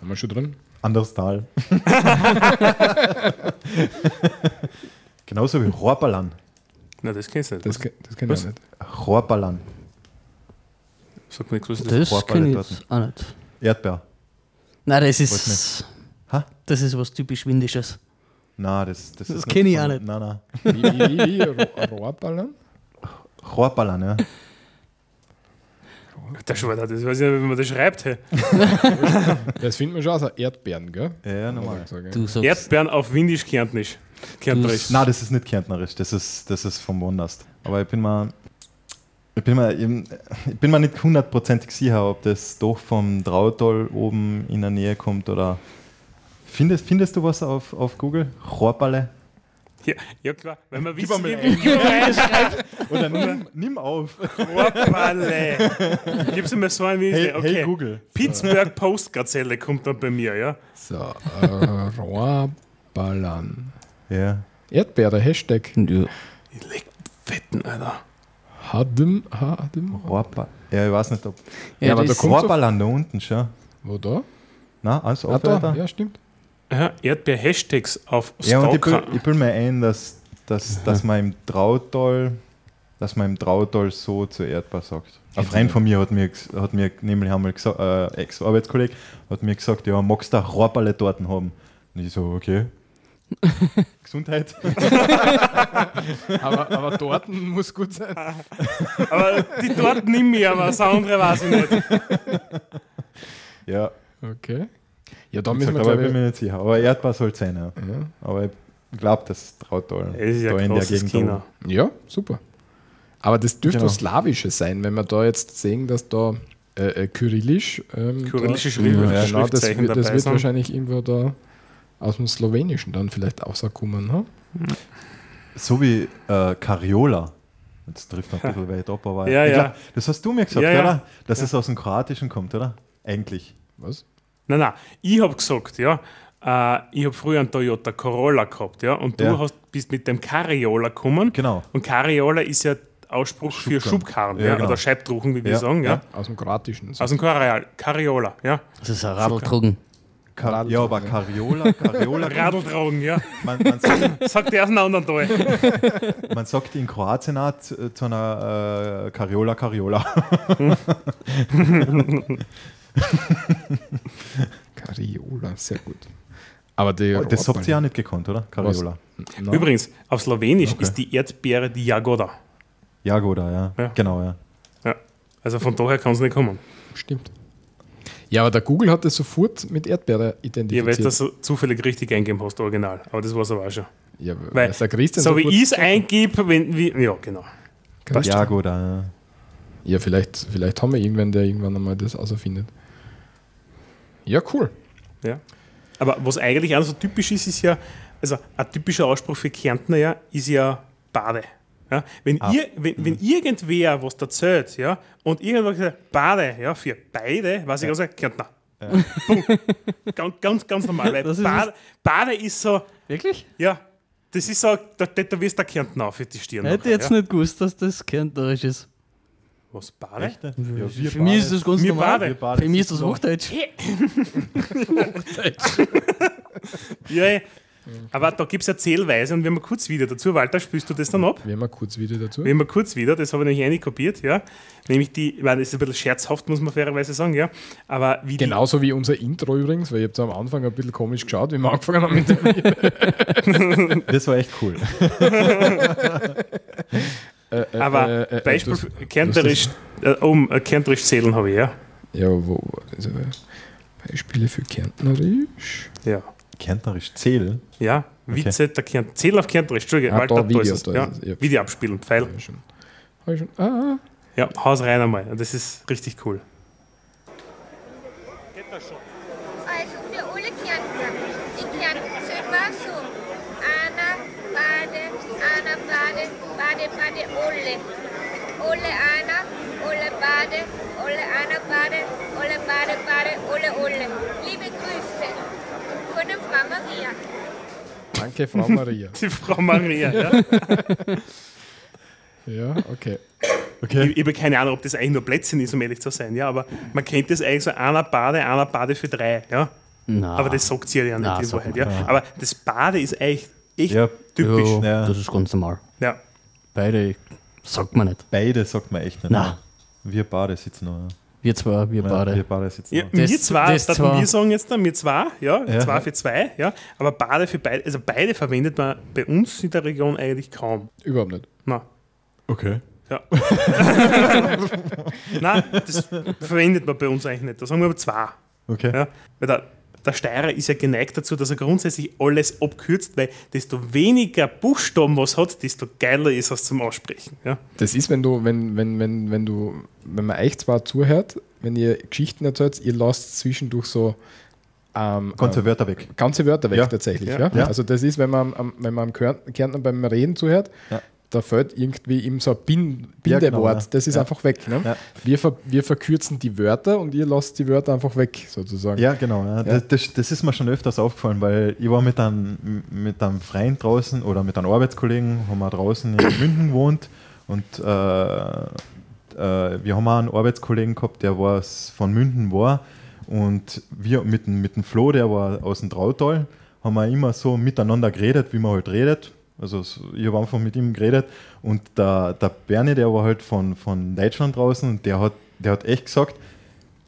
haben wir schon drin. Anderes Tal. Genauso wie Rohrballan. Nein, das kennst du nicht. Das, ke- das kenne ich Was? auch nicht. Rohrballan. Sag mir kurz das. Das Vorballe kenne ich dort. jetzt auch nicht. Erdbeer. Nein, das ist. Ha? Das ist was typisch Windisches. Na, das, das, Das ist kenn ich auch nicht. Nein, nein. Wie, wie, wie, wie Ro- Rohrballern? Rohrballan, ja. Der Schwader, das weiß ich nicht, wie man das schreibt. Hey. Das finden wir schon aus Erdbeeren, gell? Ja, ja, normal. Erdbeeren auf Windisch-Kärntnisch. Kärntnerisch. Nein, das ist nicht kärntnerisch, das ist, das ist vom Woanders. Aber ich bin mal. Ich bin, mal, ich bin mir nicht hundertprozentig sicher, ob das doch vom Trautal oben in der Nähe kommt oder. Findest, findest du was auf, auf Google? Rohrballe? Ja, ja, klar. Wenn man wissen, mal wie man reinschreibt. Oder nimm, nimm auf. Rohrballe. Gib's mir so ein wie Hey, okay. hey Google. Pittsburgh Post-Gazelle kommt dann bei mir, ja. So, äh, Rohrballern. Ja. Erdbeere, Hashtag. Ja. Ich leg Fetten, Alter. Hadem, Hadem. Rohrba ja, ich weiß nicht, ob. Ja, aber das- da kommt- Rohrballan da unten schon. Wo da? Na, also Ah, da. Ja, stimmt. Ja, Erdbeer-Hashtags auf Ja, und ich Stalker. bilde ich bild mir ein, dass, dass, dass man im Trautal, dass man im Trautal so zu Erdbeer sagt. Ein Freund von mir hat mir, hat mir nämlich einmal gesagt, äh, Ex-Arbeitskollege, hat mir gesagt, ja, magst du auch Rohrballe Torten haben? Und ich so, okay. Gesundheit. Aber, aber Torten muss gut sein. Aber die dort nimm ich, aber das andere weiß ich nicht. Ja, Okay. Ja, da müssen gesagt, wir, aber ich bin mir nicht sicher. Aber Erdbeer soll es sein, ja. ja. Aber ich glaube, das Trautal Es ist ja da in der Gegend. China. da ja, super. Aber das dürfte Genau. was Slawisches sein, wenn wir da jetzt sehen, dass da äh, äh, Kyrillisch. Ähm, Kyrillische da, Schrift, ja, genau, das, das dabei wird sind. wahrscheinlich irgendwo da aus dem Slowenischen dann vielleicht auch so kommen. Hm? So wie äh, Cariola. Jetzt trifft man ein bisschen weit ab, aber Ja, ja. glaub, das hast du mir gesagt, Ja, ja. oder? Dass es aus dem Kroatischen kommt, oder? Eigentlich. Was? Nein, nein, ich habe gesagt, ja, äh, ich habe früher einen Toyota Corolla gehabt, ja, und du Ja. hast, bist mit dem Carriola gekommen. Genau. Und Carriola ist ja Ausspruch für Schubkarren. Schubkarren, Ja, ja, genau. oder Scheibtruchen, wie wir Ja, sagen, ja. ja. Aus dem Kroatischen. Aus dem Carriola, Carriola, ja. Das ist ein Radltrugen. Ka Radl- ja, aber Cariola, Cariola Radltragen, ja. man, man, sagt, Sagt aus einem anderen Teil. man sagt in Kroatien auch zu, zu einer äh, Cariola, Cariola. Cariola, sehr gut. Aber die Oh, Das habt ihr auch nicht gekonnt, oder? Cariola. Übrigens, auf Slowenisch Okay. ist die Erdbeere die Jagoda. Jagoda, ja. Ja. Genau, ja. Ja. Also von daher kann es nicht kommen. Stimmt. Ja, aber der Google hat das sofort mit Erdbeere Ja, weil identifiziert. du das so zufällig richtig eingeben hast, original. Aber das war es aber auch schon. ja, Weil, weil der Christian so wie gut- ich es eingebe, wenn, wie, ja, genau. Christian- Jagoda, ja. Ja, vielleicht, vielleicht haben wir irgendwann, der irgendwann einmal das auserfindet. Ja, cool. Ja. Aber was eigentlich auch so typisch ist, ist ja, also ein typischer Ausspruch für Kärntner ja, ist ja Bade. Ja, wenn, Ah. ihr, wenn, wenn irgendwer was erzählt, ja, und irgendwer sagt, Bade, ja, für beide, weiß ich ganz genau, Kärntner. Punkt. ganz, ganz, ganz normal. Weil ist Bade, Bade ist so, Wirklich? ja, Das ist so, da tätowierst du Kärnten auf für die Stirn. Hätte nachher, jetzt ja? nicht gewusst, dass das kärntnerisch ist. Was, Bade? Echte? Ja, wir Für mich ist das ganz Wir normal. Bade. Wir Bade Für mich ist das sitzen Hochdeutsch. Ja. Aber da gibt es ja Zählweise und wir haben kurz wieder dazu. Walter, spielst du das dann ab? Wir haben ein kurz Video dazu. Wir haben kurz wieder, das habe ich nämlich eine kopiert, ja. Nämlich die, ich meine, das ist ein bisschen scherzhaft, muss man fairerweise sagen, ja. Aber wie Genauso wie unser Intro übrigens, weil ich habe am Anfang ein bisschen komisch geschaut, wie wir angefangen haben mit dem. Das war echt cool. Äh, äh, aber äh, äh, Beispiel das- für Kärnterisch, äh, um, äh, Kärnterisch zählen habe ich, ja. Ja, wo war das? aber? Beispiele für Kärntnerisch. Ja. Kärntnerisch zählen. Ja, Witze der Kärnten. Zählen auf Kärnterisch, Entschuldige, Ah, Walter, da, da, Video, ist es. da ja. ist es, ja. Video abspielen, Pfeil. Ich schon. Schon. Ah, Ja, haus rein einmal. Das ist richtig cool. Also für alle Kärntner. In Kärnten sagt man so. Anna, Bade, Anna, Bade, Bade, Bade, Olle. Olle Anna, Olle Bade, Olle Anna, Bade, Olle Bade, Bade, Olle, Olle. Liebe Grüße von der Frau Maria. danke, Frau Maria. Die Frau Maria, ja. ja, okay. Okay. Ich, ich habe keine Ahnung, ob das eigentlich nur Plätzchen ist, um ehrlich zu sein, ja, aber man kennt das eigentlich so einer Bade, einer Bade für drei, ja. Na, Aber das sagt sie ja nicht Na, in Wahrheit, mal, ja. Aber das Bade ist eigentlich echt Ja, typisch. Ja. das ist ganz normal. Ja. Beide sagt man nicht. Beide sagt man echt nicht. Na. Wir Bade sitzen noch. Wir zwei, wir Ja, beide. wir Bade sitzen Ja, noch. wir Das- zwei, das das zwar- wir sagen jetzt dann, wir zwei, ja, Ja. zwei für zwei, ja, aber Bade für beide, also beide verwendet man bei uns in der Region eigentlich kaum. Überhaupt nicht. Na, Okay. ja. Nein, das verwendet man bei uns eigentlich nicht. Da sagen wir aber zwei. Okay. Ja, weil der, der Steirer ist ja geneigt dazu, dass er grundsätzlich alles abkürzt, weil desto weniger Buchstaben was hat, desto geiler ist es zum Aussprechen. Ja. Das ist, wenn du, wenn, wenn, wenn, wenn du, wenn man euch zwar zuhört, wenn ihr Geschichten erzählt, ihr lasst zwischendurch so ähm, Ganze ähm, Wörter weg. ganze Wörter weg Ja. tatsächlich. Ja. Ja. Ja. Also das ist, wenn man, am, wenn man am Kärn- Kärntner beim Reden zuhört, Ja. Da fällt irgendwie ihm so ein Bin, Ja, Bindewort, genau, ja. das ist Ja. einfach weg. Ne? Ja. Wir, ver, wir verkürzen die Wörter und ihr lasst die Wörter einfach weg, sozusagen. Ja, genau. Das, das, das ist mir schon öfters aufgefallen, weil ich war mit einem, mit einem Freund draußen oder mit einem Arbeitskollegen, haben wir draußen in München gewohnt und äh, äh, wir haben auch einen Arbeitskollegen gehabt, der von München war und wir mit, dem- mit dem Flo, der war aus dem Trautal, haben wir immer so miteinander geredet, wie man halt redet. Also so- ich habe einfach mit ihm geredet und der, der Bernie, der war halt von, von Deutschland draußen und der hat, der hat echt gesagt,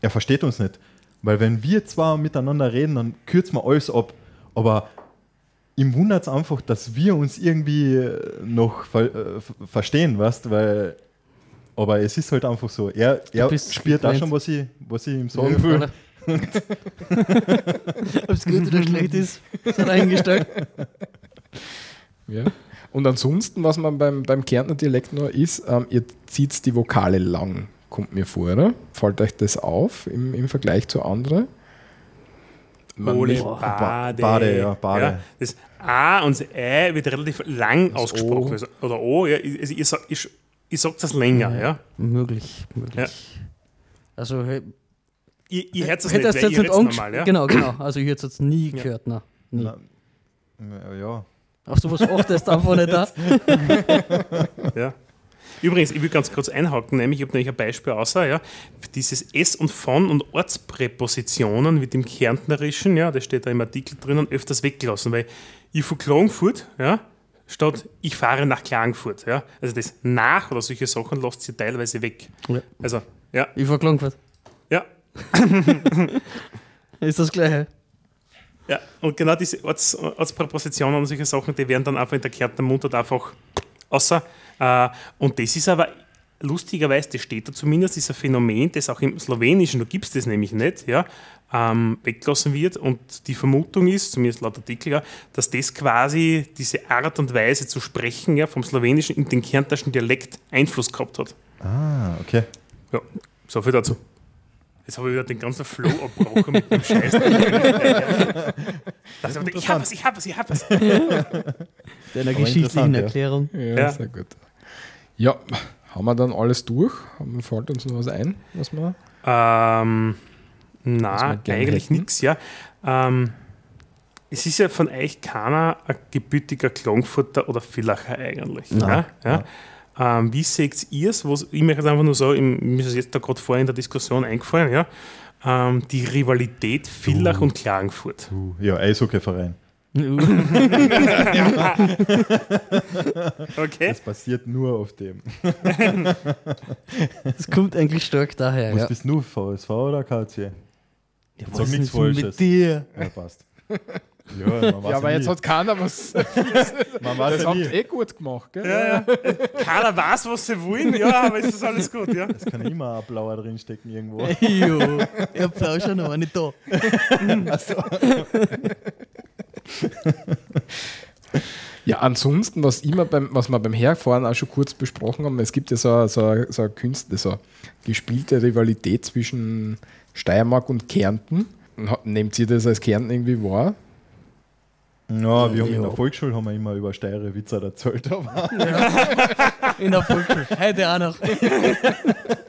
er versteht uns nicht. Weil wenn wir zwar miteinander reden, dann kürzen wir alles ab. Aber ihm wundert es einfach, dass wir uns irgendwie noch ver äh, verstehen, weißt weil aber es ist halt einfach so. Er, er spürt auch schon, was ich, was ich ihm Ja, sagen will. Ob es gut oder schlecht ist, sei dahingestellt. Ja. Und ansonsten, was man beim, beim Kärntner Dialekt noch ist, ähm, ihr zieht die Vokale lang, kommt mir vor, oder? Fällt euch das auf im, im Vergleich zu anderen? Man Ole nicht- Bade. Bade, ja, Bade. das A und das Ä wird relativ lang Das ausgesprochen. O. Also, oder O, ja, ich, ich, ich, ich sag das länger. Ja. Möglich, möglich. Also, hey, hört es hätte nicht, das weil jetzt nicht normal. Ja. Genau, genau. Also, ich hätte es jetzt nie Ja. gehört. Na, nie. Na, ja. Auf sowas achtest du einfach nicht da. Ja. Übrigens, ich will ganz kurz einhaken, nämlich, ich habe nämlich ein Beispiel außer, ja, dieses S und von und Ortspräpositionen wird im Kärntnerischen, ja, das steht da im Artikel drinnen, öfters weggelassen, weil ich von Klagenfurt, ja, statt ich fahre nach Klagenfurt, ja, also das nach oder solche Sachen lässt sie teilweise weg. Ja. Also, ja, Ich war Klagenfurt. ja, Ist das Gleiche. Ja, und genau diese Orts, Ortspräpositionen und solche Sachen, die werden dann einfach in der Kärntner Mundart einfach außer. Äh, und das ist aber lustigerweise, das steht da zumindest, ist ein Phänomen, das auch im Slowenischen, da gibt es das nämlich nicht, ja, ähm, weggelassen wird. Und die Vermutung ist, zumindest laut Artikel, ja, dass das quasi diese Art und Weise zu sprechen ja, vom Slowenischen in den kärntnerischen Dialekt Einfluss gehabt hat. Ah, okay. Ja, so viel dazu. Jetzt habe ich wieder den ganzen Flow abgebrochen mit dem Scheiß. Also, ich habe was, ich habe was, ich habe was. Deiner geschichtlichen. Erklärung. Ja, Ja. sehr gut. Ja, haben wir dann alles durch? Haben- Fällt uns noch was ein, was wir. Ähm, Was na, eigentlich nichts, ja. Ähm, es ist ja von euch keiner ein gebürtiger Klagenfurter oder Villacher eigentlich. Nein, ja? Ja? Ähm, wie seht ihr es? Ich möchte jetzt einfach nur sagen, mir ist es jetzt da gerade vorher in der Diskussion eingefallen, ja? Ähm, die Rivalität Villach und Klagenfurt. Uh, ja, Eishockeyverein. Okay? Das basiert nur auf dem. Das kommt eigentlich stark daher. Was Ja. bist du, VSV oder KC? Ja, Sag nichts Falsches. mit dir? Ja, passt. Ja, Ja, aber nie. jetzt hat keiner was. man weiß Das ja habt nie. eh gut gemacht, gell? Ja, ja. Keiner weiß, was sie wollen, ja, aber es ist alles gut, ja. Es kann immer ein blauer drinstecken irgendwo. jo, ich hab auch schon noch nicht da. Ja, ansonsten, was, immer beim, was wir beim Herfahren auch schon kurz besprochen haben, es gibt ja so, eine- so, so eine Künste, so eine gespielte Rivalität zwischen Steiermark und Kärnten. Nehmt ihr das als Kärnten irgendwie wahr? Ja, wir haben in Ja. der Volksschule haben wir immer über steire Witze erzählt, aber In der Volksschule. Heute auch noch.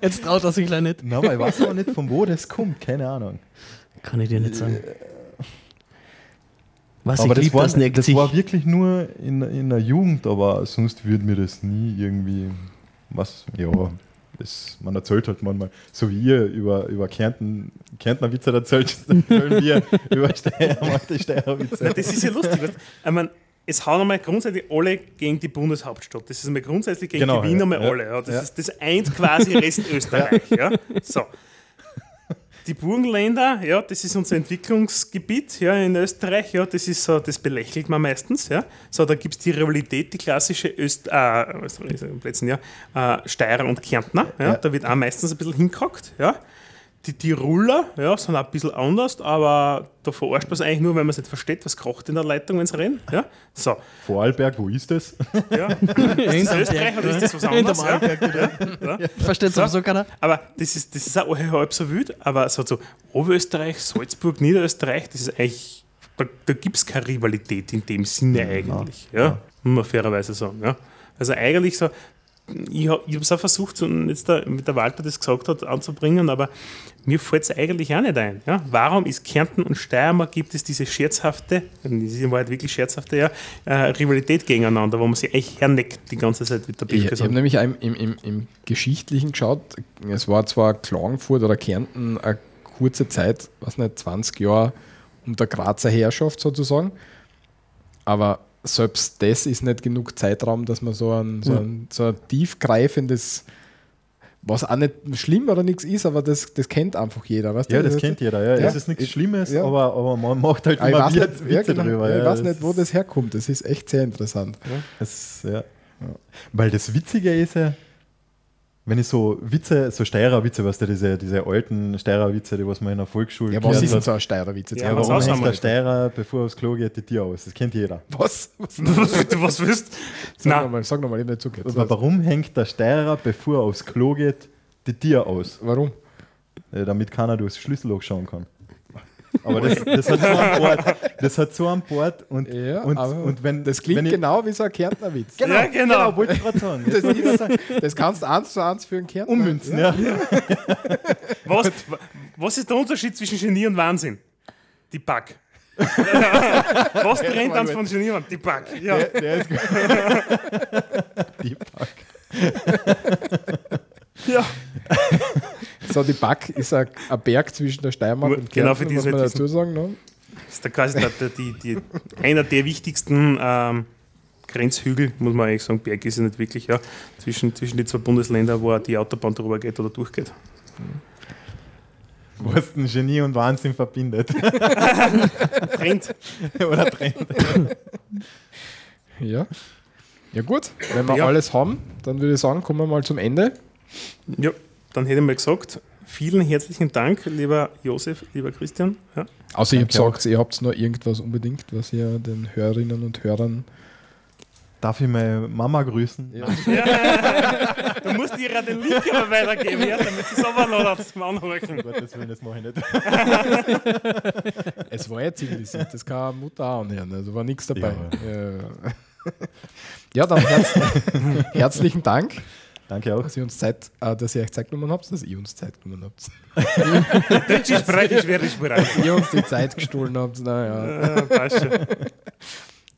Jetzt traut er sich gleich nicht. Nein, aber ich weiß aber nicht, von wo das kommt, keine Ahnung. Kann ich dir nicht sagen. Was aber ich das lieb, war, das das war wirklich nur in, in der Jugend, aber sonst würde mir das nie irgendwie was, ja, das, man erzählt halt manchmal, so wie ihr über, über Kärnten, Kärntner Witze erzählt, erzählen wir über Steiermark die Steirer Witze. Das ist ja lustig. weißt. Ich meine, es hauen einmal grundsätzlich alle gegen die Bundeshauptstadt. Das ist einmal grundsätzlich gegen Genau, die Wien ja. einmal alle. Ja. Das, Ja. ist, das eint quasi Restösterreich. Ja. So. Die Burgenländer, ja, das ist unser Entwicklungsgebiet ja, in Österreich. Ja, das ist so, das belächelt man meistens. Ja. So, da gibt es die Rivalität, die klassische Öst, äh, Österreich, im letzten Jahr, äh, Steirer und Kärntner. Ja. Ja. Da wird auch meistens ein bisschen hingehackt. Ja. Die Tiroler ja, sind auch ein bisschen anders, aber da verarscht man es eigentlich nur, wenn man es nicht versteht, was kocht in der Leitung, wenn sie reden. Ja? So, Vorarlberg, wo ist das? ja. Ist das Österreich oder ist das was anderes? Ja? Ja? Ja? Versteht sowieso keiner. Aber das ist, das ist auch halb so wild, aber so, so Oberösterreich, Salzburg, Niederösterreich, das ist eigentlich, da, da gibt es keine Rivalität in dem Sinne eigentlich. Ja? Muss man fairerweise sagen. Ja? Also eigentlich so, ich habe es auch versucht, so jetzt da, mit der Walter das gesagt hat, anzubringen, aber mir fällt es eigentlich auch nicht ein. Ja? Warum ist Kärnten und Steiermark gibt es diese scherzhafte, das ist in Wahrheit wirklich scherzhafte, ja, äh, Rivalität gegeneinander, wo man sich echt herneckt die ganze Zeit mit der Ich, Bibel ich habe nämlich im, im, im, im Geschichtlichen geschaut, es war zwar Klagenfurt oder Kärnten eine kurze Zeit, was nicht, 20 Jahre unter Grazer Herrschaft sozusagen, aber selbst das ist nicht genug Zeitraum, dass man so ein, so ein, so ein tiefgreifendes, was auch nicht schlimm oder nichts ist, aber das, das kennt einfach jeder. Weißt Ja, du? das kennt jeder. Ja. Ja. Es ist nichts Ich- Schlimmes, ja. aber, aber man macht halt ich immer weiß wieder nicht, Witze ja, genau, drüber. ja, ich weiß nicht, wo das herkommt. Das ist echt sehr interessant. Das, ja. Weil das Witzige ist ja, wenn ich so Witze, so Steirer-Witze, weißt du, diese, diese alten Steirer-Witze, die was man in der Volksschule Ja, was ist denn so ein Steirerwitz jetzt? Ja, warum hängt der? Steirer, bevor er aufs Klo geht, die Tür aus? Das kennt jeder. Was? was? was, was willst Sag Nein. nochmal, sag nochmal, ich habe nicht zugehört. Aber warum hängt der Steirer, bevor er aufs Klo geht, die Tür aus? Warum? Ja, damit keiner durchs Schlüsselloch schauen kann. Aber das, das hat so an Bord. Das hat so an Bord und, Ja, und, und wenn das klingt wenn ich, genau wie so ein Kärntner Witz. Genau, Ja, genau. wollte ich gerade sagen. Das, sagen. das kannst du eins zu eins für einen Kärntner. Ummünzen, ja. Was, was ist der Unterschied zwischen Genie und Wahnsinn? Die Back. was trennt uns von Genie und die Back? Ja. Der, der ist gut. Die Pack. Ja. So, die Back ist ein, ein Berg zwischen der Steiermark und Genau, Kärnten, für die muss es man dazu sagen. Ne? Das ist der, quasi der, der, die, die, einer der wichtigsten ähm, Grenzhügel, muss man eigentlich sagen. Berg ist ja nicht wirklich, ja. Zwischen, zwischen die zwei Bundesländer, wo die Autobahn drüber geht oder durchgeht. Was den Genie und Wahnsinn verbindet. Trennt. Oder trennt. Ja. Ja gut, wenn wir Ja. alles haben, dann würde ich sagen, kommen wir mal zum Ende. Ja, dann hätte ich mal gesagt, vielen herzlichen Dank, lieber Josef, lieber Christian. Ja. Also ihr habt gesagt, ihr habt noch irgendwas unbedingt, was ihr den Hörerinnen und Hörern... Darf ich meine Mama grüßen? Du musst ihr ja den Link aber weitergeben, ja, damit sie es runterladen zum Anhören. Gottes Willen, das mache ich nicht. Es war ja zivilisiert, das kann eine Mutter auch anhören, also war nichts dabei. Ja, ja dann herz herzlichen Dank Danke auch. dass ihr uns Zeit, äh, dass ihr euch Zeit genommen habt, dass ihr uns Zeit genommen habt. Deutsch ist bereit, ich werde ich bereit. ihr uns die Zeit gestohlen habt. Naja. Ja, passt schon.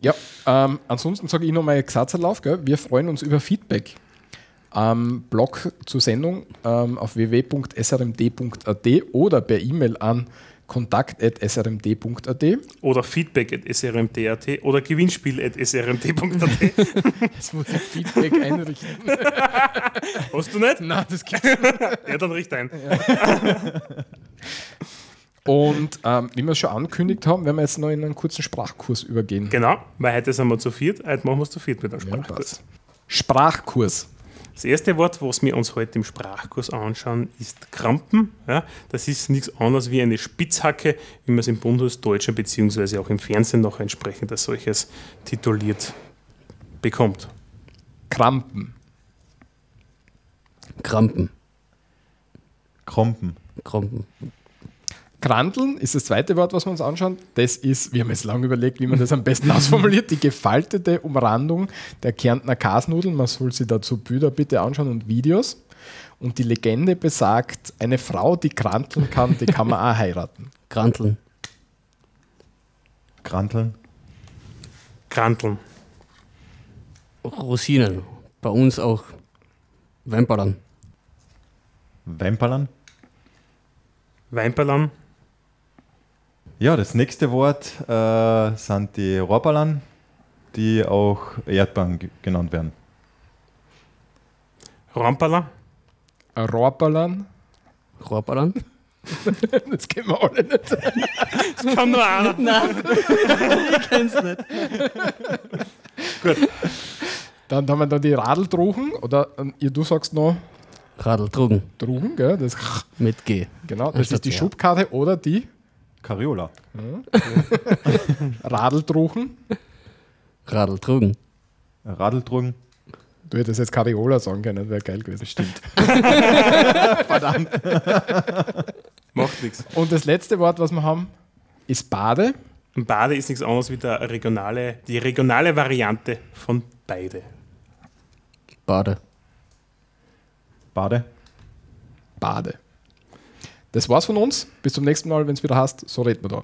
Ja, ähm, ansonsten sage ich noch mal Gesatzerlauf. Gell? Wir freuen uns über Feedback. Am Blog zur Sendung ähm, auf www.srmd.at oder per E-Mail an kontakt.srmd.at. Oder feedback at srmt.at oder gewinnspiel at srmt.at. Jetzt muss ich Feedback einrichten. Hast du nicht? Nein, das gibt's Ja, dann richte ein. Und ähm, wie wir es schon angekündigt haben, werden wir jetzt noch in einen kurzen Sprachkurs übergehen. Genau, weil heute sind wir zu viert, heute machen wir es zu viert mit einem Ja, Sprachkurs. passt. Sprachkurs. Das erste Wort, was wir uns heute im Sprachkurs anschauen, ist Krampen. Ja, das ist nichts anderes wie eine Spitzhacke, wie man es im Bundesdeutschen bzw. auch im Fernsehen noch entsprechend als solches tituliert bekommt. Krampen. Krampen. Krompen. Krampen. Kranteln ist das zweite Wort, was wir uns anschauen. Das ist, wir haben jetzt lange überlegt, wie man das am besten ausformuliert, die gefaltete Umrandung der Kärntner Kasnudeln. Man soll sich dazu Bilder bitte anschauen und Videos. Und die Legende besagt, eine Frau, die kranteln kann, die kann man auch heiraten. Kranteln. Kranteln. Kranteln. Rosinen. Bei uns auch Wemperlern. Wemperlern. Weinperlan. Ja, das nächste Wort äh, sind die Rohrballen, die auch Erdbeeren ge- genannt werden. Ein Rohrballern, Rohrballern. das kennen wir alle nicht. Das kann nur einer. Ich kenn's nicht. Dann haben wir da die Radeldrochen, oder ihr, du sagst noch Radeltrugen. Drogen, gell? Das, Mit G. genau, das ist die. Schubkarte oder die Cariola. Radeldrochen. Radeltrugen. Radeldrugen. Du hättest jetzt Kariola sagen können, wäre geil gewesen. Stimmt. Macht nichts. Und das letzte Wort, was wir haben, ist Bade. Und Bade ist nichts anderes wie der regionale, die regionale Variante von beide. Bade. Bade. Bade. Das war's von uns. Bis zum nächsten Mal, wenn es wieder heißt, so reden wir da.